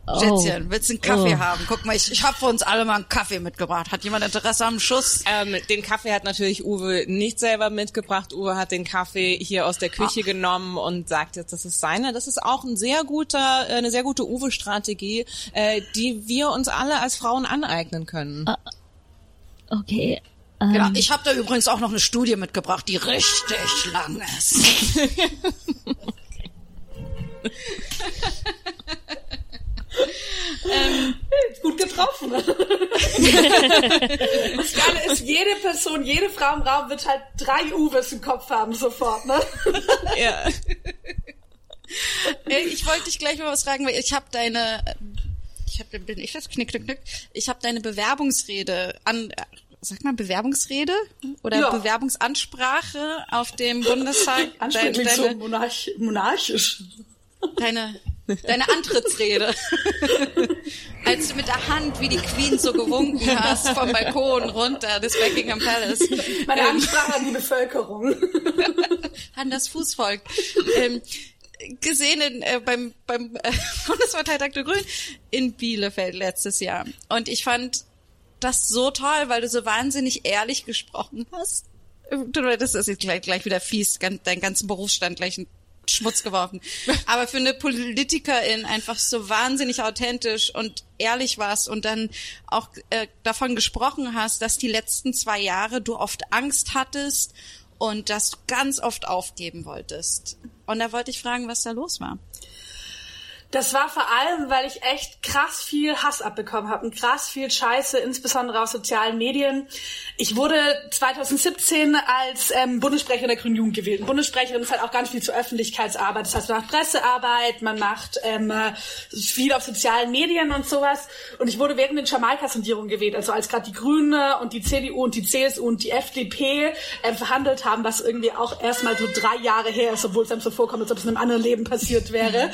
Oh. Schätzchen, willst du einen Kaffee Oh. haben? Guck mal, ich, ich habe für uns alle mal einen Kaffee mitgebracht. Hat jemand Interesse am Schuss? Ähm, den Kaffee hat natürlich Uwe nicht selber mitgebracht. Uwe hat den Kaffee hier aus der Küche genommen und sagt jetzt, das ist seine. Das ist auch ein sehr guter, äh, eine sehr gute Uwe-Strategie, äh, die wir uns alle als Frauen aneignen können. Okay. Ähm, Genau. Ich habe da übrigens auch noch eine Studie mitgebracht, die richtig lang ist. Gut getroffen. das Geile ist, jede Person, jede Frau im Raum wird halt drei Uwes im Kopf haben sofort, ne? Ja. Ich wollte dich gleich mal was fragen, weil ich habe deine, ich habe, bin ich das knick, knick, knick. Ich habe deine Bewerbungsrede an, sag mal Bewerbungsrede oder Ja. Bewerbungsansprache auf dem Bundestag, deine, Ansprechend so deine, monarch monarchisch. deine, deine Antrittsrede, als du mit der Hand wie die Queen so gewunken hast vom Balkon runter des Buckingham Palace. Meine Ansprache an die Bevölkerung. an das Fußvolk ähm, gesehen in, äh, beim, beim äh, Bundesparteitag der Grünen in Bielefeld letztes Jahr. Und ich fand das so toll, weil du so wahnsinnig ehrlich gesprochen hast. Du, das ist jetzt gleich, gleich wieder fies, deinen ganzen Berufsstand gleich Schmutz geworfen. Aber für eine Politikerin einfach so wahnsinnig authentisch und ehrlich warst und dann auch äh, davon gesprochen hast, dass die letzten zwei Jahre du oft Angst hattest und dass du ganz oft aufgeben wolltest. Und da wollte ich fragen, was da los war. Das war vor allem, weil ich echt krass viel Hass abbekommen habe und krass viel Scheiße, insbesondere aus sozialen Medien. Ich wurde 2017 als ähm, Bundessprecherin der Grünen Jugend gewählt. Und Bundessprecherin ist halt auch ganz viel zur Öffentlichkeitsarbeit. Das heißt, man macht Pressearbeit, man macht ähm, äh, viel auf sozialen Medien und sowas. Und ich wurde während den Jamaika-Sondierungen gewählt, also als gerade die Grüne und die CDU und die CSU und die FDP ähm, verhandelt haben, was irgendwie auch erstmal so drei Jahre her ist, obwohl es einem so vorkommt, als ob es in einem anderen Leben passiert wäre.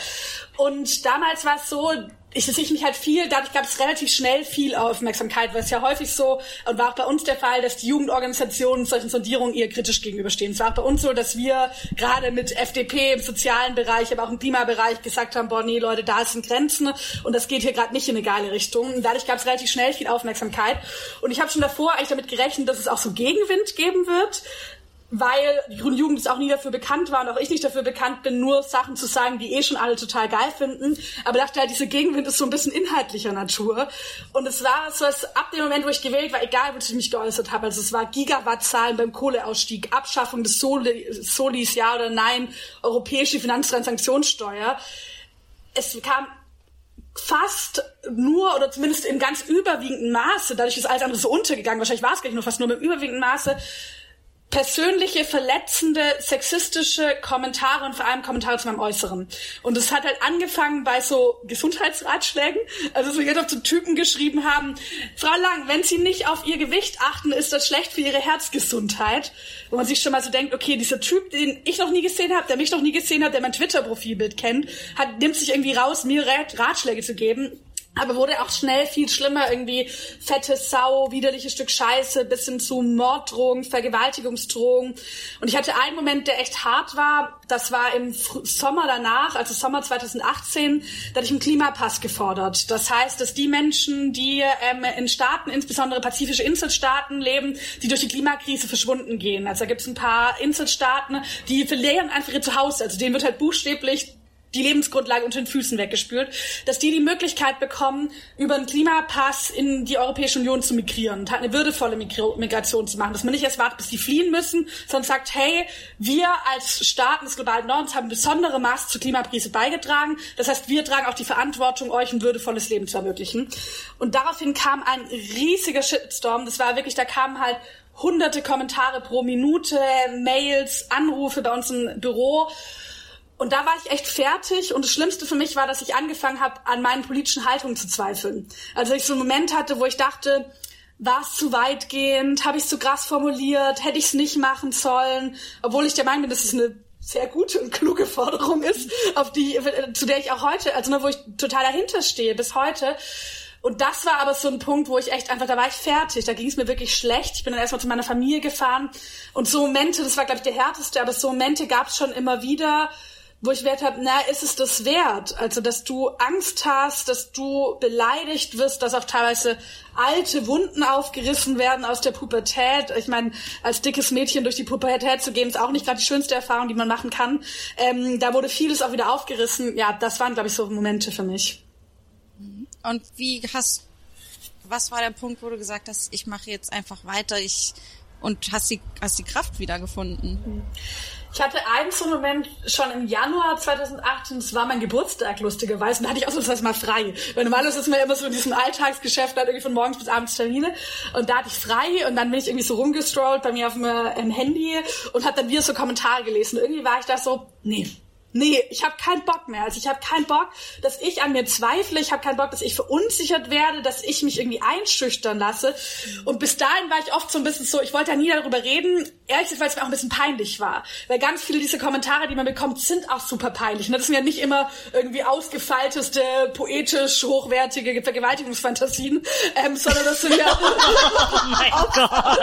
Und damals war es so, ich sehe mich halt viel, dadurch gab es relativ schnell viel Aufmerksamkeit, weil es ja häufig so, und war auch bei uns der Fall, dass die Jugendorganisationen solchen Sondierungen eher kritisch gegenüberstehen. Es war auch bei uns so, dass wir gerade mit FDP im sozialen Bereich, aber auch im Klimabereich gesagt haben, boah, nee, Leute, da sind Grenzen und das geht hier gerade nicht in eine geile Richtung. Und dadurch gab es relativ schnell viel Aufmerksamkeit. Und ich habe schon davor eigentlich damit gerechnet, dass es auch so Gegenwind geben wird weil die Grüne Jugend ist auch nie dafür bekannt war und auch ich nicht dafür bekannt bin, nur Sachen zu sagen, die eh schon alle total geil finden. Aber dachte halt, dieser Gegenwind ist so ein bisschen inhaltlicher Natur. Und es war so, dass ab dem Moment, wo ich gewählt war, egal, wozu ich mich geäußert habe, also es war Gigawattzahlen beim Kohleausstieg, Abschaffung des Soli, Solis, ja oder nein, europäische Finanztransaktionssteuer. Es kam fast nur oder zumindest im ganz überwiegenden Maße, dadurch ist alles andere so untergegangen, wahrscheinlich war es gar nicht nur fast nur im überwiegenden Maße, persönliche, verletzende, sexistische Kommentare und vor allem Kommentare zu meinem Äußeren. Und es hat halt angefangen bei so Gesundheitsratschlägen. Also so jetzt zu Typen geschrieben haben, Frau Lang, wenn Sie nicht auf Ihr Gewicht achten, ist das schlecht für Ihre Herzgesundheit. Wo man sich schon mal so denkt, okay, dieser Typ, den ich noch nie gesehen habe, der mich noch nie gesehen hat, der mein Twitter-Profilbild kennt, hat, nimmt sich irgendwie raus, mir Ratschläge zu geben aber wurde auch schnell viel schlimmer, irgendwie fette Sau, widerliches Stück Scheiße, bis hin zu Morddrohungen, Vergewaltigungsdrohungen. Und ich hatte einen Moment, der echt hart war. Das war im Sommer danach, also Sommer 2018, da hatte ich einen Klimapass gefordert. Das heißt, dass die Menschen, die ähm, in Staaten, insbesondere pazifische Inselstaaten leben, die durch die Klimakrise verschwunden gehen. Also da gibt es ein paar Inselstaaten, die verlieren einfach ihr Zuhause. Also denen wird halt buchstäblich die Lebensgrundlage unter den Füßen weggespült, dass die die Möglichkeit bekommen, über einen Klimapass in die Europäische Union zu migrieren und halt eine würdevolle Migration zu machen, dass man nicht erst wartet, bis die fliehen müssen, sondern sagt, hey, wir als Staaten des globalen Nordens haben besondere Maß zur Klimakrise beigetragen. Das heißt, wir tragen auch die Verantwortung, euch ein würdevolles Leben zu ermöglichen. Und daraufhin kam ein riesiger Shitstorm. Das war wirklich, da kamen halt hunderte Kommentare pro Minute, Mails, Anrufe bei uns im Büro. Und da war ich echt fertig. Und das Schlimmste für mich war, dass ich angefangen habe, an meinen politischen Haltungen zu zweifeln. Also ich so einen Moment hatte, wo ich dachte, war es zu weitgehend, habe ich es zu krass formuliert, hätte ich es nicht machen sollen, obwohl ich der Meinung bin, dass es eine sehr gute und kluge Forderung ist, auf die, zu der ich auch heute, also nur wo ich total dahinter stehe, bis heute. Und das war aber so ein Punkt, wo ich echt einfach, da war ich fertig, da ging es mir wirklich schlecht. Ich bin dann erstmal zu meiner Familie gefahren. Und so Momente, das war glaube ich der härteste, aber so Momente gab es schon immer wieder, wo ich wert habe, na, ist es das wert? Also, dass du Angst hast, dass du beleidigt wirst, dass auch teilweise alte Wunden aufgerissen werden aus der Pubertät. Ich meine, als dickes Mädchen durch die Pubertät zu gehen, ist auch nicht gerade die schönste Erfahrung, die man machen kann. Ähm, da wurde vieles auch wieder aufgerissen. Ja, das waren, glaube ich, so Momente für mich. Und wie hast, was war der Punkt, wo du gesagt hast, ich mache jetzt einfach weiter, ich und hast die, hast die Kraft wiedergefunden? Ich hatte einen so Moment schon im Januar 2018, das war mein Geburtstag, lustigerweise, und da hatte ich das mal frei. Weil normalerweise ist man immer so in diesem Alltagsgeschäft, halt irgendwie von morgens bis abends Termine. Und da hatte ich frei und dann bin ich irgendwie so rumgestrollt bei mir auf dem äh, Handy und habe dann wieder so Kommentare gelesen. Und irgendwie war ich da so, nee, Nee, ich habe keinen Bock mehr. Also ich habe keinen Bock, dass ich an mir zweifle. Ich habe keinen Bock, dass ich verunsichert werde, dass ich mich irgendwie einschüchtern lasse. Und bis dahin war ich oft so ein bisschen so, ich wollte ja nie darüber reden, ehrlich gesagt, weil es mir auch ein bisschen peinlich war. Weil ganz viele dieser Kommentare, die man bekommt, sind auch super peinlich. Und das sind ja nicht immer irgendwie ausgefeilteste, poetisch hochwertige Vergewaltigungsfantasien, ähm, sondern das sind ja... Oh mein Gott.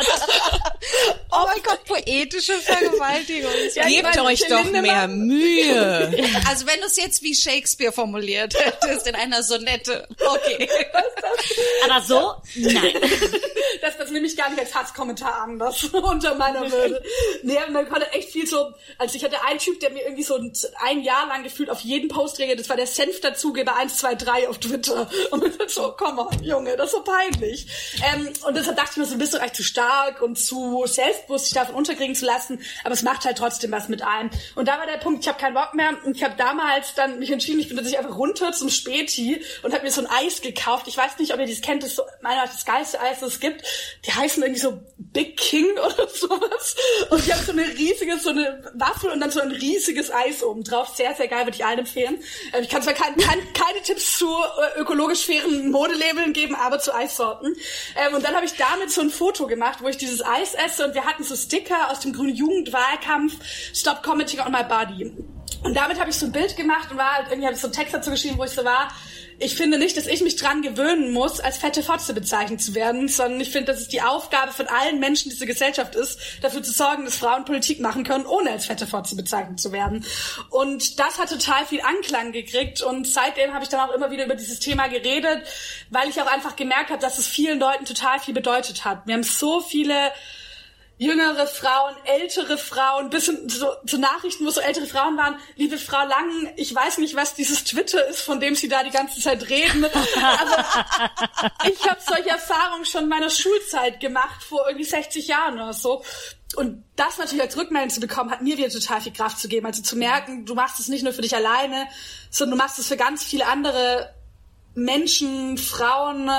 Oh mein Gott, poetische Vergewaltigung. Ja, Gebt euch doch mehr Mühe. Also wenn du es jetzt wie Shakespeare formuliert hättest in einer Sonette, okay. Aber so? Nein. Das, das nehme ich gar nicht als Hasskommentar an, das unter meiner Würde. Nee, man konnte echt viel so, also ich hatte einen Typ, der mir irgendwie so ein, ein Jahr lang gefühlt auf jeden Post reagiert, das war der Senf-Dazugeber 123 auf Twitter. Und mir so, komm on, Junge, das ist so peinlich. Ähm, und deshalb dachte ich mir so, bist du eigentlich zu stark und zu selbstbewusst, dich davon unterkriegen zu lassen, aber es macht halt trotzdem was mit einem. Und da war der Punkt, ich habe keinen Bock mehr und ich habe damals dann mich entschieden, ich bin tatsächlich einfach runter zum Späti und habe mir so ein Eis gekauft. Ich weiß nicht, ob ihr das kennt, das ist so meiner das geilste Eis, das es gibt. Die heißen irgendwie so Big King oder sowas. Und die haben so eine riesige, so eine Waffel und dann so ein riesiges Eis oben drauf. Sehr, sehr geil, würde ich allen empfehlen. Ähm, Ich kann zwar kein, kein, keine Tipps zu äh, ökologisch fairen Modelabeln geben, aber zu Eissorten. Ähm, Und dann habe ich damit so ein Foto gemacht, wo ich dieses Eis esse und wir hatten so Sticker aus dem grünen Jugendwahlkampf Stop Commenting on my body. Und damit habe ich so ein Bild gemacht und war halt, irgendwie habe ich so einen Text dazu geschrieben, wo ich so war, ich finde nicht, dass ich mich dran gewöhnen muss, als fette Fotze bezeichnet zu werden, sondern ich finde, dass es die Aufgabe von allen Menschen dieser Gesellschaft ist, dafür zu sorgen, dass Frauen Politik machen können, ohne als fette Fotze bezeichnet zu werden. Und das hat total viel Anklang gekriegt und seitdem habe ich dann auch immer wieder über dieses Thema geredet, weil ich auch einfach gemerkt habe, dass es vielen Leuten total viel bedeutet hat. Wir haben so viele jüngere Frauen, ältere Frauen, bis hin so, zu Nachrichten, wo so ältere Frauen waren, liebe Frau Lang, ich weiß nicht, was dieses Twitter ist, von dem Sie da die ganze Zeit reden. Also ich habe solche Erfahrungen schon in meiner Schulzeit gemacht, vor irgendwie 60 Jahren oder so. Und das natürlich als Rückmeldung zu bekommen, hat mir wieder total viel Kraft zu geben. Also zu merken, du machst es nicht nur für dich alleine, sondern du machst es für ganz viele andere Menschen, Frauen,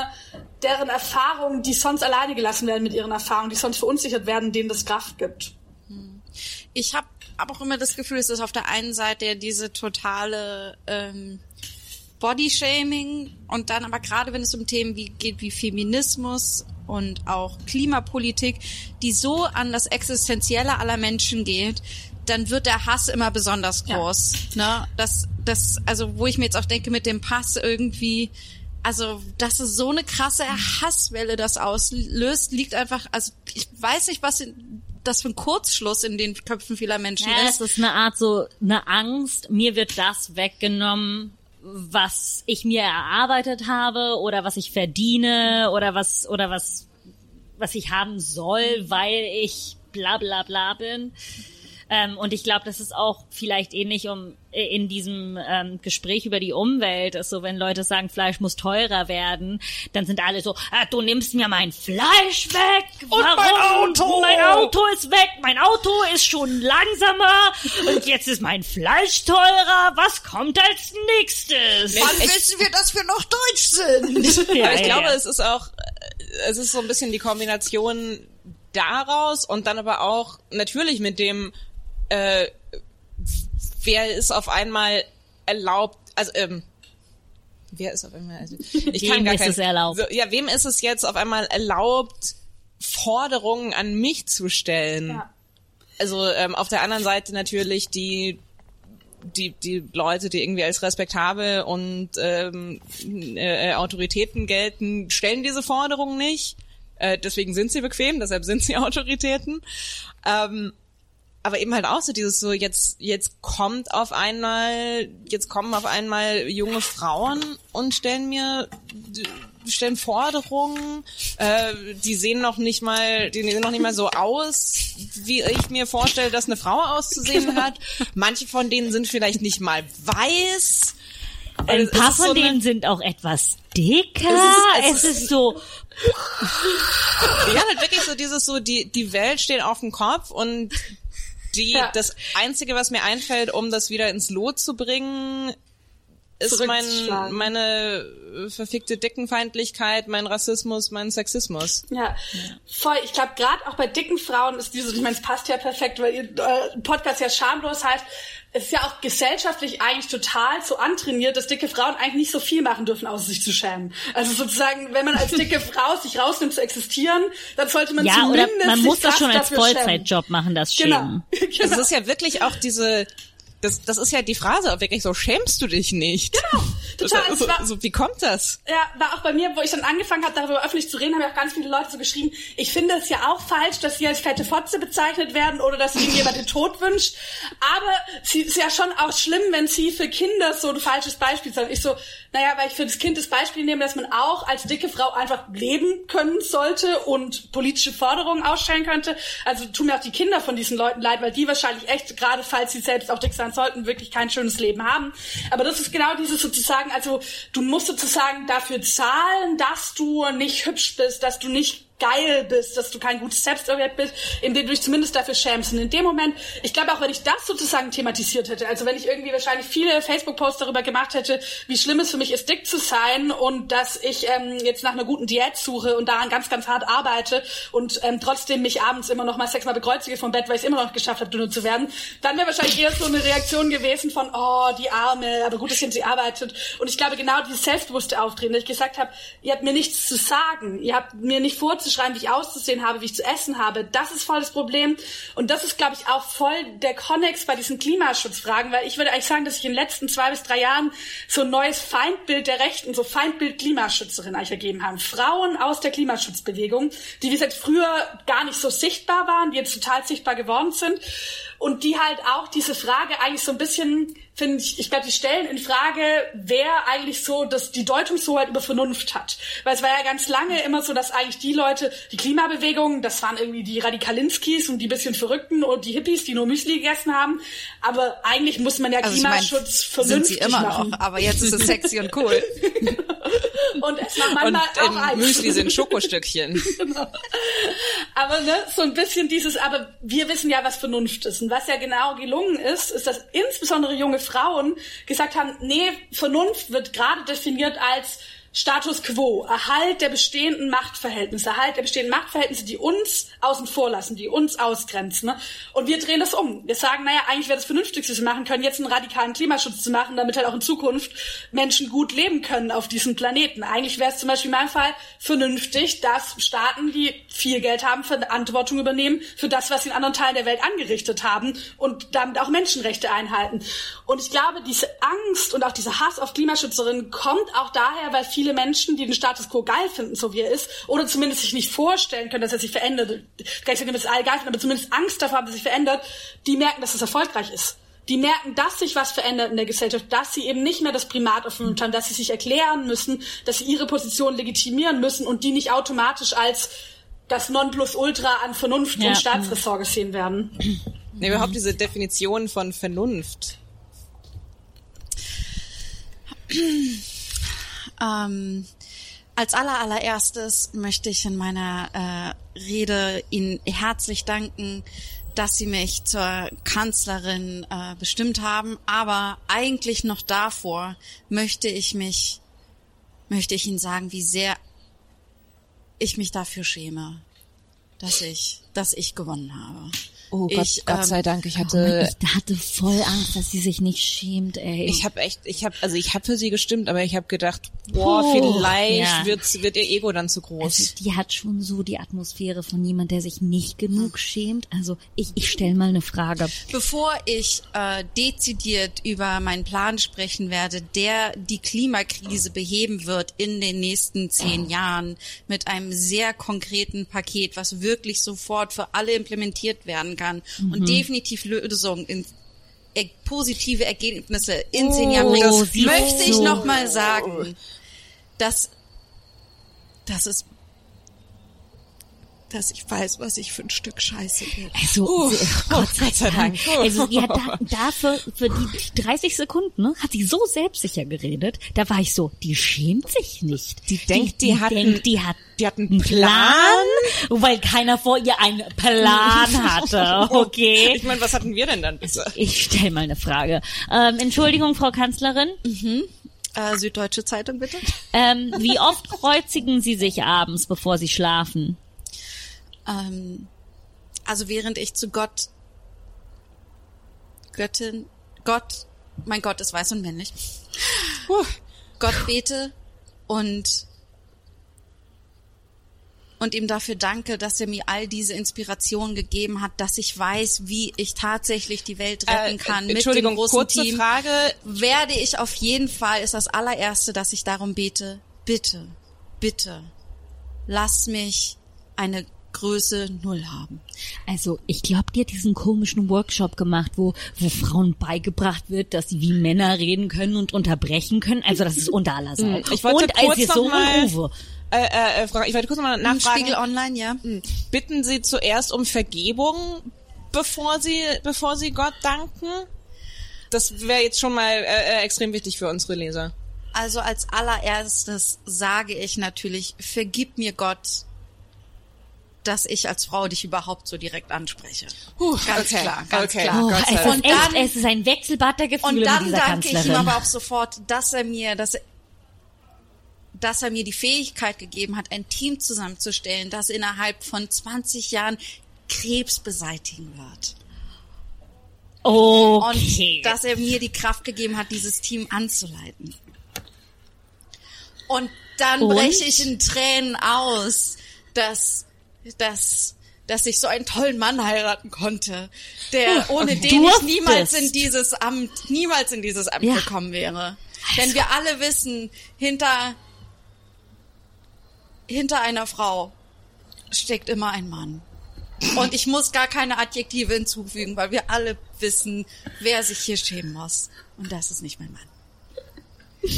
deren Erfahrungen, die sonst alleine gelassen werden mit ihren Erfahrungen, die sonst verunsichert werden, denen das Kraft gibt. Ich habe aber auch immer das Gefühl, es ist auf der einen Seite diese totale ähm, Bodyshaming und dann aber gerade wenn es um Themen wie geht wie Feminismus und auch Klimapolitik, die so an das Existenzielle aller Menschen geht, dann wird der Hass immer besonders groß. Ne? Das, das, also wo ich mir jetzt auch denke, mit dem Pass irgendwie, also dass es so eine krasse Hasswelle das auslöst, liegt einfach, also ich weiß nicht, was in, das für ein Kurzschluss in den Köpfen vieler Menschen Ja, ist. es ist eine Art so eine Angst, mir wird das weggenommen, was ich mir erarbeitet habe oder was ich verdiene oder was oder was was ich haben soll, weil ich bla bla bla bin. Ähm, und ich glaube, das ist auch vielleicht ähnlich um in diesem ähm, Gespräch über die Umwelt ist so, wenn Leute sagen, Fleisch muss teurer werden, dann sind alle so, ah, du nimmst mir mein Fleisch weg. Und Warum? mein Auto. Mein Auto ist weg. Mein Auto ist schon langsamer und jetzt ist mein Fleisch teurer. Was kommt als nächstes? Wann wissen wir, dass wir noch deutsch sind? Ja, Aber ich ja, glaube, ja. es ist auch, äh, es ist so ein bisschen die Kombination daraus und dann aber auch natürlich mit dem, äh, wer ist auf einmal erlaubt, also ähm, wer ist auf einmal, also, ich Wem kann gar ist kein, es erlaubt? So, ja, wem ist es jetzt auf einmal erlaubt, Forderungen an mich zu stellen? Ja. Also ähm, auf der anderen Seite natürlich die die, die Leute, die irgendwie als respektabel und ähm, äh, Autoritäten gelten, stellen diese Forderungen nicht. Äh, deswegen sind sie bequem, deshalb sind sie Autoritäten. Ähm, aber eben halt auch so dieses so, jetzt, jetzt kommt auf einmal, jetzt kommen auf einmal junge Frauen und stellen mir, stellen Forderungen, äh, die sehen noch nicht mal, die sehen noch nicht mal so aus, wie ich mir vorstelle, dass eine Frau auszusehen hat. Manche von denen sind vielleicht nicht mal weiß. Ein Es paar von so eine- denen sind auch etwas dicker. Es Es ist- ist, so, Ja, halt wirklich so dieses so, die, die Welt steht auf dem Kopf und die, Ja. das einzige, was mir einfällt, um das wieder ins Lot zu bringen, ist mein, meine äh, verfickte Dickenfeindlichkeit, mein Rassismus, mein Sexismus. Ja, voll. Ich glaube, gerade auch bei dicken Frauen ist dieses, ich meine, es passt ja perfekt, weil ihr äh, Podcast ja schamlos heißt. Es ist ja auch gesellschaftlich eigentlich total so antrainiert, dass dicke Frauen eigentlich nicht so viel machen dürfen, außer sich zu schämen. Also sozusagen, wenn man als dicke Frau sich rausnimmt zu existieren, dann sollte man ja, oder zumindest man sich muss das schon als. Vollzeitjob machen, das Genau. Schämen. Das genau. ist ja wirklich auch diese, das, das ist ja die Phrase, auch wirklich so, schämst du dich nicht? Genau, total. So, war- so, wie kommt das? Ja, war auch bei mir, wo ich dann angefangen habe, darüber öffentlich zu reden, haben ja auch ganz viele Leute so geschrieben, ich finde es ja auch falsch, dass sie als fette Fotze bezeichnet werden oder dass ihnen jemand den Tod wünscht. Aber sie ist ja schon auch schlimm, wenn sie für Kinder so ein falsches Beispiel sind. Ich so, naja, weil ich für das Kind das Beispiel nehme, dass man auch als dicke Frau einfach leben können sollte und politische Forderungen ausstellen könnte. Also tun mir auch die Kinder von diesen Leuten leid, weil die wahrscheinlich echt, gerade falls sie selbst auch dick sein sollten, wirklich kein schönes Leben haben. Aber das ist genau dieses sozusagen, also du musst sozusagen dafür zahlen, dass du nicht hübsch bist, dass du nicht geil bist, dass du kein gutes Selbstwert bist, indem du dich zumindest dafür schämst. Und in dem Moment, ich glaube auch, wenn ich das sozusagen thematisiert hätte, also wenn ich irgendwie wahrscheinlich viele Facebook-Posts darüber gemacht hätte, wie schlimm es für mich ist, dick zu sein und dass ich ähm, jetzt nach einer guten Diät suche und daran ganz, ganz hart arbeite und ähm, trotzdem mich abends immer noch mal sechsmal bekreuzige vom Bett, weil ich es immer noch geschafft habe, dünner zu werden, dann wäre wahrscheinlich eher so eine Reaktion gewesen von, oh, die Arme, aber gut, dass sie arbeitet. Und ich glaube, genau dieses selbstbewusste Auftreten, dass ich gesagt habe, ihr habt mir nichts zu sagen, ihr habt mir nicht vorzuschreiben, wie ich auszusehen habe, wie ich zu essen habe, das ist voll das Problem. Und das ist, glaube ich, auch voll der Konnex bei diesen Klimaschutzfragen, weil ich würde eigentlich sagen, dass ich in den letzten zwei bis drei Jahren so ein neues Feindbild der Rechten, so Feindbild Klimaschützerin eigentlich ergeben haben. Frauen aus der Klimaschutzbewegung, die wie gesagt früher gar nicht so sichtbar waren, die jetzt total sichtbar geworden sind und die halt auch diese Frage eigentlich so ein bisschen finde ich, ich glaube, die stellen in Frage, wer eigentlich so das, die Deutungshoheit über Vernunft hat. Weil es war ja ganz lange immer so, dass eigentlich die Leute, die Klimabewegung, das waren irgendwie die Radikalinskis und die bisschen Verrückten und die Hippies, die nur Müsli gegessen haben. Aber eigentlich muss man ja Also ich mein, Klimaschutz sind vernünftig sie immer machen. noch, aber jetzt ist es sexy und cool. Und es macht Und manchmal auch im Eis. Müsli sind Schokostückchen. Aber ne, so ein bisschen dieses, aber wir wissen ja, was Vernunft ist. Und was ja genau gelungen ist, ist, dass insbesondere junge Frauen gesagt haben, nee, Vernunft wird gerade definiert als Status quo, Erhalt der bestehenden Machtverhältnisse, Erhalt der bestehenden Machtverhältnisse, die uns außen vor lassen, die uns ausgrenzen. Ne? Und wir drehen das um. Wir sagen, naja, eigentlich wäre das Vernünftigste, was wir machen können, jetzt einen radikalen Klimaschutz zu machen, damit halt auch in Zukunft Menschen gut leben können auf diesem Planeten. Eigentlich wäre es zum Beispiel in meinem Fall vernünftig, dass Staaten, die viel Geld haben, Verantwortung übernehmen für das, was sie in anderen Teilen der Welt angerichtet haben und damit auch Menschenrechte einhalten. Und ich glaube, diese Angst und auch dieser Hass auf Klimaschützerinnen kommt auch daher, weil viele Menschen, die den Status quo geil finden, so wie er ist, oder zumindest sich nicht vorstellen können, dass er sich verändert, sagen, dass es alle geil finden, aber zumindest Angst davor haben, dass er sich verändert, die merken, dass es erfolgreich ist. Die merken, dass sich was verändert in der Gesellschaft, dass sie eben nicht mehr das Primat erfüllt haben, dass sie sich erklären müssen, dass sie ihre Position legitimieren müssen und die nicht automatisch als das Nonplusultra an Vernunft Ja. und Staatsressort gesehen werden. Nee, überhaupt diese Definition von Vernunft. Ähm, als aller allererstes möchte ich in meiner äh, Rede Ihnen herzlich danken, dass Sie mich zur Kanzlerin äh, bestimmt haben. Aber eigentlich noch davor möchte ich mich, möchte ich Ihnen sagen, wie sehr ich mich dafür schäme, dass ich, dass ich gewonnen habe. Oh Gott, Ich, Gott ähm, sei Dank, ich Oh hatte ich hatte voll Angst, dass sie sich nicht schämt, ey. Ich habe echt, ich habe, also ich habe für sie gestimmt, aber ich habe gedacht, boah, Puh, vielleicht ja. wird's, wird ihr Ego dann zu groß. Also die hat schon so die Atmosphäre von jemand, der sich nicht genug schämt. Also ich, ich stelle mal eine Frage. Bevor ich äh, dezidiert über meinen Plan sprechen werde, der die Klimakrise beheben wird in den nächsten zehn Jahren mit einem sehr konkreten Paket, was wirklich sofort für alle implementiert werden kann. Und definitiv Lösungen in äh, positive Ergebnisse in zehn Jahren bringt, das sieht möchte ich so- noch mal sagen, dass, dass es dass ich weiß, was ich für ein Stück Scheiße bin. Also, Uh, Gott sei, Gott sei Dank. Dank. Also, ja, da, dafür, für die 30 Sekunden, ne, hat sie so selbstsicher geredet. Da war ich so, die schämt sich nicht. Die denkt, die hat denkt, einen- die hat die hat einen einen Plan? weil keiner vor ihr einen Plan hatte. Okay. Ich meine, was hatten wir denn dann bitte? Ich stelle mal eine Frage. Ähm, Entschuldigung, Frau Kanzlerin. Äh, Süddeutsche Zeitung bitte. Ähm, wie oft kreuzigen Sie sich abends, bevor Sie schlafen? Ähm, also während ich zu Gott, Göttin, Gott, mein Gott ist weiß und männlich, Puh. Gott bete und und ihm dafür danke, dass er mir all diese Inspiration gegeben hat, dass ich weiß, wie ich tatsächlich die Welt retten kann mit dem Entschuldigung, großen kurze Team. Frage. Werde ich auf jeden Fall, ist das allererste, dass ich darum bete, bitte, bitte, lass mich eine Größe Null haben. Also, ich glaube, die hat diesen komischen Workshop gemacht, wo, wo Frauen beigebracht wird, dass sie wie Männer reden können und unterbrechen können. Also, das ist unter aller Sau. Hm, Ich wollte und als kurz noch Sohn mal- Uwe. Äh, äh, Frau, ich wollte kurz noch mal Im nachfragen. Spiegel Online, ja. Bitten Sie zuerst um Vergebung, bevor Sie, bevor Sie Gott danken? Das wäre jetzt schon mal äh, äh, extrem wichtig für unsere Leser. Also als allererstes sage ich natürlich, vergib mir Gott, dass ich als Frau dich überhaupt so direkt anspreche. ganz okay, klar, ganz okay. klar. Oh, Gott es ist echt, es ist ein Wechselbad der Gefühle Und dann danke ich ihm aber auch sofort, dass er mir, dass er, dass er mir die Fähigkeit gegeben hat, ein Team zusammenzustellen, das innerhalb von 20 Jahren Krebs beseitigen wird. okay. Und dass er mir die Kraft gegeben hat, dieses Team anzuleiten. Und dann breche ich in Tränen aus, dass, dass, dass ich so einen tollen Mann heiraten konnte, der, ohne den ich Durftest. niemals in dieses Amt, niemals in dieses Amt Ja. gekommen wäre. Denn wir alle wissen, hinter, hinter einer Frau steckt immer ein Mann. Und ich muss gar keine Adjektive hinzufügen, weil wir alle wissen, wer sich hier schämen muss. Und das ist nicht mein Mann.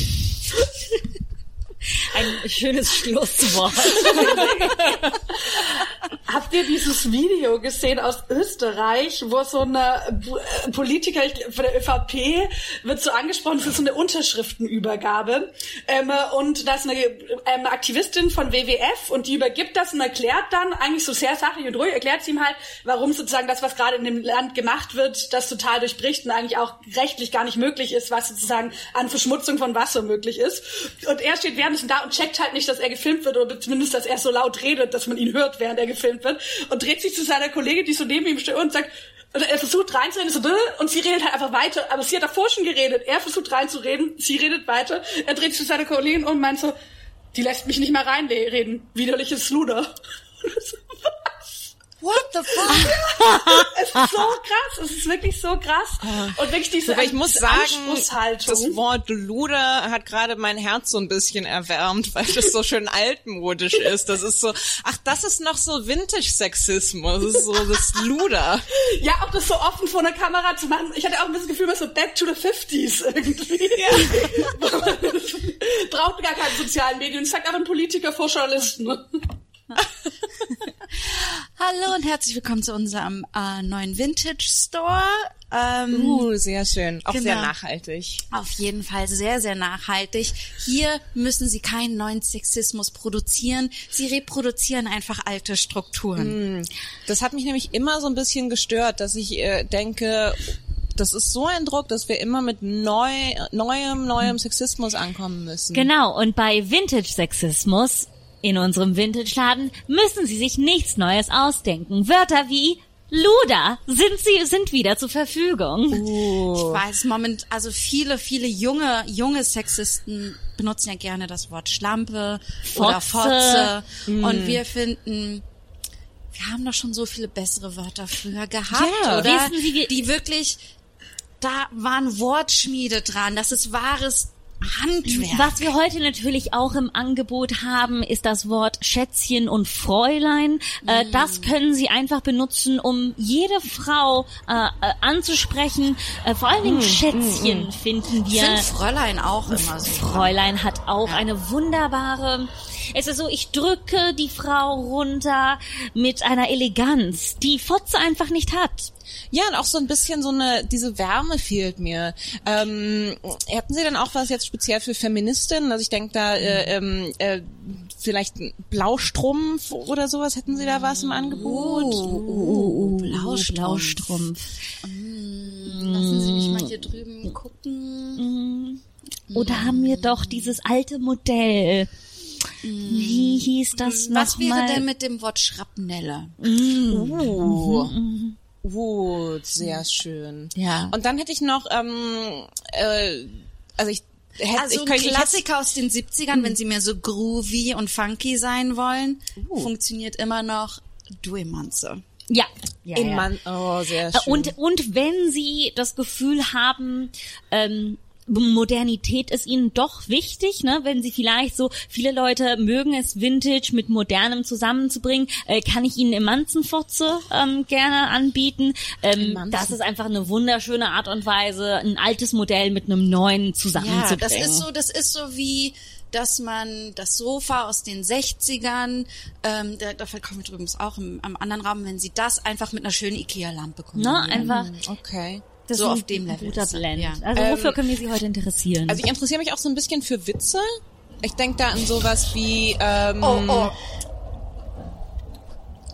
ein schönes Schlusswort. Habt ihr dieses Video gesehen aus Österreich, wo so eine äh, Politiker von der ÖVP wird so angesprochen für so eine Unterschriftenübergabe ähm, und da ist eine ähm, Aktivistin von WWF und die übergibt das und erklärt dann eigentlich so sehr sachlich und ruhig, erklärt sie ihm halt, warum sozusagen das, was gerade in dem Land gemacht wird, das total durchbricht und eigentlich auch rechtlich gar nicht möglich ist, was sozusagen an Verschmutzung von Wasser möglich ist. Und er steht währenddessen da und checkt halt nicht, dass er gefilmt wird oder zumindest, dass er so laut redet, dass man ihn hört, während er gefilmt wird und dreht sich zu seiner Kollegin, die so neben ihm steht und sagt, oder er versucht reinzureden, so, und sie redet halt einfach weiter. Aber sie hat davor schon geredet. Er versucht reinzureden, sie redet weiter. Er dreht sich zu seiner Kollegin und meint so, die lässt mich nicht mehr reinreden. Widerliches Luder. What the fuck? es ist so krass, es ist wirklich so krass. Und wirklich diese, Aber ich muss diese sagen, das Wort Luder hat gerade mein Herz so ein bisschen erwärmt, weil das so schön altmodisch ist. Das ist so, ach, das ist noch so Vintage-Sexismus. Das ist so das Luder. Ja, auch das so offen vor der Kamera zu machen. Ich hatte auch ein bisschen das Gefühl, man so back to the 50s irgendwie. Braucht gar keine sozialen Medien. Sagt aber ein Politiker vor Journalisten. Hallo und herzlich willkommen zu unserem äh, neuen Vintage Store. Ähm, Uh, sehr schön. Auch sehr Genau. nachhaltig. Auf jeden Fall sehr, sehr nachhaltig. Hier müssen Sie keinen neuen Sexismus produzieren. Sie reproduzieren einfach alte Strukturen. Das hat mich nämlich immer so ein bisschen gestört, dass ich äh, denke, das ist so ein Druck, dass wir immer mit neu, neuem, neuem Sexismus ankommen müssen. Genau, und bei Vintage-Sexismus in unserem Vintage-Laden müssen Sie sich nichts Neues ausdenken. Wörter wie Luder sind sie sind wieder zur Verfügung. Ich weiß moment, also viele, viele junge, junge Sexisten benutzen ja gerne das Wort Schlampe oder Fotze. Fotze. Und wir finden, wir haben doch schon so viele bessere Wörter früher gehabt, Ja. oder? Wissen Sie, die wirklich, da waren Wortschmiede dran. Das ist wahres Handwerk. Was wir heute natürlich auch im Angebot haben, ist das Wort Schätzchen und Fräulein. Äh, Mm. das können Sie einfach benutzen, um jede Frau äh, äh, anzusprechen. Äh, vor allen Dingen Schätzchen finden Ich wir. finde Fräulein auch immer so. Fräulein hat auch eine wunderbare. Es ist so, ich drücke die Frau runter mit einer Eleganz, die Fotze einfach nicht hat. Ja, und auch so ein bisschen so eine, diese Wärme fehlt mir. Ähm, hätten Sie denn auch was jetzt speziell für Feministinnen? Also ich denke da, äh, ähm, äh, vielleicht ein Blaustrumpf oder sowas, hätten Sie da was im Angebot? Oh, Blaustrumpf. Blaustrumpf. Lassen Sie mich mal hier drüben gucken. Oder haben wir doch dieses alte Modell. Wie hieß das Was wäre nochmal? denn mit dem Wort Schrapnelle? Uh, uh, sehr schön. Ja. Und dann hätte ich noch, ähm, äh, also ich hätte, Also ich ein könnte, hätte, Klassiker aus den 70ern, wenn Sie mehr so groovy und funky sein wollen, funktioniert immer noch Duemanze. Ja. ja, Im ja. Mann, oh, sehr Äh, schön. Und, und wenn Sie das Gefühl haben, ähm, Modernität ist Ihnen doch wichtig, ne? Wenn Sie vielleicht so, viele Leute mögen es Vintage mit Modernem zusammenzubringen, äh, kann ich Ihnen Emanzenfotze ähm, gerne anbieten. Ähm, das ist einfach eine wunderschöne Art und Weise, ein altes Modell mit einem neuen Ja, zusammenzubringen. das ist so, das ist so wie, dass man das Sofa aus den 60ern, ähm, da, da kommen wir drüben auch im, am anderen Raum, wenn Sie das einfach mit einer schönen Ikea-Lampe ne? kombinieren. Einfach okay. Das so ist auf ein dem Level guter Blend. ja. Also Ähm, wofür können wir Sie heute interessieren? Also ich interessiere mich auch so ein bisschen für Witze. Ich denke da an sowas wie, ähm, Oh, oh.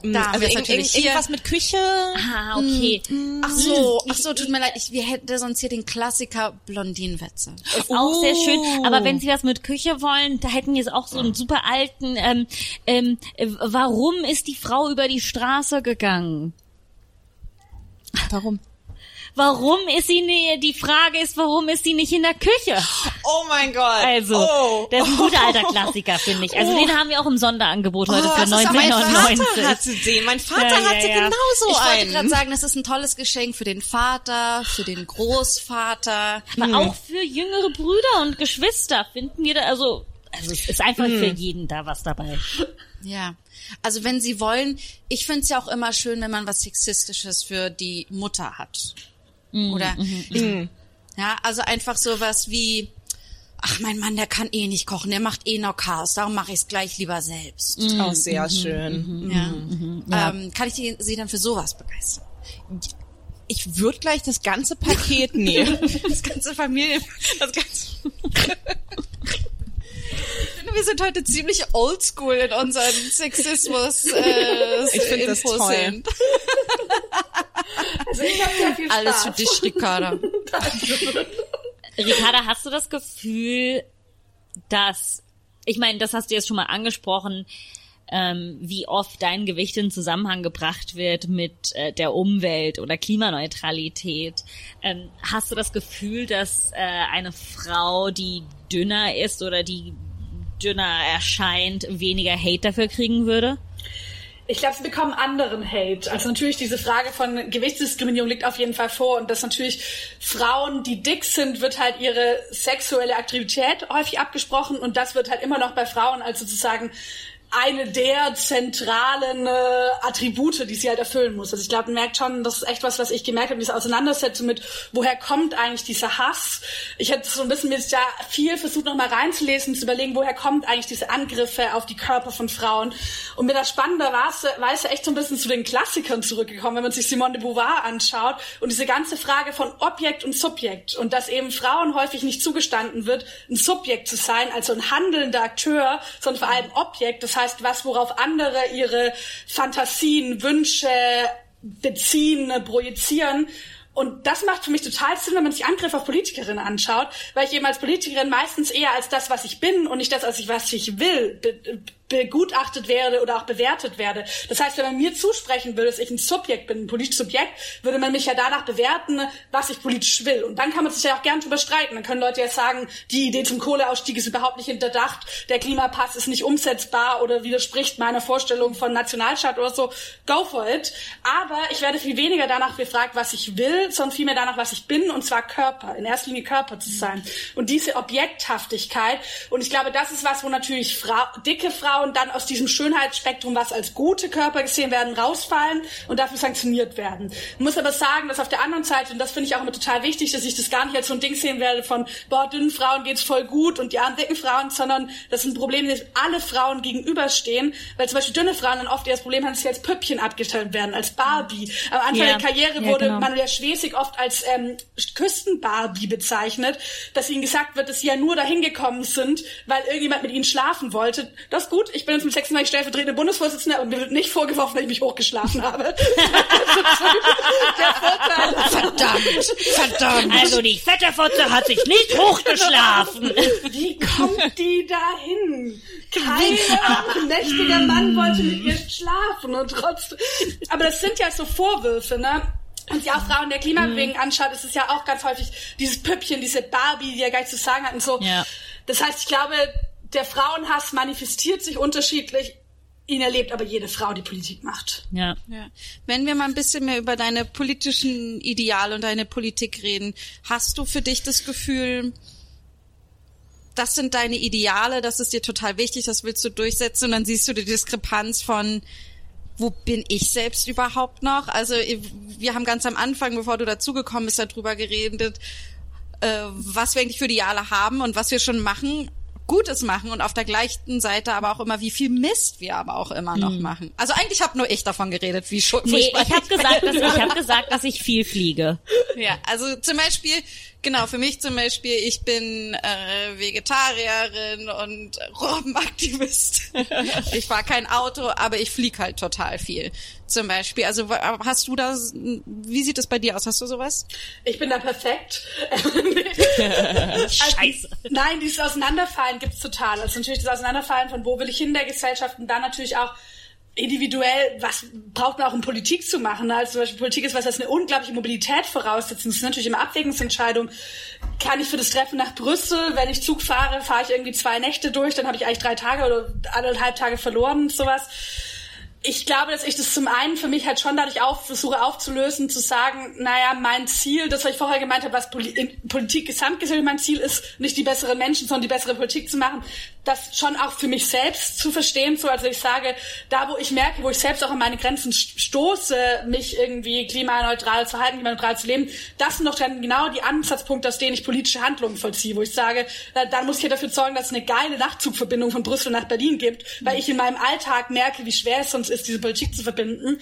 Da also wir es irg- natürlich irg- hier. irgendwas mit Küche. ah, okay. Ach so, ach so, tut mir leid, ich, wir hätten sonst hier den Klassiker Blondinenwitze. Ist auch sehr schön. Oh. Aber wenn Sie was mit Küche wollen, da hätten wir jetzt auch so einen super alten. Ähm, ähm, äh, warum ist die Frau über die Straße gegangen? Warum? Warum ist sie nicht? Die Frage ist, warum ist sie nicht in der Küche? Oh mein Gott. Also, oh. das ist ein guter alter Klassiker, finde ich. Also den haben wir auch im Sonderangebot heute Oh, für das ist aber mein 1999. Vater hatte den. Mein Vater Ja, ja, hatte ja. genauso ich wollte einen. gerade sagen, das ist ein tolles Geschenk für den Vater, für den Großvater. Aber auch für jüngere Brüder und Geschwister finden wir da, also, also es ist einfach für jeden da was dabei. Ja. Also wenn Sie wollen, ich finde es ja auch immer schön, wenn man was Sexistisches für die Mutter hat. Oder ja, also einfach sowas wie ach, mein Mann, der kann eh nicht kochen, der macht eh noch Chaos, darum mache ich es gleich lieber selbst. Auch sehr schön. Ja. Ähm, kann ich die, sie dann für sowas begeistern? Ich würde gleich das ganze Paket nehmen. Das ganze Familien, das ganze. Ich finde, wir sind heute ziemlich oldschool in unseren Sexismus äh, Ich finde das toll. Also ich habe sehr viel Spaß. Alles für dich, Ricarda. Ricarda, hast du das Gefühl, dass, ich meine, das hast du jetzt schon mal angesprochen, ähm, wie oft dein Gewicht in Zusammenhang gebracht wird mit äh, der Umwelt oder Klimaneutralität. Ähm, hast du das Gefühl, dass äh, eine Frau, die dünner ist oder die dünner erscheint, weniger Hate dafür kriegen würde? Ich glaube, sie bekommen anderen Hate. Also natürlich diese Frage von Gewichtsdiskriminierung liegt auf jeden Fall vor und dass natürlich Frauen, die dick sind, wird halt ihre sexuelle Aktivität häufig abgesprochen und das wird halt immer noch bei Frauen als sozusagen eine der zentralen äh, Attribute, die sie halt erfüllen muss. Also ich glaube, man merkt schon, das ist echt was, was ich gemerkt habe, diese Auseinandersetzung mit, woher kommt eigentlich dieser Hass? Ich hätte so ein bisschen mir ja viel versucht, noch mal reinzulesen, zu überlegen, woher kommt eigentlich diese Angriffe auf die Körper von Frauen? Und mir das Spannende war, es war es ja echt so ein bisschen zu den Klassikern zurückgekommen, wenn man sich Simone de Beauvoir anschaut und diese ganze Frage von Objekt und Subjekt und dass eben Frauen häufig nicht zugestanden wird, ein Subjekt zu sein, also ein handelnder Akteur, sondern vor allem Objekt. Das heißt, was, worauf andere ihre Fantasien, Wünsche beziehen, projizieren. Und das macht für mich total Sinn, wenn man sich Angriffe auf Politikerinnen anschaut, weil ich eben als Politikerin meistens eher als das, was ich bin und nicht das, als ich, was ich will, be begutachtet werde oder auch bewertet werde. Das heißt, wenn man mir zusprechen würde, dass ich ein Subjekt bin, ein politisches Subjekt, würde man mich ja danach bewerten, was ich politisch will. Und dann kann man sich ja auch gern drüber streiten. Dann können Leute ja sagen, die Idee zum Kohleausstieg ist überhaupt nicht hinterdacht, der Klimapass ist nicht umsetzbar oder widerspricht meiner Vorstellung von Nationalstaat oder so. Go for it. Aber ich werde viel weniger danach befragt, was ich will, sondern vielmehr danach, was ich bin, und zwar Körper. In erster Linie Körper zu sein. Und diese Objekthaftigkeit. Und ich glaube, das ist was, wo natürlich Frau, dicke Frauen dann aus diesem Schönheitsspektrum, was als gute Körper gesehen werden, rausfallen und dafür sanktioniert werden. Ich muss aber sagen, dass auf der anderen Seite, und das finde ich auch immer total wichtig, dass ich das gar nicht als so ein Ding sehen werde von, boah, dünnen Frauen geht's voll gut und die armen dicken Frauen, sondern das ist ein Problem, dem alle Frauen gegenüberstehen, weil zum Beispiel dünne Frauen dann oft eher das Problem haben, dass sie als Püppchen abgestellt werden, als Barbie. Am Anfang Ja. der Karriere Ja, wurde genau. Manuela Schwesig oft als ähm, Küstenbarbie bezeichnet, dass ihnen gesagt wird, dass sie ja nur dahin gekommen sind, weil irgendjemand mit ihnen schlafen wollte. Das ist gut, ich bin jetzt mit 36 stellvertretende Bundesvorsitzende, aber mir wird nicht vorgeworfen, dass ich mich hochgeschlafen habe. der Vorteil. Verdammt, verdammt. Also die fette Fotze hat sich nicht hochgeschlafen. Wie kommt die dahin? Kein mächtiger Mann wollte mit ihr schlafen und trotzdem. Aber das sind ja so Vorwürfe, ne? Und sich auch Frauen der Klimabewegung anschaut, ist es ja auch ganz häufig dieses Püppchen, diese Barbie, die ja gar nichts zu sagen hat und so. Ja. Das heißt, ich glaube, der Frauenhass manifestiert sich unterschiedlich. Ihn erlebt aber jede Frau, die Politik macht. Ja. Ja. Wenn wir mal ein bisschen mehr über deine politischen Ideale und deine Politik reden, hast du für dich das Gefühl, das sind deine Ideale, das ist dir total wichtig, das willst du durchsetzen und dann siehst du die Diskrepanz von wo bin ich selbst überhaupt noch? Also wir haben ganz am Anfang, bevor du dazugekommen bist, darüber geredet, äh, was wir eigentlich für Ideale haben und was wir schon machen, Gutes machen und auf der gleichen Seite aber auch immer, wie viel Mist wir aber auch immer noch machen. Also eigentlich habe nur ich davon geredet, wie schon Nee, ich habe gesagt, dass ich habe gesagt, dass ich viel fliege. Ja, also zum Beispiel, genau, für mich zum Beispiel, ich bin äh, Vegetarierin und Robbenaktivist. ich fahre kein Auto, aber ich flieg halt total viel. Zum Beispiel. Also hast du das, wie sieht das bei dir aus? Hast du sowas? Ich bin da perfekt. Scheiße. Nein, dieses Auseinanderfallen gibt's total. Also natürlich das Auseinanderfallen von wo will ich hin der Gesellschaft und dann natürlich auch individuell, was braucht man auch um Politik zu machen? Also zum Beispiel Politik ist was, das eine unglaubliche Mobilität voraussetzt. Und Das ist natürlich immer Abwägungsentscheidung. Kann ich für das Treffen nach Brüssel, wenn ich Zug fahre, fahre ich irgendwie zwei Nächte durch, dann habe ich eigentlich drei Tage oder anderthalb Tage verloren und sowas. Ich glaube, dass ich das zum einen für mich halt schon dadurch auf, versuche aufzulösen, zu sagen, naja, mein Ziel, das was ich vorher gemeint habe, was Poli Politik gesamtgesellschaftlich mein Ziel ist, nicht die besseren Menschen, sondern die bessere Politik zu machen, das schon auch für mich selbst zu verstehen, so also ich sage, da wo ich merke, wo ich selbst auch an meine Grenzen stoße, mich irgendwie klimaneutral zu halten, klimaneutral zu leben, das sind doch dann genau die Ansatzpunkte, aus denen ich politische Handlungen vollziehe, wo ich sage, da, dann muss ich ja dafür sorgen, dass es eine geile Nachtzugverbindung von Brüssel nach Berlin gibt, weil ich in meinem Alltag merke, wie schwer es sonst ist, diese Politik zu verbinden.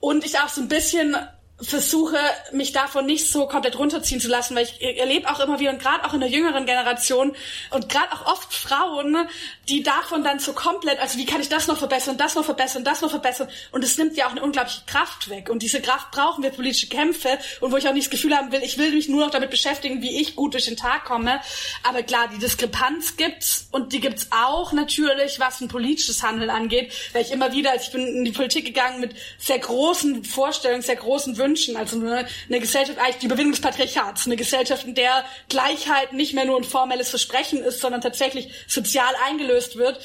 Und ich auch so ein bisschen versuche, mich davon nicht so komplett runterziehen zu lassen, weil ich erlebe auch immer wieder, und gerade auch in der jüngeren Generation und gerade auch oft Frauen, die davon dann so komplett, also wie kann ich das noch verbessern, das noch verbessern, das noch verbessern? Und es nimmt ja auch eine unglaubliche Kraft weg. Und diese Kraft brauchen wir politische Kämpfe. Und wo ich auch nicht das Gefühl haben will, ich will mich nur noch damit beschäftigen, wie ich gut durch den Tag komme, aber klar, die Diskrepanz gibt's und die gibt's auch natürlich, was ein politisches Handeln angeht, weil ich immer wieder, also ich bin in die Politik gegangen mit sehr großen Vorstellungen, sehr großen Wünschen. Also eine, eine Gesellschaft, eigentlich die Überwindung des Patriarchats, eine Gesellschaft, in der Gleichheit nicht mehr nur ein formelles Versprechen ist, sondern tatsächlich sozial eingelöst wird.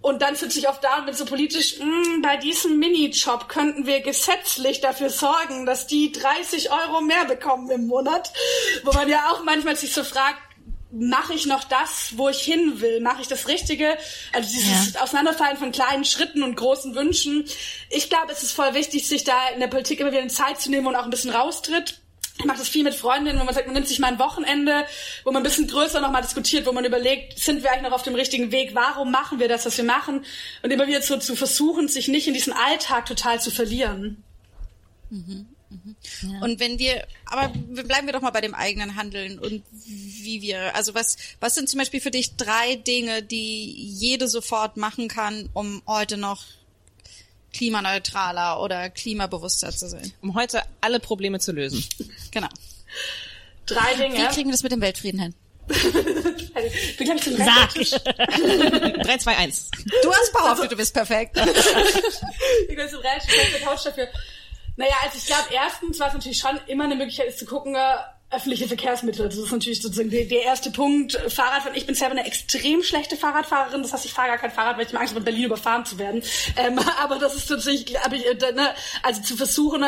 Und dann sitze ich oft da und bin so politisch, mh, hm, bei diesem Minijob könnten wir gesetzlich dafür sorgen, dass die 30 Euro mehr bekommen im Monat. Wo man ja auch manchmal sich so fragt, mache ich noch das, wo ich hin will? Mache ich das Richtige? Also dieses ja. Auseinanderfallen von kleinen Schritten und großen Wünschen. Ich glaube, es ist voll wichtig, sich da in der Politik immer wieder eine Zeit zu nehmen und auch ein bisschen raustritt. Ich mache das viel mit Freundinnen, wo man sagt, man nimmt sich mal ein Wochenende, wo man ein bisschen größer nochmal diskutiert, wo man überlegt, sind wir eigentlich noch auf dem richtigen Weg? Warum machen wir das, was wir machen? Und immer wieder so zu versuchen, sich nicht in diesen Alltag total zu verlieren. Mhm. Ja. Und wenn wir, aber bleiben wir doch mal bei dem eigenen Handeln und wie wir, also was, was sind zum Beispiel für dich drei Dinge, die jede sofort machen kann, um heute noch klimaneutraler oder klimabewusster zu sein? Um heute alle Probleme zu lösen. Genau. Drei Dinge. Wie kriegen wir das mit dem Weltfrieden hin? ich bin, ich, so Sag. 3, 2, 1. Du hast behauptet, also, du bist perfekt. ich bin so relativ Couch dafür. Naja, also ich glaube, erstens, was natürlich schon immer eine Möglichkeit ist, zu gucken, äh, öffentliche Verkehrsmittel. Das ist natürlich sozusagen der, der erste Punkt. Fahrradfahren. Ich bin selber eine extrem schlechte Fahrradfahrerin. Das heißt, ich fahre gar kein Fahrrad, weil ich mir Angst habe, in Berlin überfahren zu werden. Ähm, aber das ist tatsächlich, äh, ne, also zu versuchen, äh,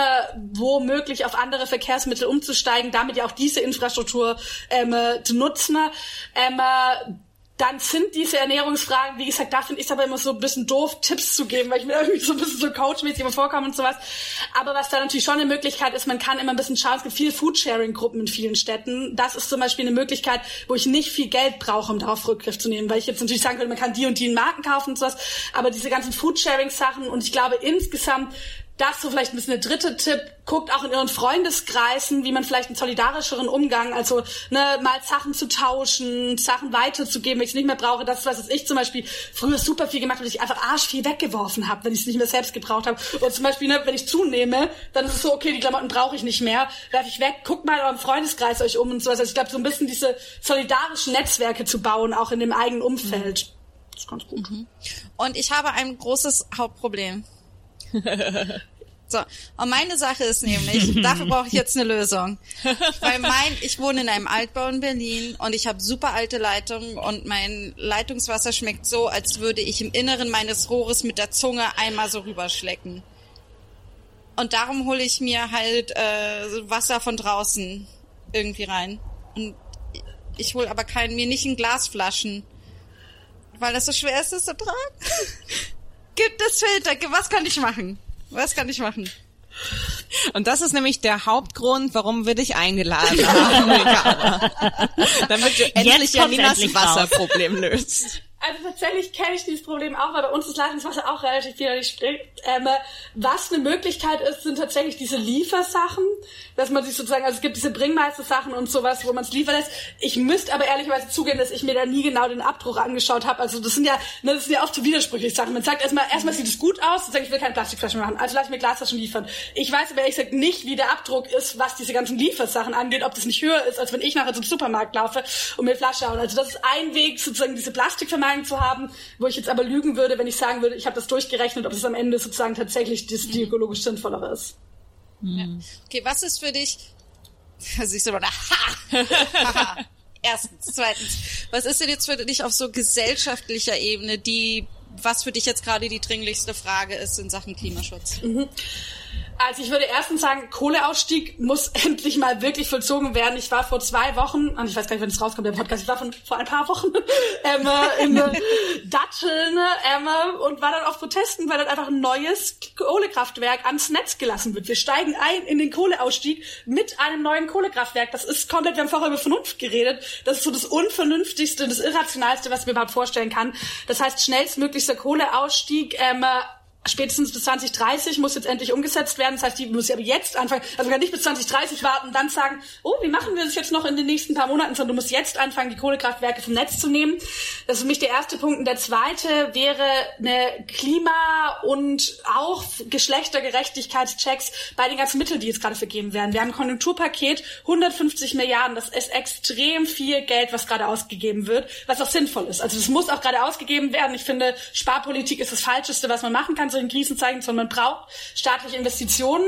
womöglich auf andere Verkehrsmittel umzusteigen, damit ja auch diese Infrastruktur ähm, äh, zu nutzen. Ähm, äh, dann sind diese Ernährungsfragen, wie gesagt, da finde ich es aber immer so ein bisschen doof, Tipps zu geben, weil ich mir irgendwie so ein bisschen so coachmäßig immer vorkomme und sowas. Aber was da natürlich schon eine Möglichkeit ist, man kann immer ein bisschen schauen, es gibt viele Foodsharing-Gruppen in vielen Städten. Das ist zum Beispiel eine Möglichkeit, wo ich nicht viel Geld brauche, um darauf Rückgriff zu nehmen, weil ich jetzt natürlich sagen könnte, man kann die und die Marken kaufen und sowas. Aber diese ganzen Foodsharing-Sachen und ich glaube insgesamt das so vielleicht ein bisschen der dritte Tipp. Guckt auch in ihren Freundeskreisen, wie man vielleicht einen solidarischeren Umgang, also ne, mal Sachen zu tauschen, Sachen weiterzugeben, wenn ich es nicht mehr brauche. Das was, ich zum Beispiel früher super viel gemacht habe, dass ich einfach arsch viel weggeworfen habe, wenn ich es nicht mehr selbst gebraucht habe. Oder zum Beispiel, ne, wenn ich zunehme, dann ist es so, okay, die Klamotten brauche ich nicht mehr, werfe ich weg. Guckt mal in eurem Freundeskreis euch um und sowas. Also ich glaube, so ein bisschen diese solidarischen Netzwerke zu bauen, auch in dem eigenen Umfeld. Das ist ganz gut. Mhm. Und ich habe ein großes Hauptproblem. So, und meine Sache ist nämlich, dafür brauche ich jetzt eine Lösung. Weil mein, ich wohne in einem Altbau in Berlin und ich habe super alte Leitungen und mein Leitungswasser schmeckt so, als würde ich im Inneren meines Rohres mit der Zunge einmal so rüberschlecken. Und darum hole ich mir halt äh, Wasser von draußen irgendwie rein. Und ich hole aber kein, mir nicht in Glasflaschen, weil das so schwer ist, das zu tragen. Gibt es Filter? Was kann ich machen? Was kann ich machen? Und das ist nämlich der Hauptgrund, warum wir dich eingeladen haben, Damit du endlich Janinas Wasserproblem löst. Also tatsächlich kenne ich dieses Problem auch, weil bei uns ist Leitungswasser auch relativ widerlich strikt. Ähm, was eine Möglichkeit ist, sind tatsächlich diese Liefersachen, dass man sich sozusagen, also es gibt diese Bringmeister-Sachen und sowas, wo man es liefern lässt. Ich müsste aber ehrlicherweise zugeben, dass ich mir da nie genau den Abdruck angeschaut habe. Also das sind ja, ne, das sind ja oft so widersprüchliche Sachen. Man sagt erstmal, erstmal sieht es gut aus, dann sage ich will keine Plastikflaschen machen, also lass mir Glasflaschen liefern. Ich weiß aber ehrlich gesagt nicht, wie der Abdruck ist, was diese ganzen Liefersachen angeht, ob das nicht höher ist, als wenn ich nachher zum Supermarkt laufe und mir Flasche haue. Also das ist ein Weg, sozusagen diese Plastikvermeidung zu haben, wo ich jetzt aber lügen würde, wenn ich sagen würde, ich habe das durchgerechnet, ob es am Ende sozusagen tatsächlich das, die ökologisch sinnvollere ist. Ja. Okay, was ist für dich, siehst du mal, Erstens. Zweitens, was ist denn jetzt für dich auf so gesellschaftlicher Ebene die was für dich jetzt gerade die dringlichste Frage ist in Sachen Klimaschutz. Also ich würde erstens sagen, Kohleausstieg muss endlich mal wirklich vollzogen werden. Ich war vor zwei Wochen, und ich weiß gar nicht, wann es rauskommt, der Podcast, ich war von, vor ein paar Wochen ähm, äh, in äh, Datteln ähm, äh, und war dann auf Protesten, weil dann einfach ein neues Kohlekraftwerk ans Netz gelassen wird. Wir steigen ein in den Kohleausstieg mit einem neuen Kohlekraftwerk. Das ist komplett, wir haben vorher über Vernunft geredet. Das ist so das Unvernünftigste, das Irrationalste, was ich mir überhaupt vorstellen kann. Das heißt, schnellstmöglichster Kohleausstieg ähm, äh, spätestens bis 2030 muss jetzt endlich umgesetzt werden. Das heißt, die muss ja jetzt anfangen, also wir können nicht bis 2030 warten und dann sagen, oh, wie machen wir das jetzt noch in den nächsten paar Monaten, sondern du musst jetzt anfangen, die Kohlekraftwerke vom Netz zu nehmen. Das ist für mich der erste Punkt. Und der zweite wäre eine Klima- und auch Geschlechtergerechtigkeitschecks bei den ganzen Mitteln, die jetzt gerade vergeben werden. Wir haben ein Konjunkturpaket, 150 Milliarden, das ist extrem viel Geld, was gerade ausgegeben wird, was auch sinnvoll ist. Also das muss auch gerade ausgegeben werden. Ich finde, Sparpolitik ist das Falscheste, was man machen kann, in Krisenzeiten, sondern man braucht staatliche Investitionen.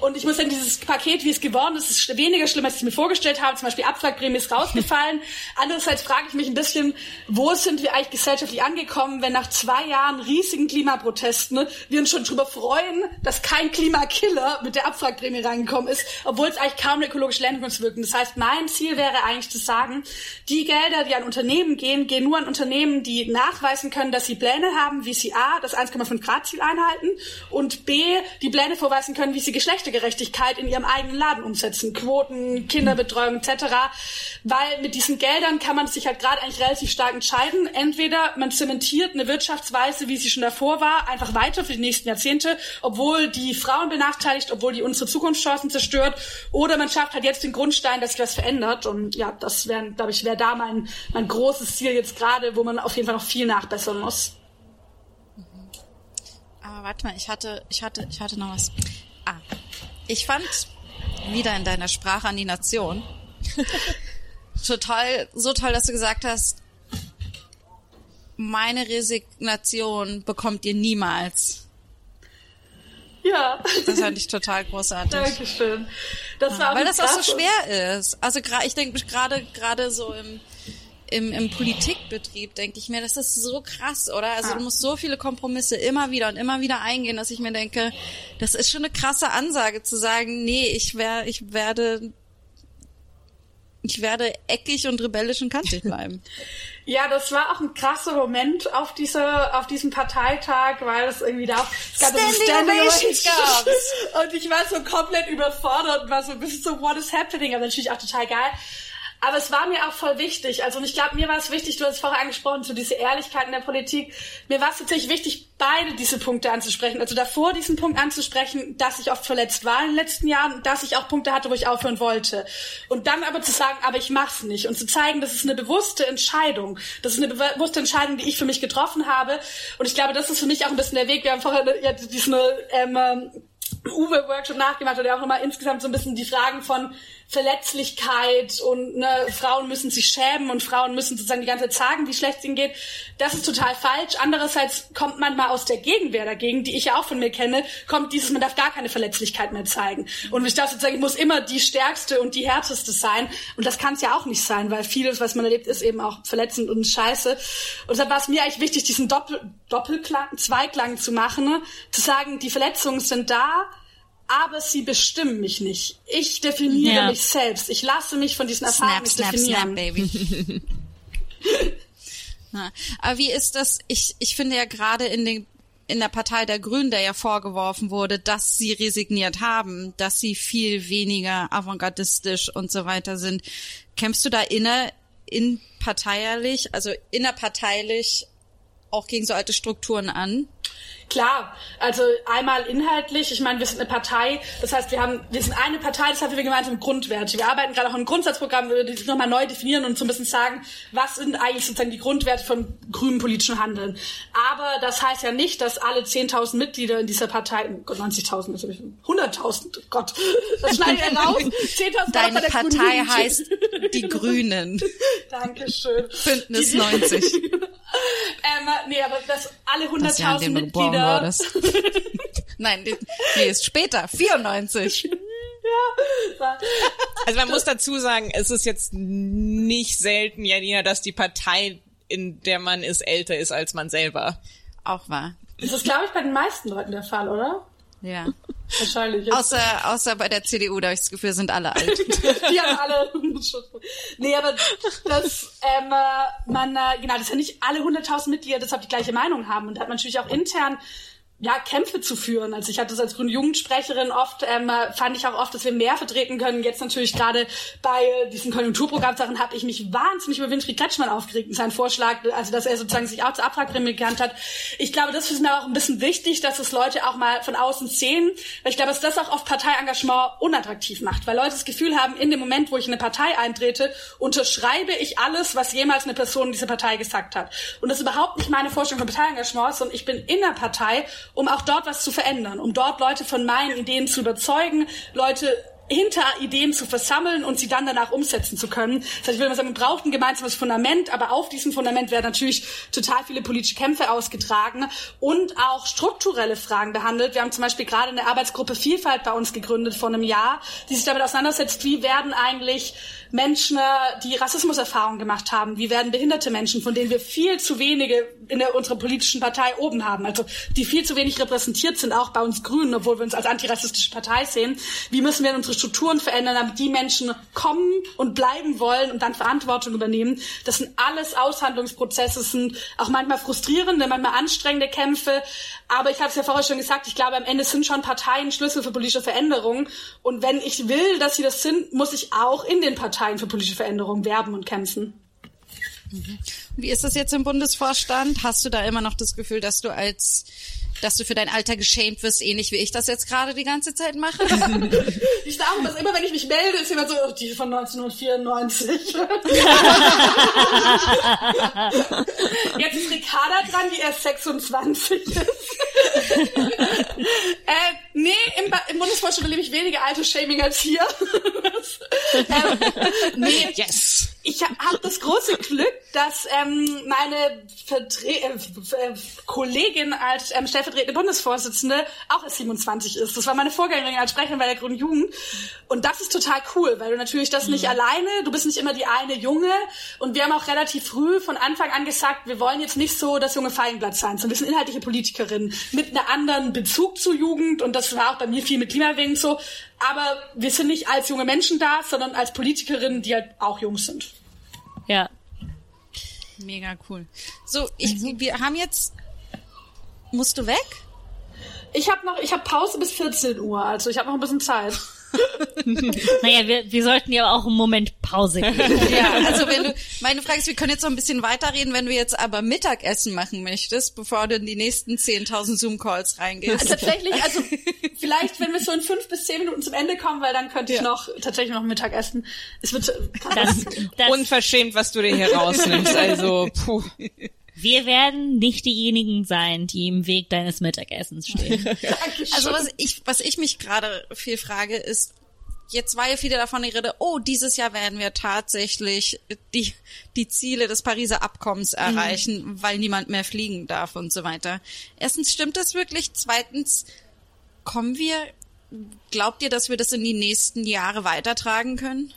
Und ich muss sagen, dieses Paket, wie es geworden ist, ist weniger schlimm, als ich es mir vorgestellt habe. Zum Beispiel Abwrackprämie ist rausgefallen. Andererseits frage ich mich ein bisschen, wo sind wir eigentlich gesellschaftlich angekommen, wenn nach zwei Jahren riesigen Klimaprotesten ne, wir uns schon darüber freuen, dass kein Klimakiller mit der Abwrackprämie reingekommen ist, obwohl es eigentlich kaum eine ökologische Landungswirkung. Das heißt, mein Ziel wäre eigentlich zu sagen, die Gelder, die an Unternehmen gehen, gehen nur an Unternehmen, die nachweisen können, dass sie Pläne haben, wie sie A, das 1,5 Grad Ziel einhalten und B, die Pläne vorweisen können, wie sie Geschlechtergerechtigkeit in ihrem eigenen Laden umsetzen. Quoten, Kinderbetreuung etc. Weil mit diesen Geldern kann man sich halt gerade eigentlich relativ stark entscheiden. Entweder man zementiert eine Wirtschaftsweise, wie sie schon davor war, einfach weiter für die nächsten Jahrzehnte, obwohl die Frauen benachteiligt, obwohl die unsere Zukunftschancen zerstört, oder man schafft halt jetzt den Grundstein, dass sich was verändert. Und ja, das wäre, glaube ich, wäre da mein, mein großes Ziel jetzt gerade, wo man auf jeden Fall noch viel nachbessern muss. Aber warte mal, ich hatte, ich hatte, ich hatte noch was. Ah, ich fand wieder in deiner Sprache an die Nation total, so toll, dass du gesagt hast, meine Resignation bekommt ihr niemals. Ja. Das fand ich total großartig. Dankeschön. Das war auch Weil das auch so schwer ist. Also ich denke gerade gerade so im im, im Politikbetrieb denke ich mir, das ist so krass, oder? Also du musst so viele Kompromisse immer wieder und immer wieder eingehen, dass ich mir denke, das ist schon eine krasse Ansage zu sagen, nee, ich wär, ich werde ich werde eckig und rebellisch und kantig bleiben. Ja, das war auch ein krasser Moment auf dieser, auf diesem Parteitag, weil es irgendwie da auch, es gab so Standing Standing Ovations Ovations. Und ich war so komplett überfordert und war so ein bisschen so, what is happening? Aber natürlich auch total geil. Aber es war mir auch voll wichtig. Also, und ich glaube, mir war es wichtig, du hast es vorher angesprochen, so diese Ehrlichkeit in der Politik. Mir war es tatsächlich wichtig, beide diese Punkte anzusprechen. Also davor diesen Punkt anzusprechen, dass ich oft verletzt war in den letzten Jahren, dass ich auch Punkte hatte, wo ich aufhören wollte. Und dann aber zu sagen, aber ich mach's nicht. Und zu zeigen, das ist eine bewusste Entscheidung. Das ist eine bewusste Entscheidung, die ich für mich getroffen habe. Und ich glaube, das ist für mich auch ein bisschen der Weg. Wir haben vorher ja, diesen ähm, ähm, Uwe-Workshop nachgemacht ja auch nochmal insgesamt so ein bisschen die Fragen von Verletzlichkeit und ne, Frauen müssen sich schämen und Frauen müssen sozusagen die ganze Zeit sagen, wie schlecht es ihnen geht. Das ist total falsch. Andererseits kommt manchmal aus der Gegenwehr dagegen, die ich ja auch von mir kenne, kommt dieses, man darf gar keine Verletzlichkeit mehr zeigen. Und ich darf sozusagen, ich muss immer die stärkste und die härteste sein. Und das kann es ja auch nicht sein, weil vieles, was man erlebt, ist eben auch verletzend und scheiße. Und deshalb war es mir eigentlich wichtig, diesen Doppel Doppelklang, Zweiklang zu machen, ne? zu sagen, die Verletzungen sind da, aber sie bestimmen mich nicht. Ich definiere Ja. mich selbst. Ich lasse mich von diesen Erfahrungen Snap, snap, definieren. snap, baby. Ja, aber wie ist das? Ich, ich finde ja gerade in den in der Partei der Grünen, der ja vorgeworfen wurde, dass sie resigniert haben, dass sie viel weniger avantgardistisch und so weiter sind. Kämpfst du da inner, in parteilich, also innerparteilich auch gegen so alte Strukturen an? Klar, also einmal inhaltlich, ich meine, wir sind eine Partei, das heißt, wir haben, wir sind eine Partei, das heißt, wir gemeinsam Grundwerte. Wir arbeiten gerade auch an einem Grundsatzprogramm, wo wir die nochmal neu definieren und so ein bisschen sagen, was sind eigentlich sozusagen die Grundwerte von grünem politischen Handeln. Aber das heißt ja nicht, dass alle 10.000 Mitglieder in dieser Partei, oh Gott, 90.000, das hab ich- 100.000, Gott, das schneide ich raus. 10.000 Deine Grünen Partei heißt die Grünen. Dankeschön. Bündnis Die- 90. ähm, nee, aber dass alle Das Jahr, 100.000 in dem du geboren Mitglieder. Nein, die- nee, ist später, 94. Also man muss dazu sagen, es ist jetzt nicht selten, Janina, dass die Partei, in der man ist, älter ist als man selber. auch wahr. Das ist, glaube ich, bei den meisten Leuten der Fall, oder? Ja. Wahrscheinlich. Jetzt. Außer, außer bei der CDU, da habe ich das Gefühl, sind alle alt. Die haben alle. nee, aber das, ähm, äh, man, äh, genau, das sind nicht alle 100.000 Mitglieder deshalb die gleiche Meinung haben. Und da hat man natürlich auch intern ja, Kämpfe zu führen. Also ich hatte das als grüne Jugendsprecherin oft, ähm, fand ich auch oft, dass wir mehr vertreten können. Jetzt natürlich gerade bei äh, diesen Konjunkturprogrammsachen habe ich mich wahnsinnig über Winfried Kretschmann aufgeregt. Sein Vorschlag, also dass er sozusagen sich auch zur Abwrackprämie gekannt hat. Ich glaube, das ist mir auch ein bisschen wichtig, dass es Leute auch mal von außen sehen, weil ich glaube, dass das auch oft Parteiengagement unattraktiv macht, weil Leute das Gefühl haben, in dem Moment, wo ich in eine Partei eintrete, unterschreibe ich alles, was jemals eine Person in dieser Partei gesagt hat. Und das ist überhaupt nicht meine Vorstellung von Parteiengagement, sondern ich bin in der Partei um auch dort was zu verändern, um dort Leute von meinen Ideen zu überzeugen, Leute hinter Ideen zu versammeln und sie dann danach umsetzen zu können. Das heißt, ich würde mal sagen, man braucht ein gemeinsames Fundament, aber auf diesem Fundament werden natürlich total viele politische Kämpfe ausgetragen und auch strukturelle Fragen behandelt. Wir haben zum Beispiel gerade eine Arbeitsgruppe Vielfalt bei uns gegründet vor einem Jahr, die sich damit auseinandersetzt, wie werden eigentlich Menschen, die Rassismuserfahrungen gemacht haben, wie werden behinderte Menschen, von denen wir viel zu wenige in der, unserer politischen Partei oben haben, also die viel zu wenig repräsentiert sind, auch bei uns Grünen, obwohl wir uns als antirassistische Partei sehen. Wie müssen wir unsere Strukturen verändern, damit die Menschen kommen und bleiben wollen und dann Verantwortung übernehmen? Das sind alles Aushandlungsprozesse, sind auch manchmal frustrierende, manchmal anstrengende Kämpfe. Aber ich habe es ja vorher schon gesagt, ich glaube, am Ende sind schon Parteien Schlüssel für politische Veränderungen. Und wenn ich will, dass sie das sind, muss ich auch in den Parteien für politische Veränderungen werben und kämpfen. Wie ist das jetzt im Bundesvorstand? Hast du da immer noch das Gefühl, dass du als dass du für dein Alter geschämt wirst, ähnlich wie ich das jetzt gerade die ganze Zeit mache? ich sage dass immer, wenn ich mich melde, ist jemand so, oh, die von 1994. jetzt ist Ricarda dran, die erst 26 ist. äh, nee, im, im Bundesvorstand erlebe ich weniger Alter-Shaming als hier. ähm, nee, yes. Ich habe hab das große Glück, dass ähm, meine Vertre äh, Kollegin als ähm, stellvertretende Bundesvorsitzende auch erst 27 ist. Das war meine Vorgängerin als Sprecherin bei der Grünen Jugend. Und das ist total cool, weil du natürlich das nicht alleine, du bist nicht immer die eine Junge. Und wir haben auch relativ früh von Anfang an gesagt, wir wollen jetzt nicht so das junge Feigenblatt sein, sondern wir sind inhaltliche Politikerinnen mit einer anderen Bezug zur Jugend. Und das war auch bei mir viel mit Klimawegen so. Aber wir sind nicht als junge Menschen da, sondern als Politikerinnen, die halt auch jung sind. Ja. Mega cool. So, ich, wir haben jetzt. Musst du weg? Ich habe noch, ich habe Pause bis 14 Uhr, also ich habe noch ein bisschen Zeit. Naja, wir, wir sollten ja auch einen Moment Pause geben. Ja, also wenn du, meine Frage ist, wir können jetzt noch ein bisschen weiterreden, wenn du jetzt aber Mittagessen machen möchtest, bevor du in die nächsten 10.000 Zoom-Calls reingehst. Also tatsächlich, also vielleicht, wenn wir so in fünf bis zehn Minuten zum Ende kommen, weil dann könnte ich Ja. noch tatsächlich noch Mittag essen. Es wird Das, das, Unverschämt, was du dir hier rausnimmst. Also, puh. Wir werden nicht diejenigen sein, die im Weg deines Mittagessens stehen. Also was ich, was ich mich gerade viel frage, ist, jetzt war ja viele davon die Rede, oh, dieses Jahr werden wir tatsächlich die, die Ziele des Pariser Abkommens erreichen, weil niemand mehr fliegen darf und so weiter. Erstens, stimmt das wirklich? Zweitens, kommen wir, glaubt ihr, dass wir das in die nächsten Jahre weitertragen können?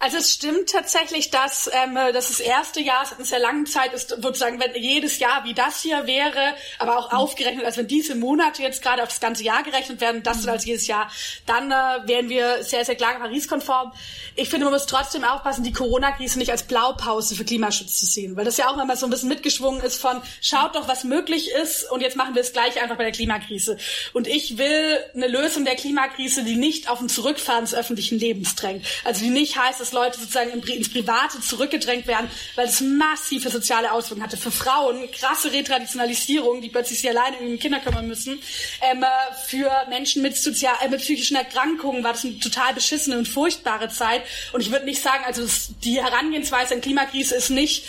Also es stimmt tatsächlich, dass ähm, das das erste Jahr seit einer sehr langen Zeit ist, sozusagen, wenn jedes Jahr wie das hier wäre, aber auch aufgerechnet, als wenn diese Monate jetzt gerade auf das ganze Jahr gerechnet werden, das als jedes Jahr, dann äh, wären wir sehr, sehr klar Paris-konform. Ich finde, man muss trotzdem aufpassen, die Corona-Krise nicht als Blaupause für Klimaschutz zu sehen, weil das ja auch immer so ein bisschen mitgeschwungen ist von, schaut doch, was möglich ist und jetzt machen wir es gleich einfach bei der Klimakrise. Und ich will eine Lösung der Klimakrise, die nicht auf ein Zurückfahren des öffentlichen Lebens drängt. Also die nicht heißt, dass Leute sozusagen ins Private zurückgedrängt werden, weil es massive soziale Auswirkungen hatte. Für Frauen krasse Retraditionalisierung, die plötzlich sich alleine um Kinder kümmern müssen. Ähm, äh, für Menschen mit, sozial, äh, mit psychischen Erkrankungen war das eine total beschissene und furchtbare Zeit. Und ich würde nicht sagen, also es, die Herangehensweise an Klimakrise ist nicht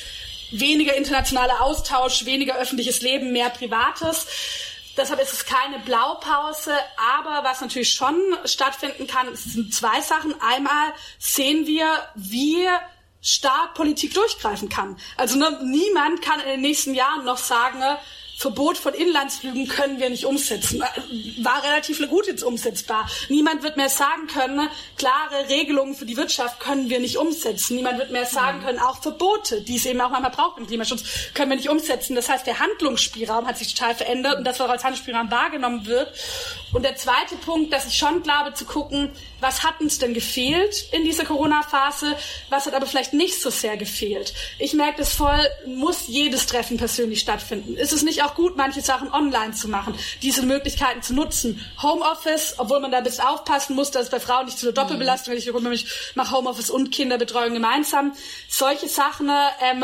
weniger internationaler Austausch, weniger öffentliches Leben, mehr Privates. Deshalb ist es keine Blaupause, aber was natürlich schon stattfinden kann, sind zwei Sachen. Einmal sehen wir, wie stark Politik durchgreifen kann. Also ne, niemand kann in den nächsten Jahren noch sagen, Verbot von Inlandsflügen können wir nicht umsetzen. War relativ gut jetzt umsetzbar. Niemand wird mehr sagen können, klare Regelungen für die Wirtschaft können wir nicht umsetzen. Niemand wird mehr sagen können, auch Verbote, die es eben auch manchmal braucht im Klimaschutz, können wir nicht umsetzen. Das heißt, der Handlungsspielraum hat sich total verändert und das, was als Handlungsspielraum wahrgenommen wird. Und der zweite Punkt, dass ich schon glaube, zu gucken, was hat uns denn gefehlt in dieser Corona-Phase, was hat aber vielleicht nicht so sehr gefehlt. Ich merke das voll, muss jedes Treffen persönlich stattfinden. Ist es nicht auch gut, manche Sachen online zu machen, diese Möglichkeiten zu nutzen? Homeoffice, obwohl man da ein bisschen aufpassen muss, dass es bei Frauen nicht zu einer Doppelbelastung ist. Ich mache Homeoffice und Kinderbetreuung gemeinsam. Solche Sachen ähm,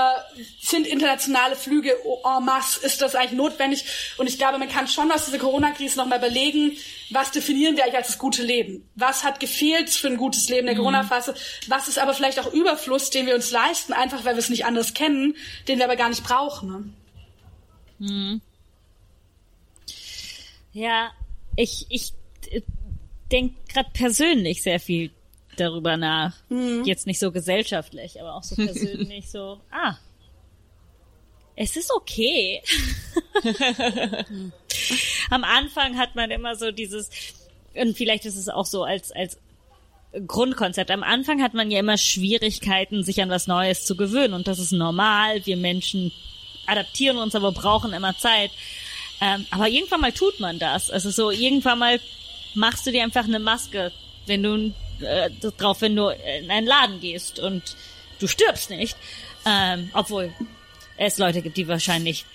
sind internationale Flüge en masse, ist das eigentlich notwendig? Und ich glaube, man kann schon aus dieser Corona-Krise nochmal überlegen, was definieren wir eigentlich als das gute Leben? Was hat gefehlt für ein gutes Leben der Corona-Phase? Was ist aber vielleicht auch Überfluss, den wir uns leisten, einfach weil wir es nicht anders kennen, den wir aber gar nicht brauchen? Ne? Ja, ich, ich denke gerade persönlich sehr viel darüber nach. Jetzt nicht so gesellschaftlich, aber auch so persönlich so, ah, es ist okay. Am Anfang hat man immer so dieses, und vielleicht ist es auch so als, als Grundkonzept. Am Anfang hat man ja immer Schwierigkeiten, sich an was Neues zu gewöhnen. Und das ist normal. Wir Menschen adaptieren uns, aber brauchen immer Zeit. Ähm, aber irgendwann mal tut man das. Also so, irgendwann mal machst du dir einfach eine Maske, wenn du äh, drauf, wenn du in einen Laden gehst und du stirbst nicht. Ähm, obwohl es Leute gibt, die wahrscheinlich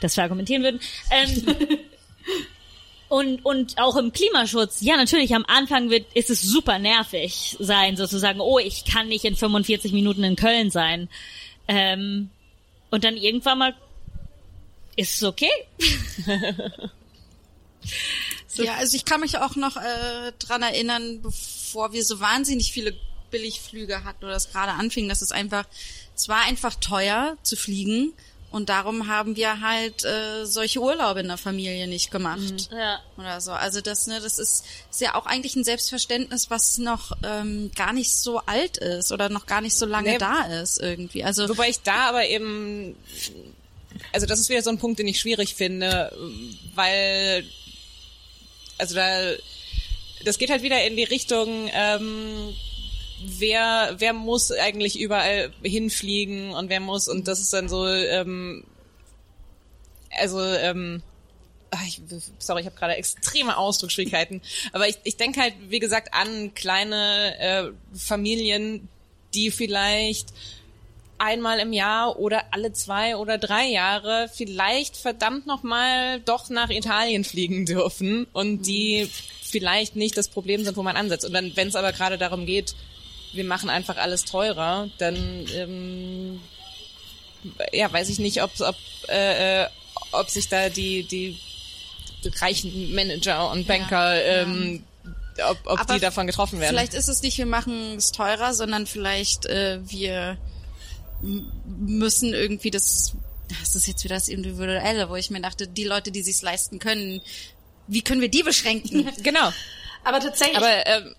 das verargumentieren würden. Ähm, und, und auch im Klimaschutz, ja, natürlich, am Anfang wird, ist es super nervig sein, sozusagen, oh, ich kann nicht in 45 Minuten in Köln sein. Ähm, und dann irgendwann mal ist es okay. Ja, also ich kann mich auch noch äh, dran erinnern, bevor wir so wahnsinnig viele Billigflüge hatten oder es gerade anfing, dass es einfach, es war einfach teuer zu fliegen und darum haben wir halt äh, solche Urlaube in der Familie nicht gemacht Ja. oder so. Also das, ne, das ist, ist ja auch eigentlich ein Selbstverständnis, was noch ähm, gar nicht so alt ist oder noch gar nicht so lange Nee. da ist irgendwie. Also Wobei ich da aber eben, also das ist wieder so ein Punkt, den ich schwierig finde, weil, also da, das geht halt wieder in die Richtung, ähm, wer, wer muss eigentlich überall hinfliegen und wer muss, und das ist dann so, ähm, also, ähm, ach, ich, sorry, ich habe gerade extreme Ausdrucksschwierigkeiten, aber ich, ich denke halt, wie gesagt, an kleine äh, Familien, die vielleicht einmal im Jahr oder alle zwei oder drei Jahre vielleicht verdammt noch mal doch nach Italien fliegen dürfen und die vielleicht nicht das Problem sind, wo man ansetzt. Und dann, wenn es aber gerade darum geht, wir machen einfach alles teurer, dann ähm, ja, weiß ich nicht, ob, ob, äh, äh, ob sich da die, die reichen Manager und Banker, ähm, ob, ob Aber die davon getroffen werden. Vielleicht ist es nicht, wir machen es teurer, sondern vielleicht äh, wir müssen irgendwie das, das ist jetzt wieder das Individuelle, wo ich mir dachte, die Leute, die sich's leisten können, wie können wir die beschränken? Genau. Aber tatsächlich, Aber ähm,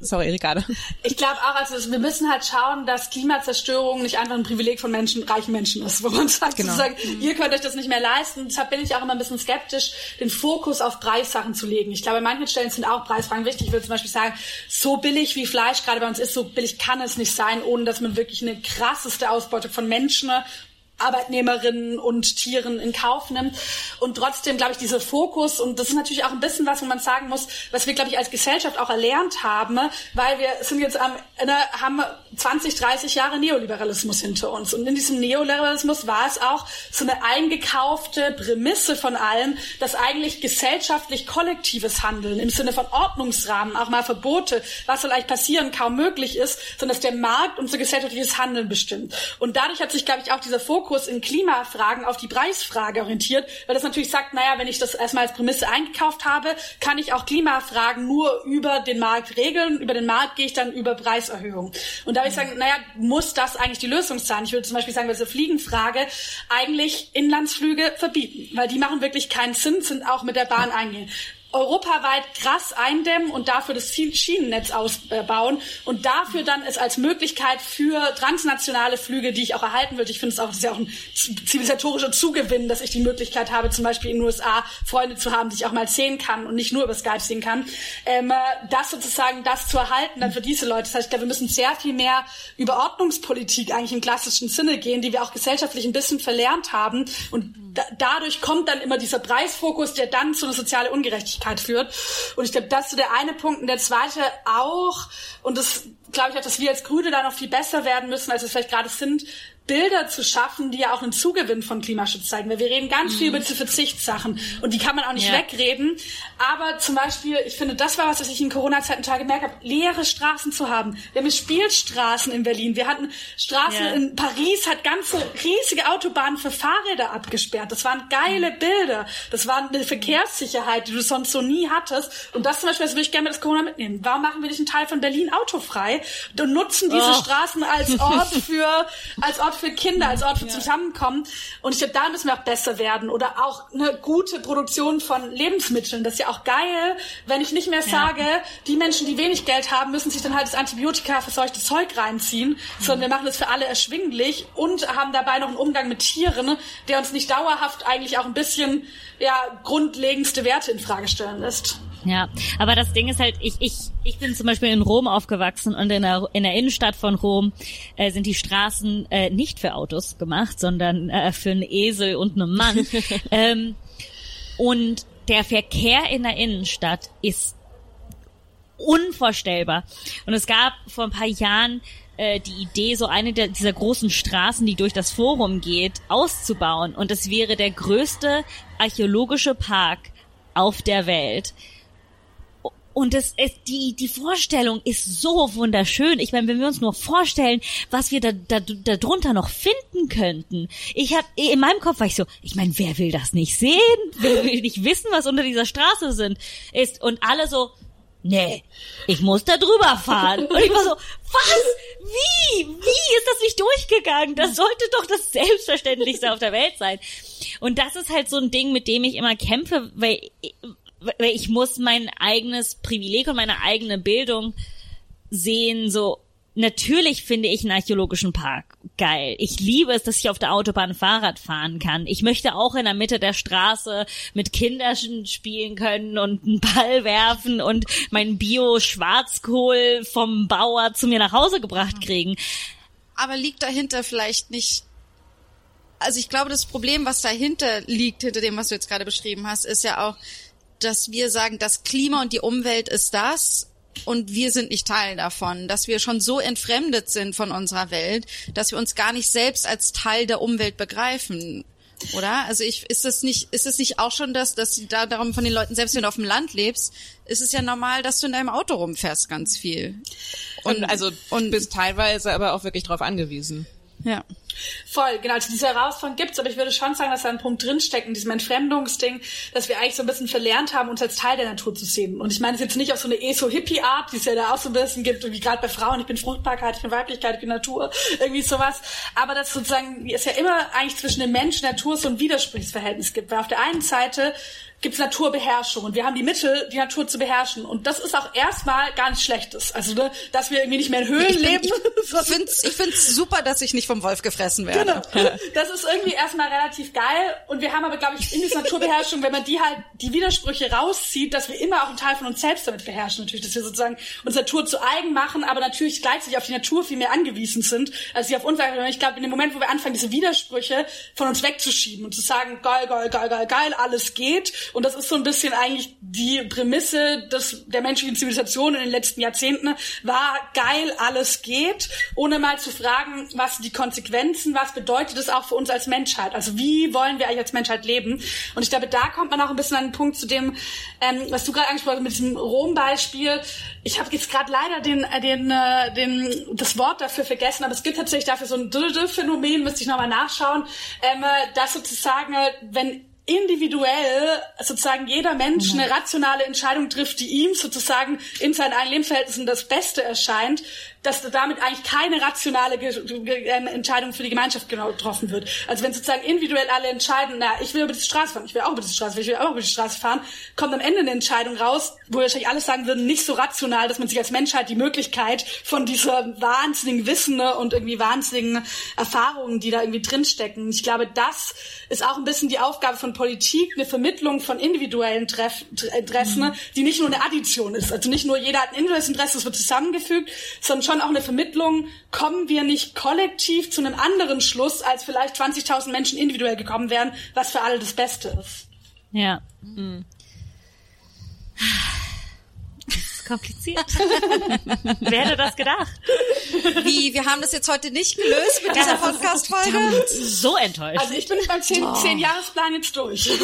sorry, Ricardo. Ich glaube auch, also wir müssen halt schauen, dass Klimazerstörung nicht einfach ein Privileg von Menschen, reichen Menschen ist, wo man sagt, Genau. sozusagen, ihr könnt euch das nicht mehr leisten. Deshalb bin ich auch immer ein bisschen skeptisch, den Fokus auf Preissachen zu legen. Ich glaube, an manchen Stellen sind auch Preisfragen wichtig. Ich würde zum Beispiel sagen, so billig wie Fleisch gerade bei uns ist, so billig kann es nicht sein, ohne dass man wirklich eine krasseste Ausbeutung von Menschen Arbeitnehmerinnen und Tieren in Kauf nimmt. Und trotzdem, glaube ich, dieser Fokus, und das ist natürlich auch ein bisschen was, wo man sagen muss, was wir, glaube ich, als Gesellschaft auch erlernt haben, weil wir sind jetzt am, ne, haben 20, 30 Jahre Neoliberalismus hinter uns. Und in diesem Neoliberalismus war es auch so eine eingekaufte Prämisse von allem, dass eigentlich gesellschaftlich kollektives Handeln im Sinne von Ordnungsrahmen, auch mal Verbote, was soll eigentlich passieren, kaum möglich ist, sondern dass der Markt unser gesellschaftliches Handeln bestimmt. Und dadurch hat sich, glaube ich, auch dieser Fokus in Klimafragen auf die Preisfrage orientiert, weil das natürlich sagt, naja, wenn ich das erstmal als Prämisse eingekauft habe, kann ich auch Klimafragen nur über den Markt regeln. Über den Markt gehe ich dann über Preiserhöhung. Und da würde ich sagen, naja, muss das eigentlich die Lösung sein? Ich würde zum Beispiel sagen, bei dieser Fliegenfrage eigentlich Inlandsflüge verbieten, weil die machen wirklich keinen Sinn, sind auch mit der Bahn eingehen. Europaweit krass eindämmen und dafür das Schienennetz ausbauen und dafür dann es als Möglichkeit für transnationale Flüge, die ich auch erhalten würde. Ich finde es auch, ist ja auch ein zivilisatorischer Zugewinn, dass ich die Möglichkeit habe, zum Beispiel in den USA Freunde zu haben, die ich auch mal sehen kann und nicht nur über Skype sehen kann. Ähm, das sozusagen, das zu erhalten, dann für diese Leute. Das heißt, ich glaube, wir müssen sehr viel mehr über Ordnungspolitik eigentlich im klassischen Sinne gehen, die wir auch gesellschaftlich ein bisschen verlernt haben. Und da, dadurch kommt dann immer dieser Preisfokus, der dann zu einer sozialen Ungerechtigkeit führt. Und ich glaube, das ist so der eine Punkt. Und der zweite auch, und das glaube ich auch, dass wir als Grüne da noch viel besser werden müssen, als wir vielleicht gerade sind, Bilder zu schaffen, die ja auch einen Zugewinn von Klimaschutz zeigen. Weil wir reden ganz viel über diese Verzichtssachen und die kann man auch nicht Ja. wegreden. Aber zum Beispiel, ich finde, das war was, was ich in Corona-Zeiten total gemerkt habe, leere Straßen zu haben. Wir haben Spielstraßen in Berlin. Wir hatten Straßen Ja. in Paris, hat ganze riesige Autobahnen für Fahrräder abgesperrt. Das waren geile Bilder. Das war eine Verkehrssicherheit, die du sonst so nie hattest. Und das zum Beispiel, das würde ich gerne mit das Corona mitnehmen. Warum machen wir nicht einen Teil von Berlin autofrei und nutzen diese Oh. Straßen als Ort für, als Ort für Kinder, als Ort für Zusammenkommen. Und ich glaube, da müssen wir auch besser werden. Oder auch eine gute Produktion von Lebensmitteln. Das ist ja auch geil, wenn ich nicht mehr sage, die Menschen, die wenig Geld haben, müssen sich dann halt das Antibiotika verseuchte Zeug reinziehen, sondern wir machen das für alle erschwinglich und haben dabei noch einen Umgang mit Tieren, der uns nicht dauerhaft eigentlich auch ein bisschen, ja, grundlegendste Werte in Frage stellen lässt. Ja, aber das Ding ist halt, ich, ich, ich bin zum Beispiel in Rom aufgewachsen und in der, in der Innenstadt von Rom äh, sind die Straßen äh, nicht für Autos gemacht, sondern äh, für einen Esel und einen Mann. ähm, und der Verkehr in der Innenstadt ist unvorstellbar. Und es gab vor ein paar Jahren äh, die Idee, so eine der, dieser großen Straßen, die durch das Forum geht, auszubauen. Und es wäre der größte archäologische Park auf der Welt. Und es ist, die, die Vorstellung ist so wunderschön. Ich meine, wenn wir uns nur vorstellen, was wir da, da, da drunter noch finden könnten. Ich habe in meinem Kopf war ich so, ich meine, wer will das nicht sehen? Wer will nicht wissen, was unter dieser Straße sind, ist? Und alle so, nee, ich muss da drüber fahren. Und ich war so, was? Wie? Wie ist das nicht durchgegangen? Das sollte doch das Selbstverständlichste auf der Welt sein. Und das ist halt so ein Ding, mit dem ich immer kämpfe, weil weil ich muss mein eigenes Privileg und meine eigene Bildung sehen, so Natürlich finde ich einen archäologischen Park geil. Ich liebe es, dass ich auf der Autobahn Fahrrad fahren kann. Ich möchte auch in der Mitte der Straße mit Kindern spielen können und einen Ball werfen und mein Bio-Schwarzkohl vom Bauer zu mir nach Hause gebracht kriegen. Aber liegt dahinter vielleicht nicht also ich glaube, das Problem, was dahinter liegt, hinter dem, was du jetzt gerade beschrieben hast, ist ja auch, dass wir sagen, das Klima und die Umwelt ist das und wir sind nicht Teil davon, dass wir schon so entfremdet sind von unserer Welt, dass wir uns gar nicht selbst als Teil der Umwelt begreifen. Oder? Also ich, ist es nicht, ist es nicht auch schon das, dass sie da darum von den Leuten, selbst wenn du auf dem Land lebst, ist es ja normal, dass du in deinem Auto rumfährst ganz viel. Und also und bist teilweise aber auch wirklich drauf angewiesen. Ja. Voll, genau. Also diese Herausforderung gibt's, aber ich würde schon sagen, dass da ein Punkt drinsteckt in diesem Entfremdungsding, dass wir eigentlich so ein bisschen verlernt haben, uns als Teil der Natur zu sehen. Und ich meine es jetzt nicht auf so eine ESO-Hippie-Art, die es ja da auch so ein bisschen gibt, wie gerade bei Frauen, ich bin Fruchtbarkeit, ich bin Weiblichkeit, ich bin Natur, irgendwie sowas. Aber dass sozusagen es ja immer eigentlich zwischen dem Mensch und Natur so ein Widersprüchsverhältnis gibt. Weil auf der einen Seite gibt's Naturbeherrschung und wir haben die Mittel, die Natur zu beherrschen. Und das ist auch erstmal gar nichts Schlechtes. Also, ne, dass wir irgendwie nicht mehr in Höhlen Ich, leben. ich, ich finde es ich find's super, dass ich nicht vom Wolf gefressen werde. Genau. Das ist irgendwie erstmal relativ geil. Und wir haben aber, glaube ich, in dieser Naturbeherrschung, wenn man die halt, die Widersprüche rauszieht, dass wir immer auch einen Teil von uns selbst damit beherrschen. Natürlich, dass wir sozusagen uns Natur zu eigen machen, aber natürlich gleichzeitig auf die Natur viel mehr angewiesen sind, als sie auf uns. Ich glaube, in dem Moment, wo wir anfangen, diese Widersprüche von uns wegzuschieben und zu sagen, geil, geil, geil, geil, geil, alles geht. Und das ist so ein bisschen eigentlich die Prämisse des, der menschlichen Zivilisation in den letzten Jahrzehnten, war geil, alles geht, ohne mal zu fragen, was sind die Konsequenzen, was bedeutet es auch für uns als Menschheit? Also wie wollen wir eigentlich als Menschheit leben? Und ich glaube, da kommt man auch ein bisschen an den Punkt zu dem, ähm, was du gerade angesprochen hast mit diesem Rom-Beispiel. Ich habe jetzt gerade leider den, äh, den, äh, den, das Wort dafür vergessen, aber es gibt tatsächlich dafür so ein Phänomen, müsste ich nochmal nachschauen, ähm, äh, dass sozusagen, wenn individuell sozusagen jeder Mensch eine rationale Entscheidung trifft, die ihm sozusagen in seinen eigenen Lebensverhältnissen das Beste erscheint, dass damit eigentlich keine rationale Ge ähm, Entscheidung für die Gemeinschaft genau getroffen wird. Also wenn sozusagen individuell alle entscheiden, na, ich will über die Straße fahren, ich will auch über die Straße fahren, ich will auch über die Straße fahren, kommt am Ende eine Entscheidung raus, wo wahrscheinlich alles sagen würden, nicht so rational, dass man sich als Menschheit die Möglichkeit von dieser wahnsinnigen Wissen ne, und irgendwie wahnsinnigen Erfahrungen, die da irgendwie drinstecken. Ich glaube, das ist auch ein bisschen die Aufgabe von Politik, eine Vermittlung von individuellen Treff Interessen, ne, die nicht nur eine Addition ist. Also nicht nur jeder hat ein individuelles Interesse, das wird zusammengefügt, sondern schon auch eine Vermittlung, kommen wir nicht kollektiv zu einem anderen Schluss, als vielleicht 20.000 Menschen individuell gekommen wären, was für alle das Beste ist. Ja. Ist kompliziert. Wer hätte das gedacht? Wie, wir haben das jetzt heute nicht gelöst mit dieser Podcast-Folge? So enttäuscht. Also ich bin mit meinem zehn, zehn Jahresplan jetzt durch.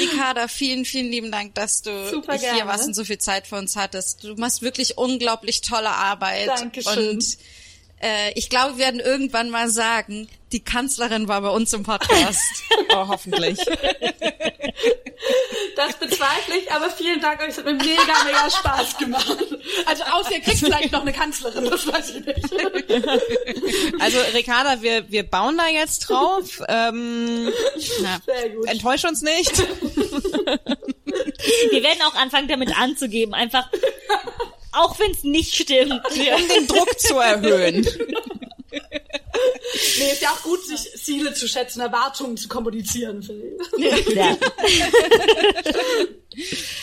Ricarda, vielen, vielen lieben Dank, dass du Super hier gerne. warst und so viel Zeit für uns hattest. Du machst wirklich unglaublich tolle Arbeit. Dankeschön. Und äh, ich glaube, wir werden irgendwann mal sagen, die Kanzlerin war bei uns im Podcast. Oh, hoffentlich. Das bezweifle ich, aber vielen Dank euch. Es hat mir mega, mega Spaß gemacht. Also außer ihr kriegt vielleicht noch eine Kanzlerin, das weiß ich nicht. Also Ricarda, wir, wir bauen da jetzt drauf. Ähm, Sehr gut. enttäusch uns nicht. Wir werden auch anfangen, damit anzugeben. Einfach, auch wenn es nicht stimmt. Um den Druck zu erhöhen. Nee, ist ja auch gut, sich Ziele zu schätzen, Erwartungen zu kommunizieren. finde ich. Ja.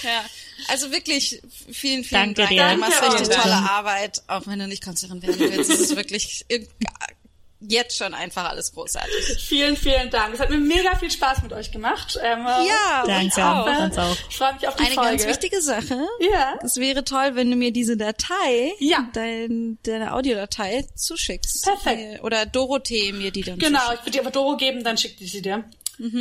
ja. Also wirklich, vielen, vielen Danke Dank. dir. Du machst Danke richtig tolle Arbeit, auch wenn du nicht Kanzlerin werden willst. Es ist wirklich jetzt schon einfach alles großartig. Vielen, vielen Dank. Es hat mir mega viel Spaß mit euch gemacht. Ähm, Ja, Danke, auch. Ich freue mich auf die Eine Folge. ganz wichtige Sache. Ja. Es wäre toll, wenn du mir diese Datei, Ja. dein, deine Audiodatei zuschickst. Perfekt. Oder Dorothee mir die dann Genau, zuschickt. ich würde dir aber Doro geben, dann schickt die sie dir. Sehr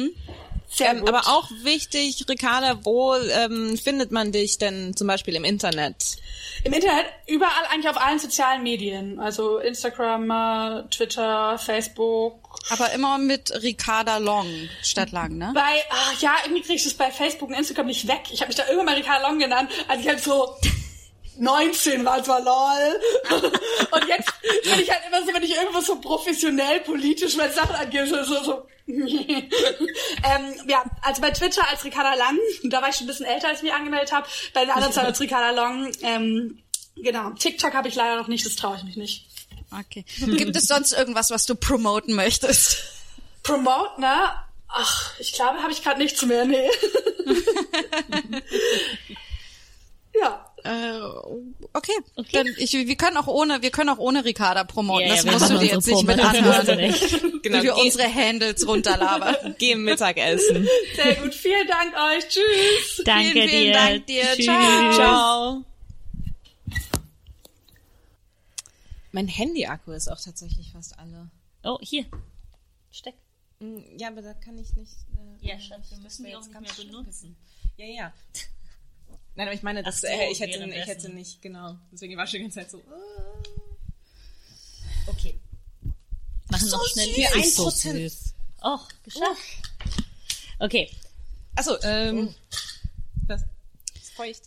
Ähm, aber auch wichtig, Ricarda, wo ähm, findet man dich denn zum Beispiel im Internet? Im Internet, überall eigentlich auf allen sozialen Medien. Also Instagram, äh, Twitter, Facebook. Aber immer mit Ricarda Long statt Lang, ne? Bei, ah, ja, irgendwie krieg ich das bei Facebook und Instagram nicht weg. Ich habe mich da irgendwann mal Ricarda Long genannt, als ich halt so 19 war, zwar lol. Und jetzt bin ich halt immer so, wenn ich irgendwo so professionell politisch meine Sachen angehe, so, so, so. ähm, ja, also bei Twitter als Ricarda Lang, da war ich schon ein bisschen älter, als ich mich angemeldet habe. Bei den anderen Zeit als Ricarda Long, ähm, genau. TikTok habe ich leider noch nicht, das traue ich mich nicht. Okay. Gibt es sonst irgendwas, was du promoten möchtest? Promote, ne? Ach, ich glaube, habe ich gerade nichts mehr, nee. ja. Äh, okay. Dann ich, wir können auch ohne, wir können auch ohne Ricarda promoten. Ja, das musst du dir jetzt nicht mit anhören. nicht. Genau, Wie wir unsere Handles runterlabern. Geh Mittagessen. Sehr gut. Vielen Dank euch. Tschüss. Danke vielen, vielen dir. Dank dir. Tschüss. Ciao. Ciao. Mein Handy-Akku ist auch tatsächlich fast alle. Oh, hier. Steck. Hm, Ja, aber da kann ich nicht. Äh, Ja, Schatz, wir müssen die auch jetzt nicht ganz mehr benutzen. Ja, ja. Nein, aber ich meine, das, so, äh, ich, hätte, ich hätte nicht, genau. Deswegen war ich schon die ganze Zeit so. äh. Okay. Machen noch schnell. süß. So Prozent. süß. Och, geschafft. Okay. Achso, ähm. Was? Ist feucht.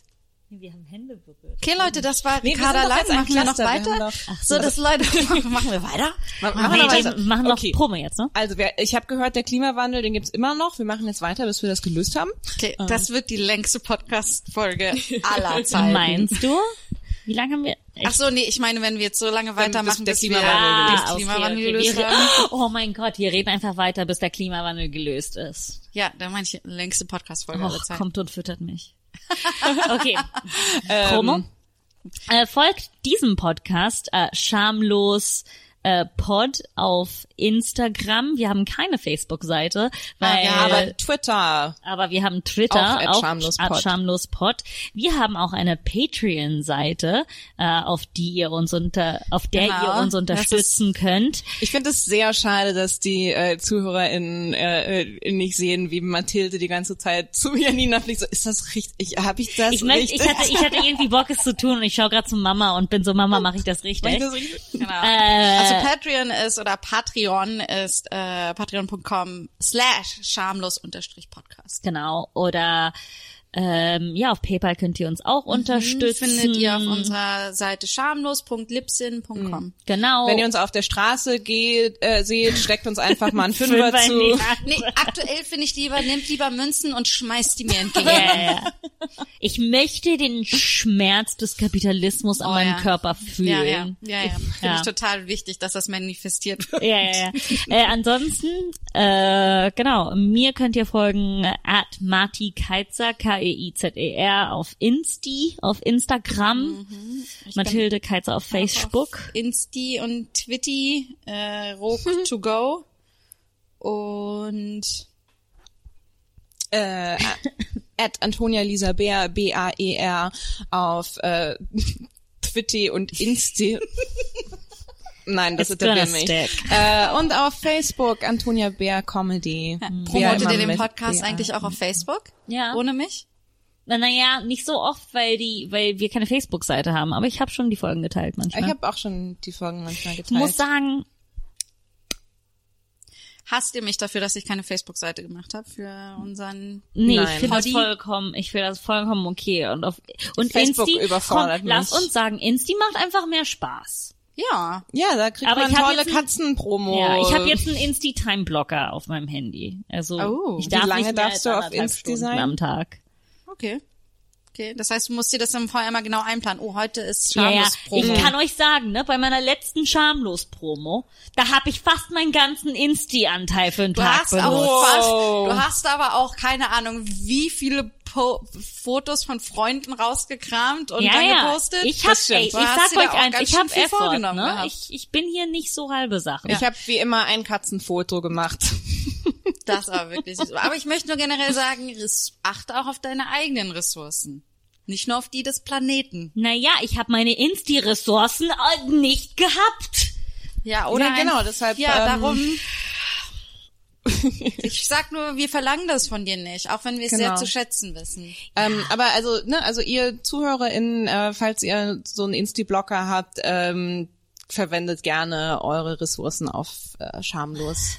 Wir haben Hände berührt. Okay, Leute, das war Nee, wir Ricarda Lang. Machen wir noch wir weiter? haben doch- so, das Leute, machen wir weiter? Machen wir noch wir weiter? machen noch Okay. Promo jetzt, ne? Also, wer, ich habe gehört, der Klimawandel, den gibt's immer noch. Wir machen jetzt weiter, bis wir das gelöst haben. Okay, das wird die längste Podcast-Folge aller Zeiten. Meinst du? Wie lange haben wir? Ach so, nee, ich meine, wenn wir jetzt so lange weitermachen, der bis wir Klimawandel okay, Klimawandel gelöst haben. Oh mein Gott, wir reden einfach weiter, bis der Klimawandel gelöst ist. Ja, dann meine ich längste Podcast-Folge aller Zeiten. kommt und füttert mich. Okay. Promo. Äh, folgt diesem Podcast äh, schamlos äh, Pod auf Instagram. Wir haben keine Facebook-Seite, weil Ja, aber Twitter. aber wir haben Twitter Auch auch schamlospod. at schamlospod. Wir haben auch eine Patreon-Seite, äh, auf die ihr uns unter, auf der Genau, ihr uns unterstützen könnt. Ich finde es sehr schade, dass die äh, ZuhörerInnen äh, äh, nicht sehen, wie Mathilde die ganze Zeit zu Janina fliegt. So, ist das richtig? Habe ich das Ich möchte, richtig? ich hatte, ich hatte irgendwie Bock, es zu tun und ich schaue gerade zu Mama und bin so, Mama, mache ich das Mach ich richtig? das richtig? Genau. Äh, also Patreon ist oder Patreon ist äh, patreon.com slash schamlos unterstrich Podcast. Genau. Oder Ähm, ja, auf PayPal könnt ihr uns auch unterstützen. Findet ihr auf unserer Seite schamlos.lipsin.com. Genau. Wenn ihr uns auf der Straße geht, äh, seht, steckt uns einfach mal einen Fünfer Fünfer zu. Nee, aktuell finde ich lieber, nehmt lieber Münzen und schmeißt die mir entgegen. Ja, ja, ja. Ich möchte den Schmerz des Kapitalismus an Oh, meinem ja. Körper fühlen. Ja, ja, ja, ja. Finde Ja. ich total wichtig, dass das manifestiert wird. Ja, ja, ja. Äh, ansonsten, äh, genau, mir könnt ihr folgen at Marti Keizer, K-E-I-Z-E-R auf Insti, auf Instagram. Mathilde Keizer auf Facebook. Insti und Twitty, äh, Rock to go. Und Äh, at Antonia Lisa Bär, B-A-E-R, auf äh, Twitter und Insti. Nein, das ist der stick. Äh, und auf Facebook Antonia Bär Comedy. Bär promotet immer ihr den Podcast eigentlich auch auf Facebook? Ja. Ohne mich? Na, naja, nicht so oft, weil die, weil wir keine Facebook-Seite haben, aber ich habe schon die Folgen geteilt manchmal. Ich habe auch schon die Folgen manchmal Ich geteilt. muss sagen, Hasst ihr mich dafür, dass ich keine Facebook-Seite gemacht habe für unseren Nee, Nein. ich finde das vollkommen, ich finde das vollkommen okay. Und auf, und Facebook Insti, überfordert komm, lass uns sagen, Insti macht einfach mehr Spaß. Ja. ja, da kriegt Aber man ich tolle Katzenpromo. Ja, ich habe jetzt einen Insti-Time-Blocker auf meinem Handy. Also Oh. ich Wie darf lange nicht mehr darfst du auf Insti Stunden sein? am Tag. Okay. Okay, das heißt, du musst dir das dann vorher mal genau einplanen. Oh, heute ist Ja, ja. schamlos Promo. Ich kann euch sagen, ne, bei meiner letzten Schamlos-Promo, da habe ich fast meinen ganzen Insti-Anteil für einen Du Tag hast benutzt. auch fast, du hast aber auch keine Ahnung, wie viele po Fotos von Freunden rausgekramt und ja, dann ja. gepostet. Ich hab, ey, ich sag euch auch eins, ganz ich hab schön viel Effort, vorgenommen ne? gehabt. Ich, ich bin hier nicht so halbe Sache. Ich habe wie immer ein Katzenfoto gemacht. Das aber wirklich so. Aber ich möchte nur generell sagen, achte auch auf deine eigenen Ressourcen. Nicht nur auf die des Planeten. Naja, ich habe meine Insti-Ressourcen äh, nicht gehabt. Ja, oder? Ja, genau, deshalb, Ja, ähm, darum. Ich sag nur, wir verlangen das von dir nicht, auch wenn wir es sehr Genau. zu schätzen wissen. Ähm, aber also, ne, also ihr ZuhörerInnen, äh, falls ihr so einen Insti-Blocker habt, ähm, verwendet gerne eure Ressourcen auf äh, schamlos.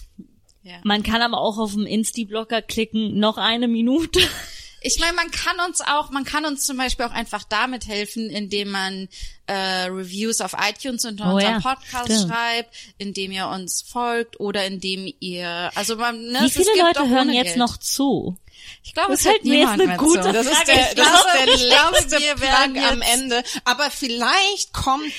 Man kann aber auch auf dem Insti-Blocker klicken, noch eine Minute. Ich meine, man kann uns auch, man kann uns zum Beispiel auch einfach damit helfen, indem man äh, Reviews auf iTunes unter Oh unserem ja, Podcast stimmt. schreibt, indem ihr uns folgt oder indem ihr, also man, ne, Wie viele Leute hören jetzt Geld. noch zu? Ich glaube, Das es ist hört mir jetzt niemand eine mehr gute zu. Das ist der, das glaube, ist der letzte wir werden Plug am Ende. Aber vielleicht kommt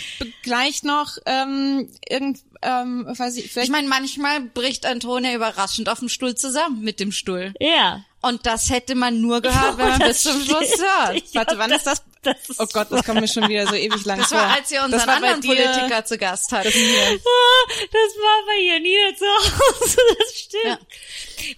gleich noch ähm, irgend, ähm, weiß ich, vielleicht Ich meine, manchmal bricht Antonia überraschend auf dem Stuhl zusammen mit dem Stuhl. Ja. Und das hätte man nur gehört, wenn man bis zum Schluss hört. Ich Warte, wann ist das? das ist Oh Gott, das kommt mir schon wieder so ewig lang Das vor. war, als wir Das unseren anderen dir- Politiker zu Gast hatten. Ah, Das war bei Janina zu Hause, das stimmt. Ja.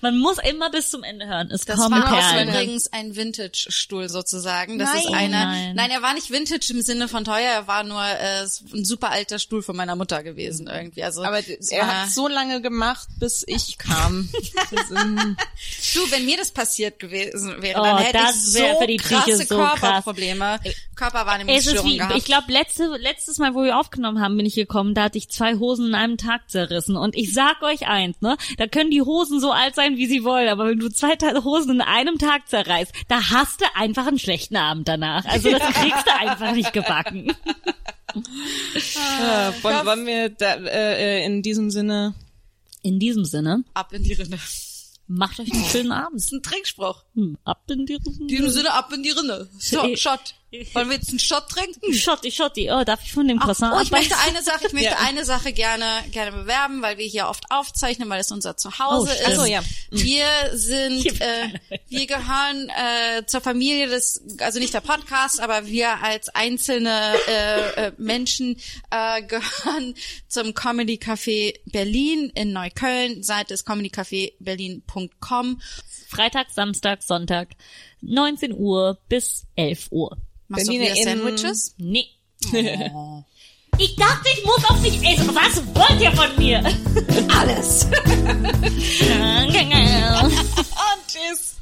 Man muss immer bis zum Ende hören. Es Das kommen war auch Perlen. übrigens ein Vintage-Stuhl sozusagen. Das ist Nein. einer. Nein. Nein. er war nicht Vintage im Sinne von teuer. Er war nur äh, ein super alter Stuhl von meiner Mutter gewesen irgendwie. Also Aber er hat so lange gemacht, bis ich kam. Ist, du, wenn mir das passiert gewesen wäre, Oh, dann hätte das ich wär so für die krasse so krass. Körperprobleme, Es ist Körperwahrnehmungsstörungen gehabt. ich glaube, letzte, letztes Mal, wo wir aufgenommen haben, bin ich gekommen, da hatte ich zwei Hosen in einem Tag zerrissen. Und ich sag euch eins, ne, da können die Hosen so alt sein, wie sie wollen, aber wenn du zwei Teile Hosen in einem Tag zerreißt, da hast du einfach einen schlechten Abend danach. Also das kriegst du einfach nicht gebacken. äh, wollen, wollen wir da, äh, äh, in diesem Sinne In diesem Sinne, ab in die Rinne. macht euch einen schönen Abend. Das ist ein Trinkspruch. Hm, Ab in die In diesem Sinne, ab in die Rinne. So, Shot. Wollen wir jetzt einen Shot trinken? Schotti, Schotti. Oh, darf ich von dem Ach, Croissant oh, ich möchte eine Sache, ich möchte Ja. eine Sache gerne, gerne bewerben, weil wir hier oft aufzeichnen, weil es unser Zuhause Oh, ist. Ach so, ja. Wir sind, äh, wir gehören äh, zur Familie des, also nicht der Podcast, aber wir als einzelne äh, äh, Menschen äh, gehören zum Comedy Café Berlin in Neukölln. Seite ist comedycafeberlin.com. Freitag, Samstag, Sonntag, 19 Uhr bis 11 Uhr. Machst du wieder Sandwiches? Nee. Oh. Ich dachte, ich muss auf dich essen. Was wollt ihr von mir? Alles. Und tschüss.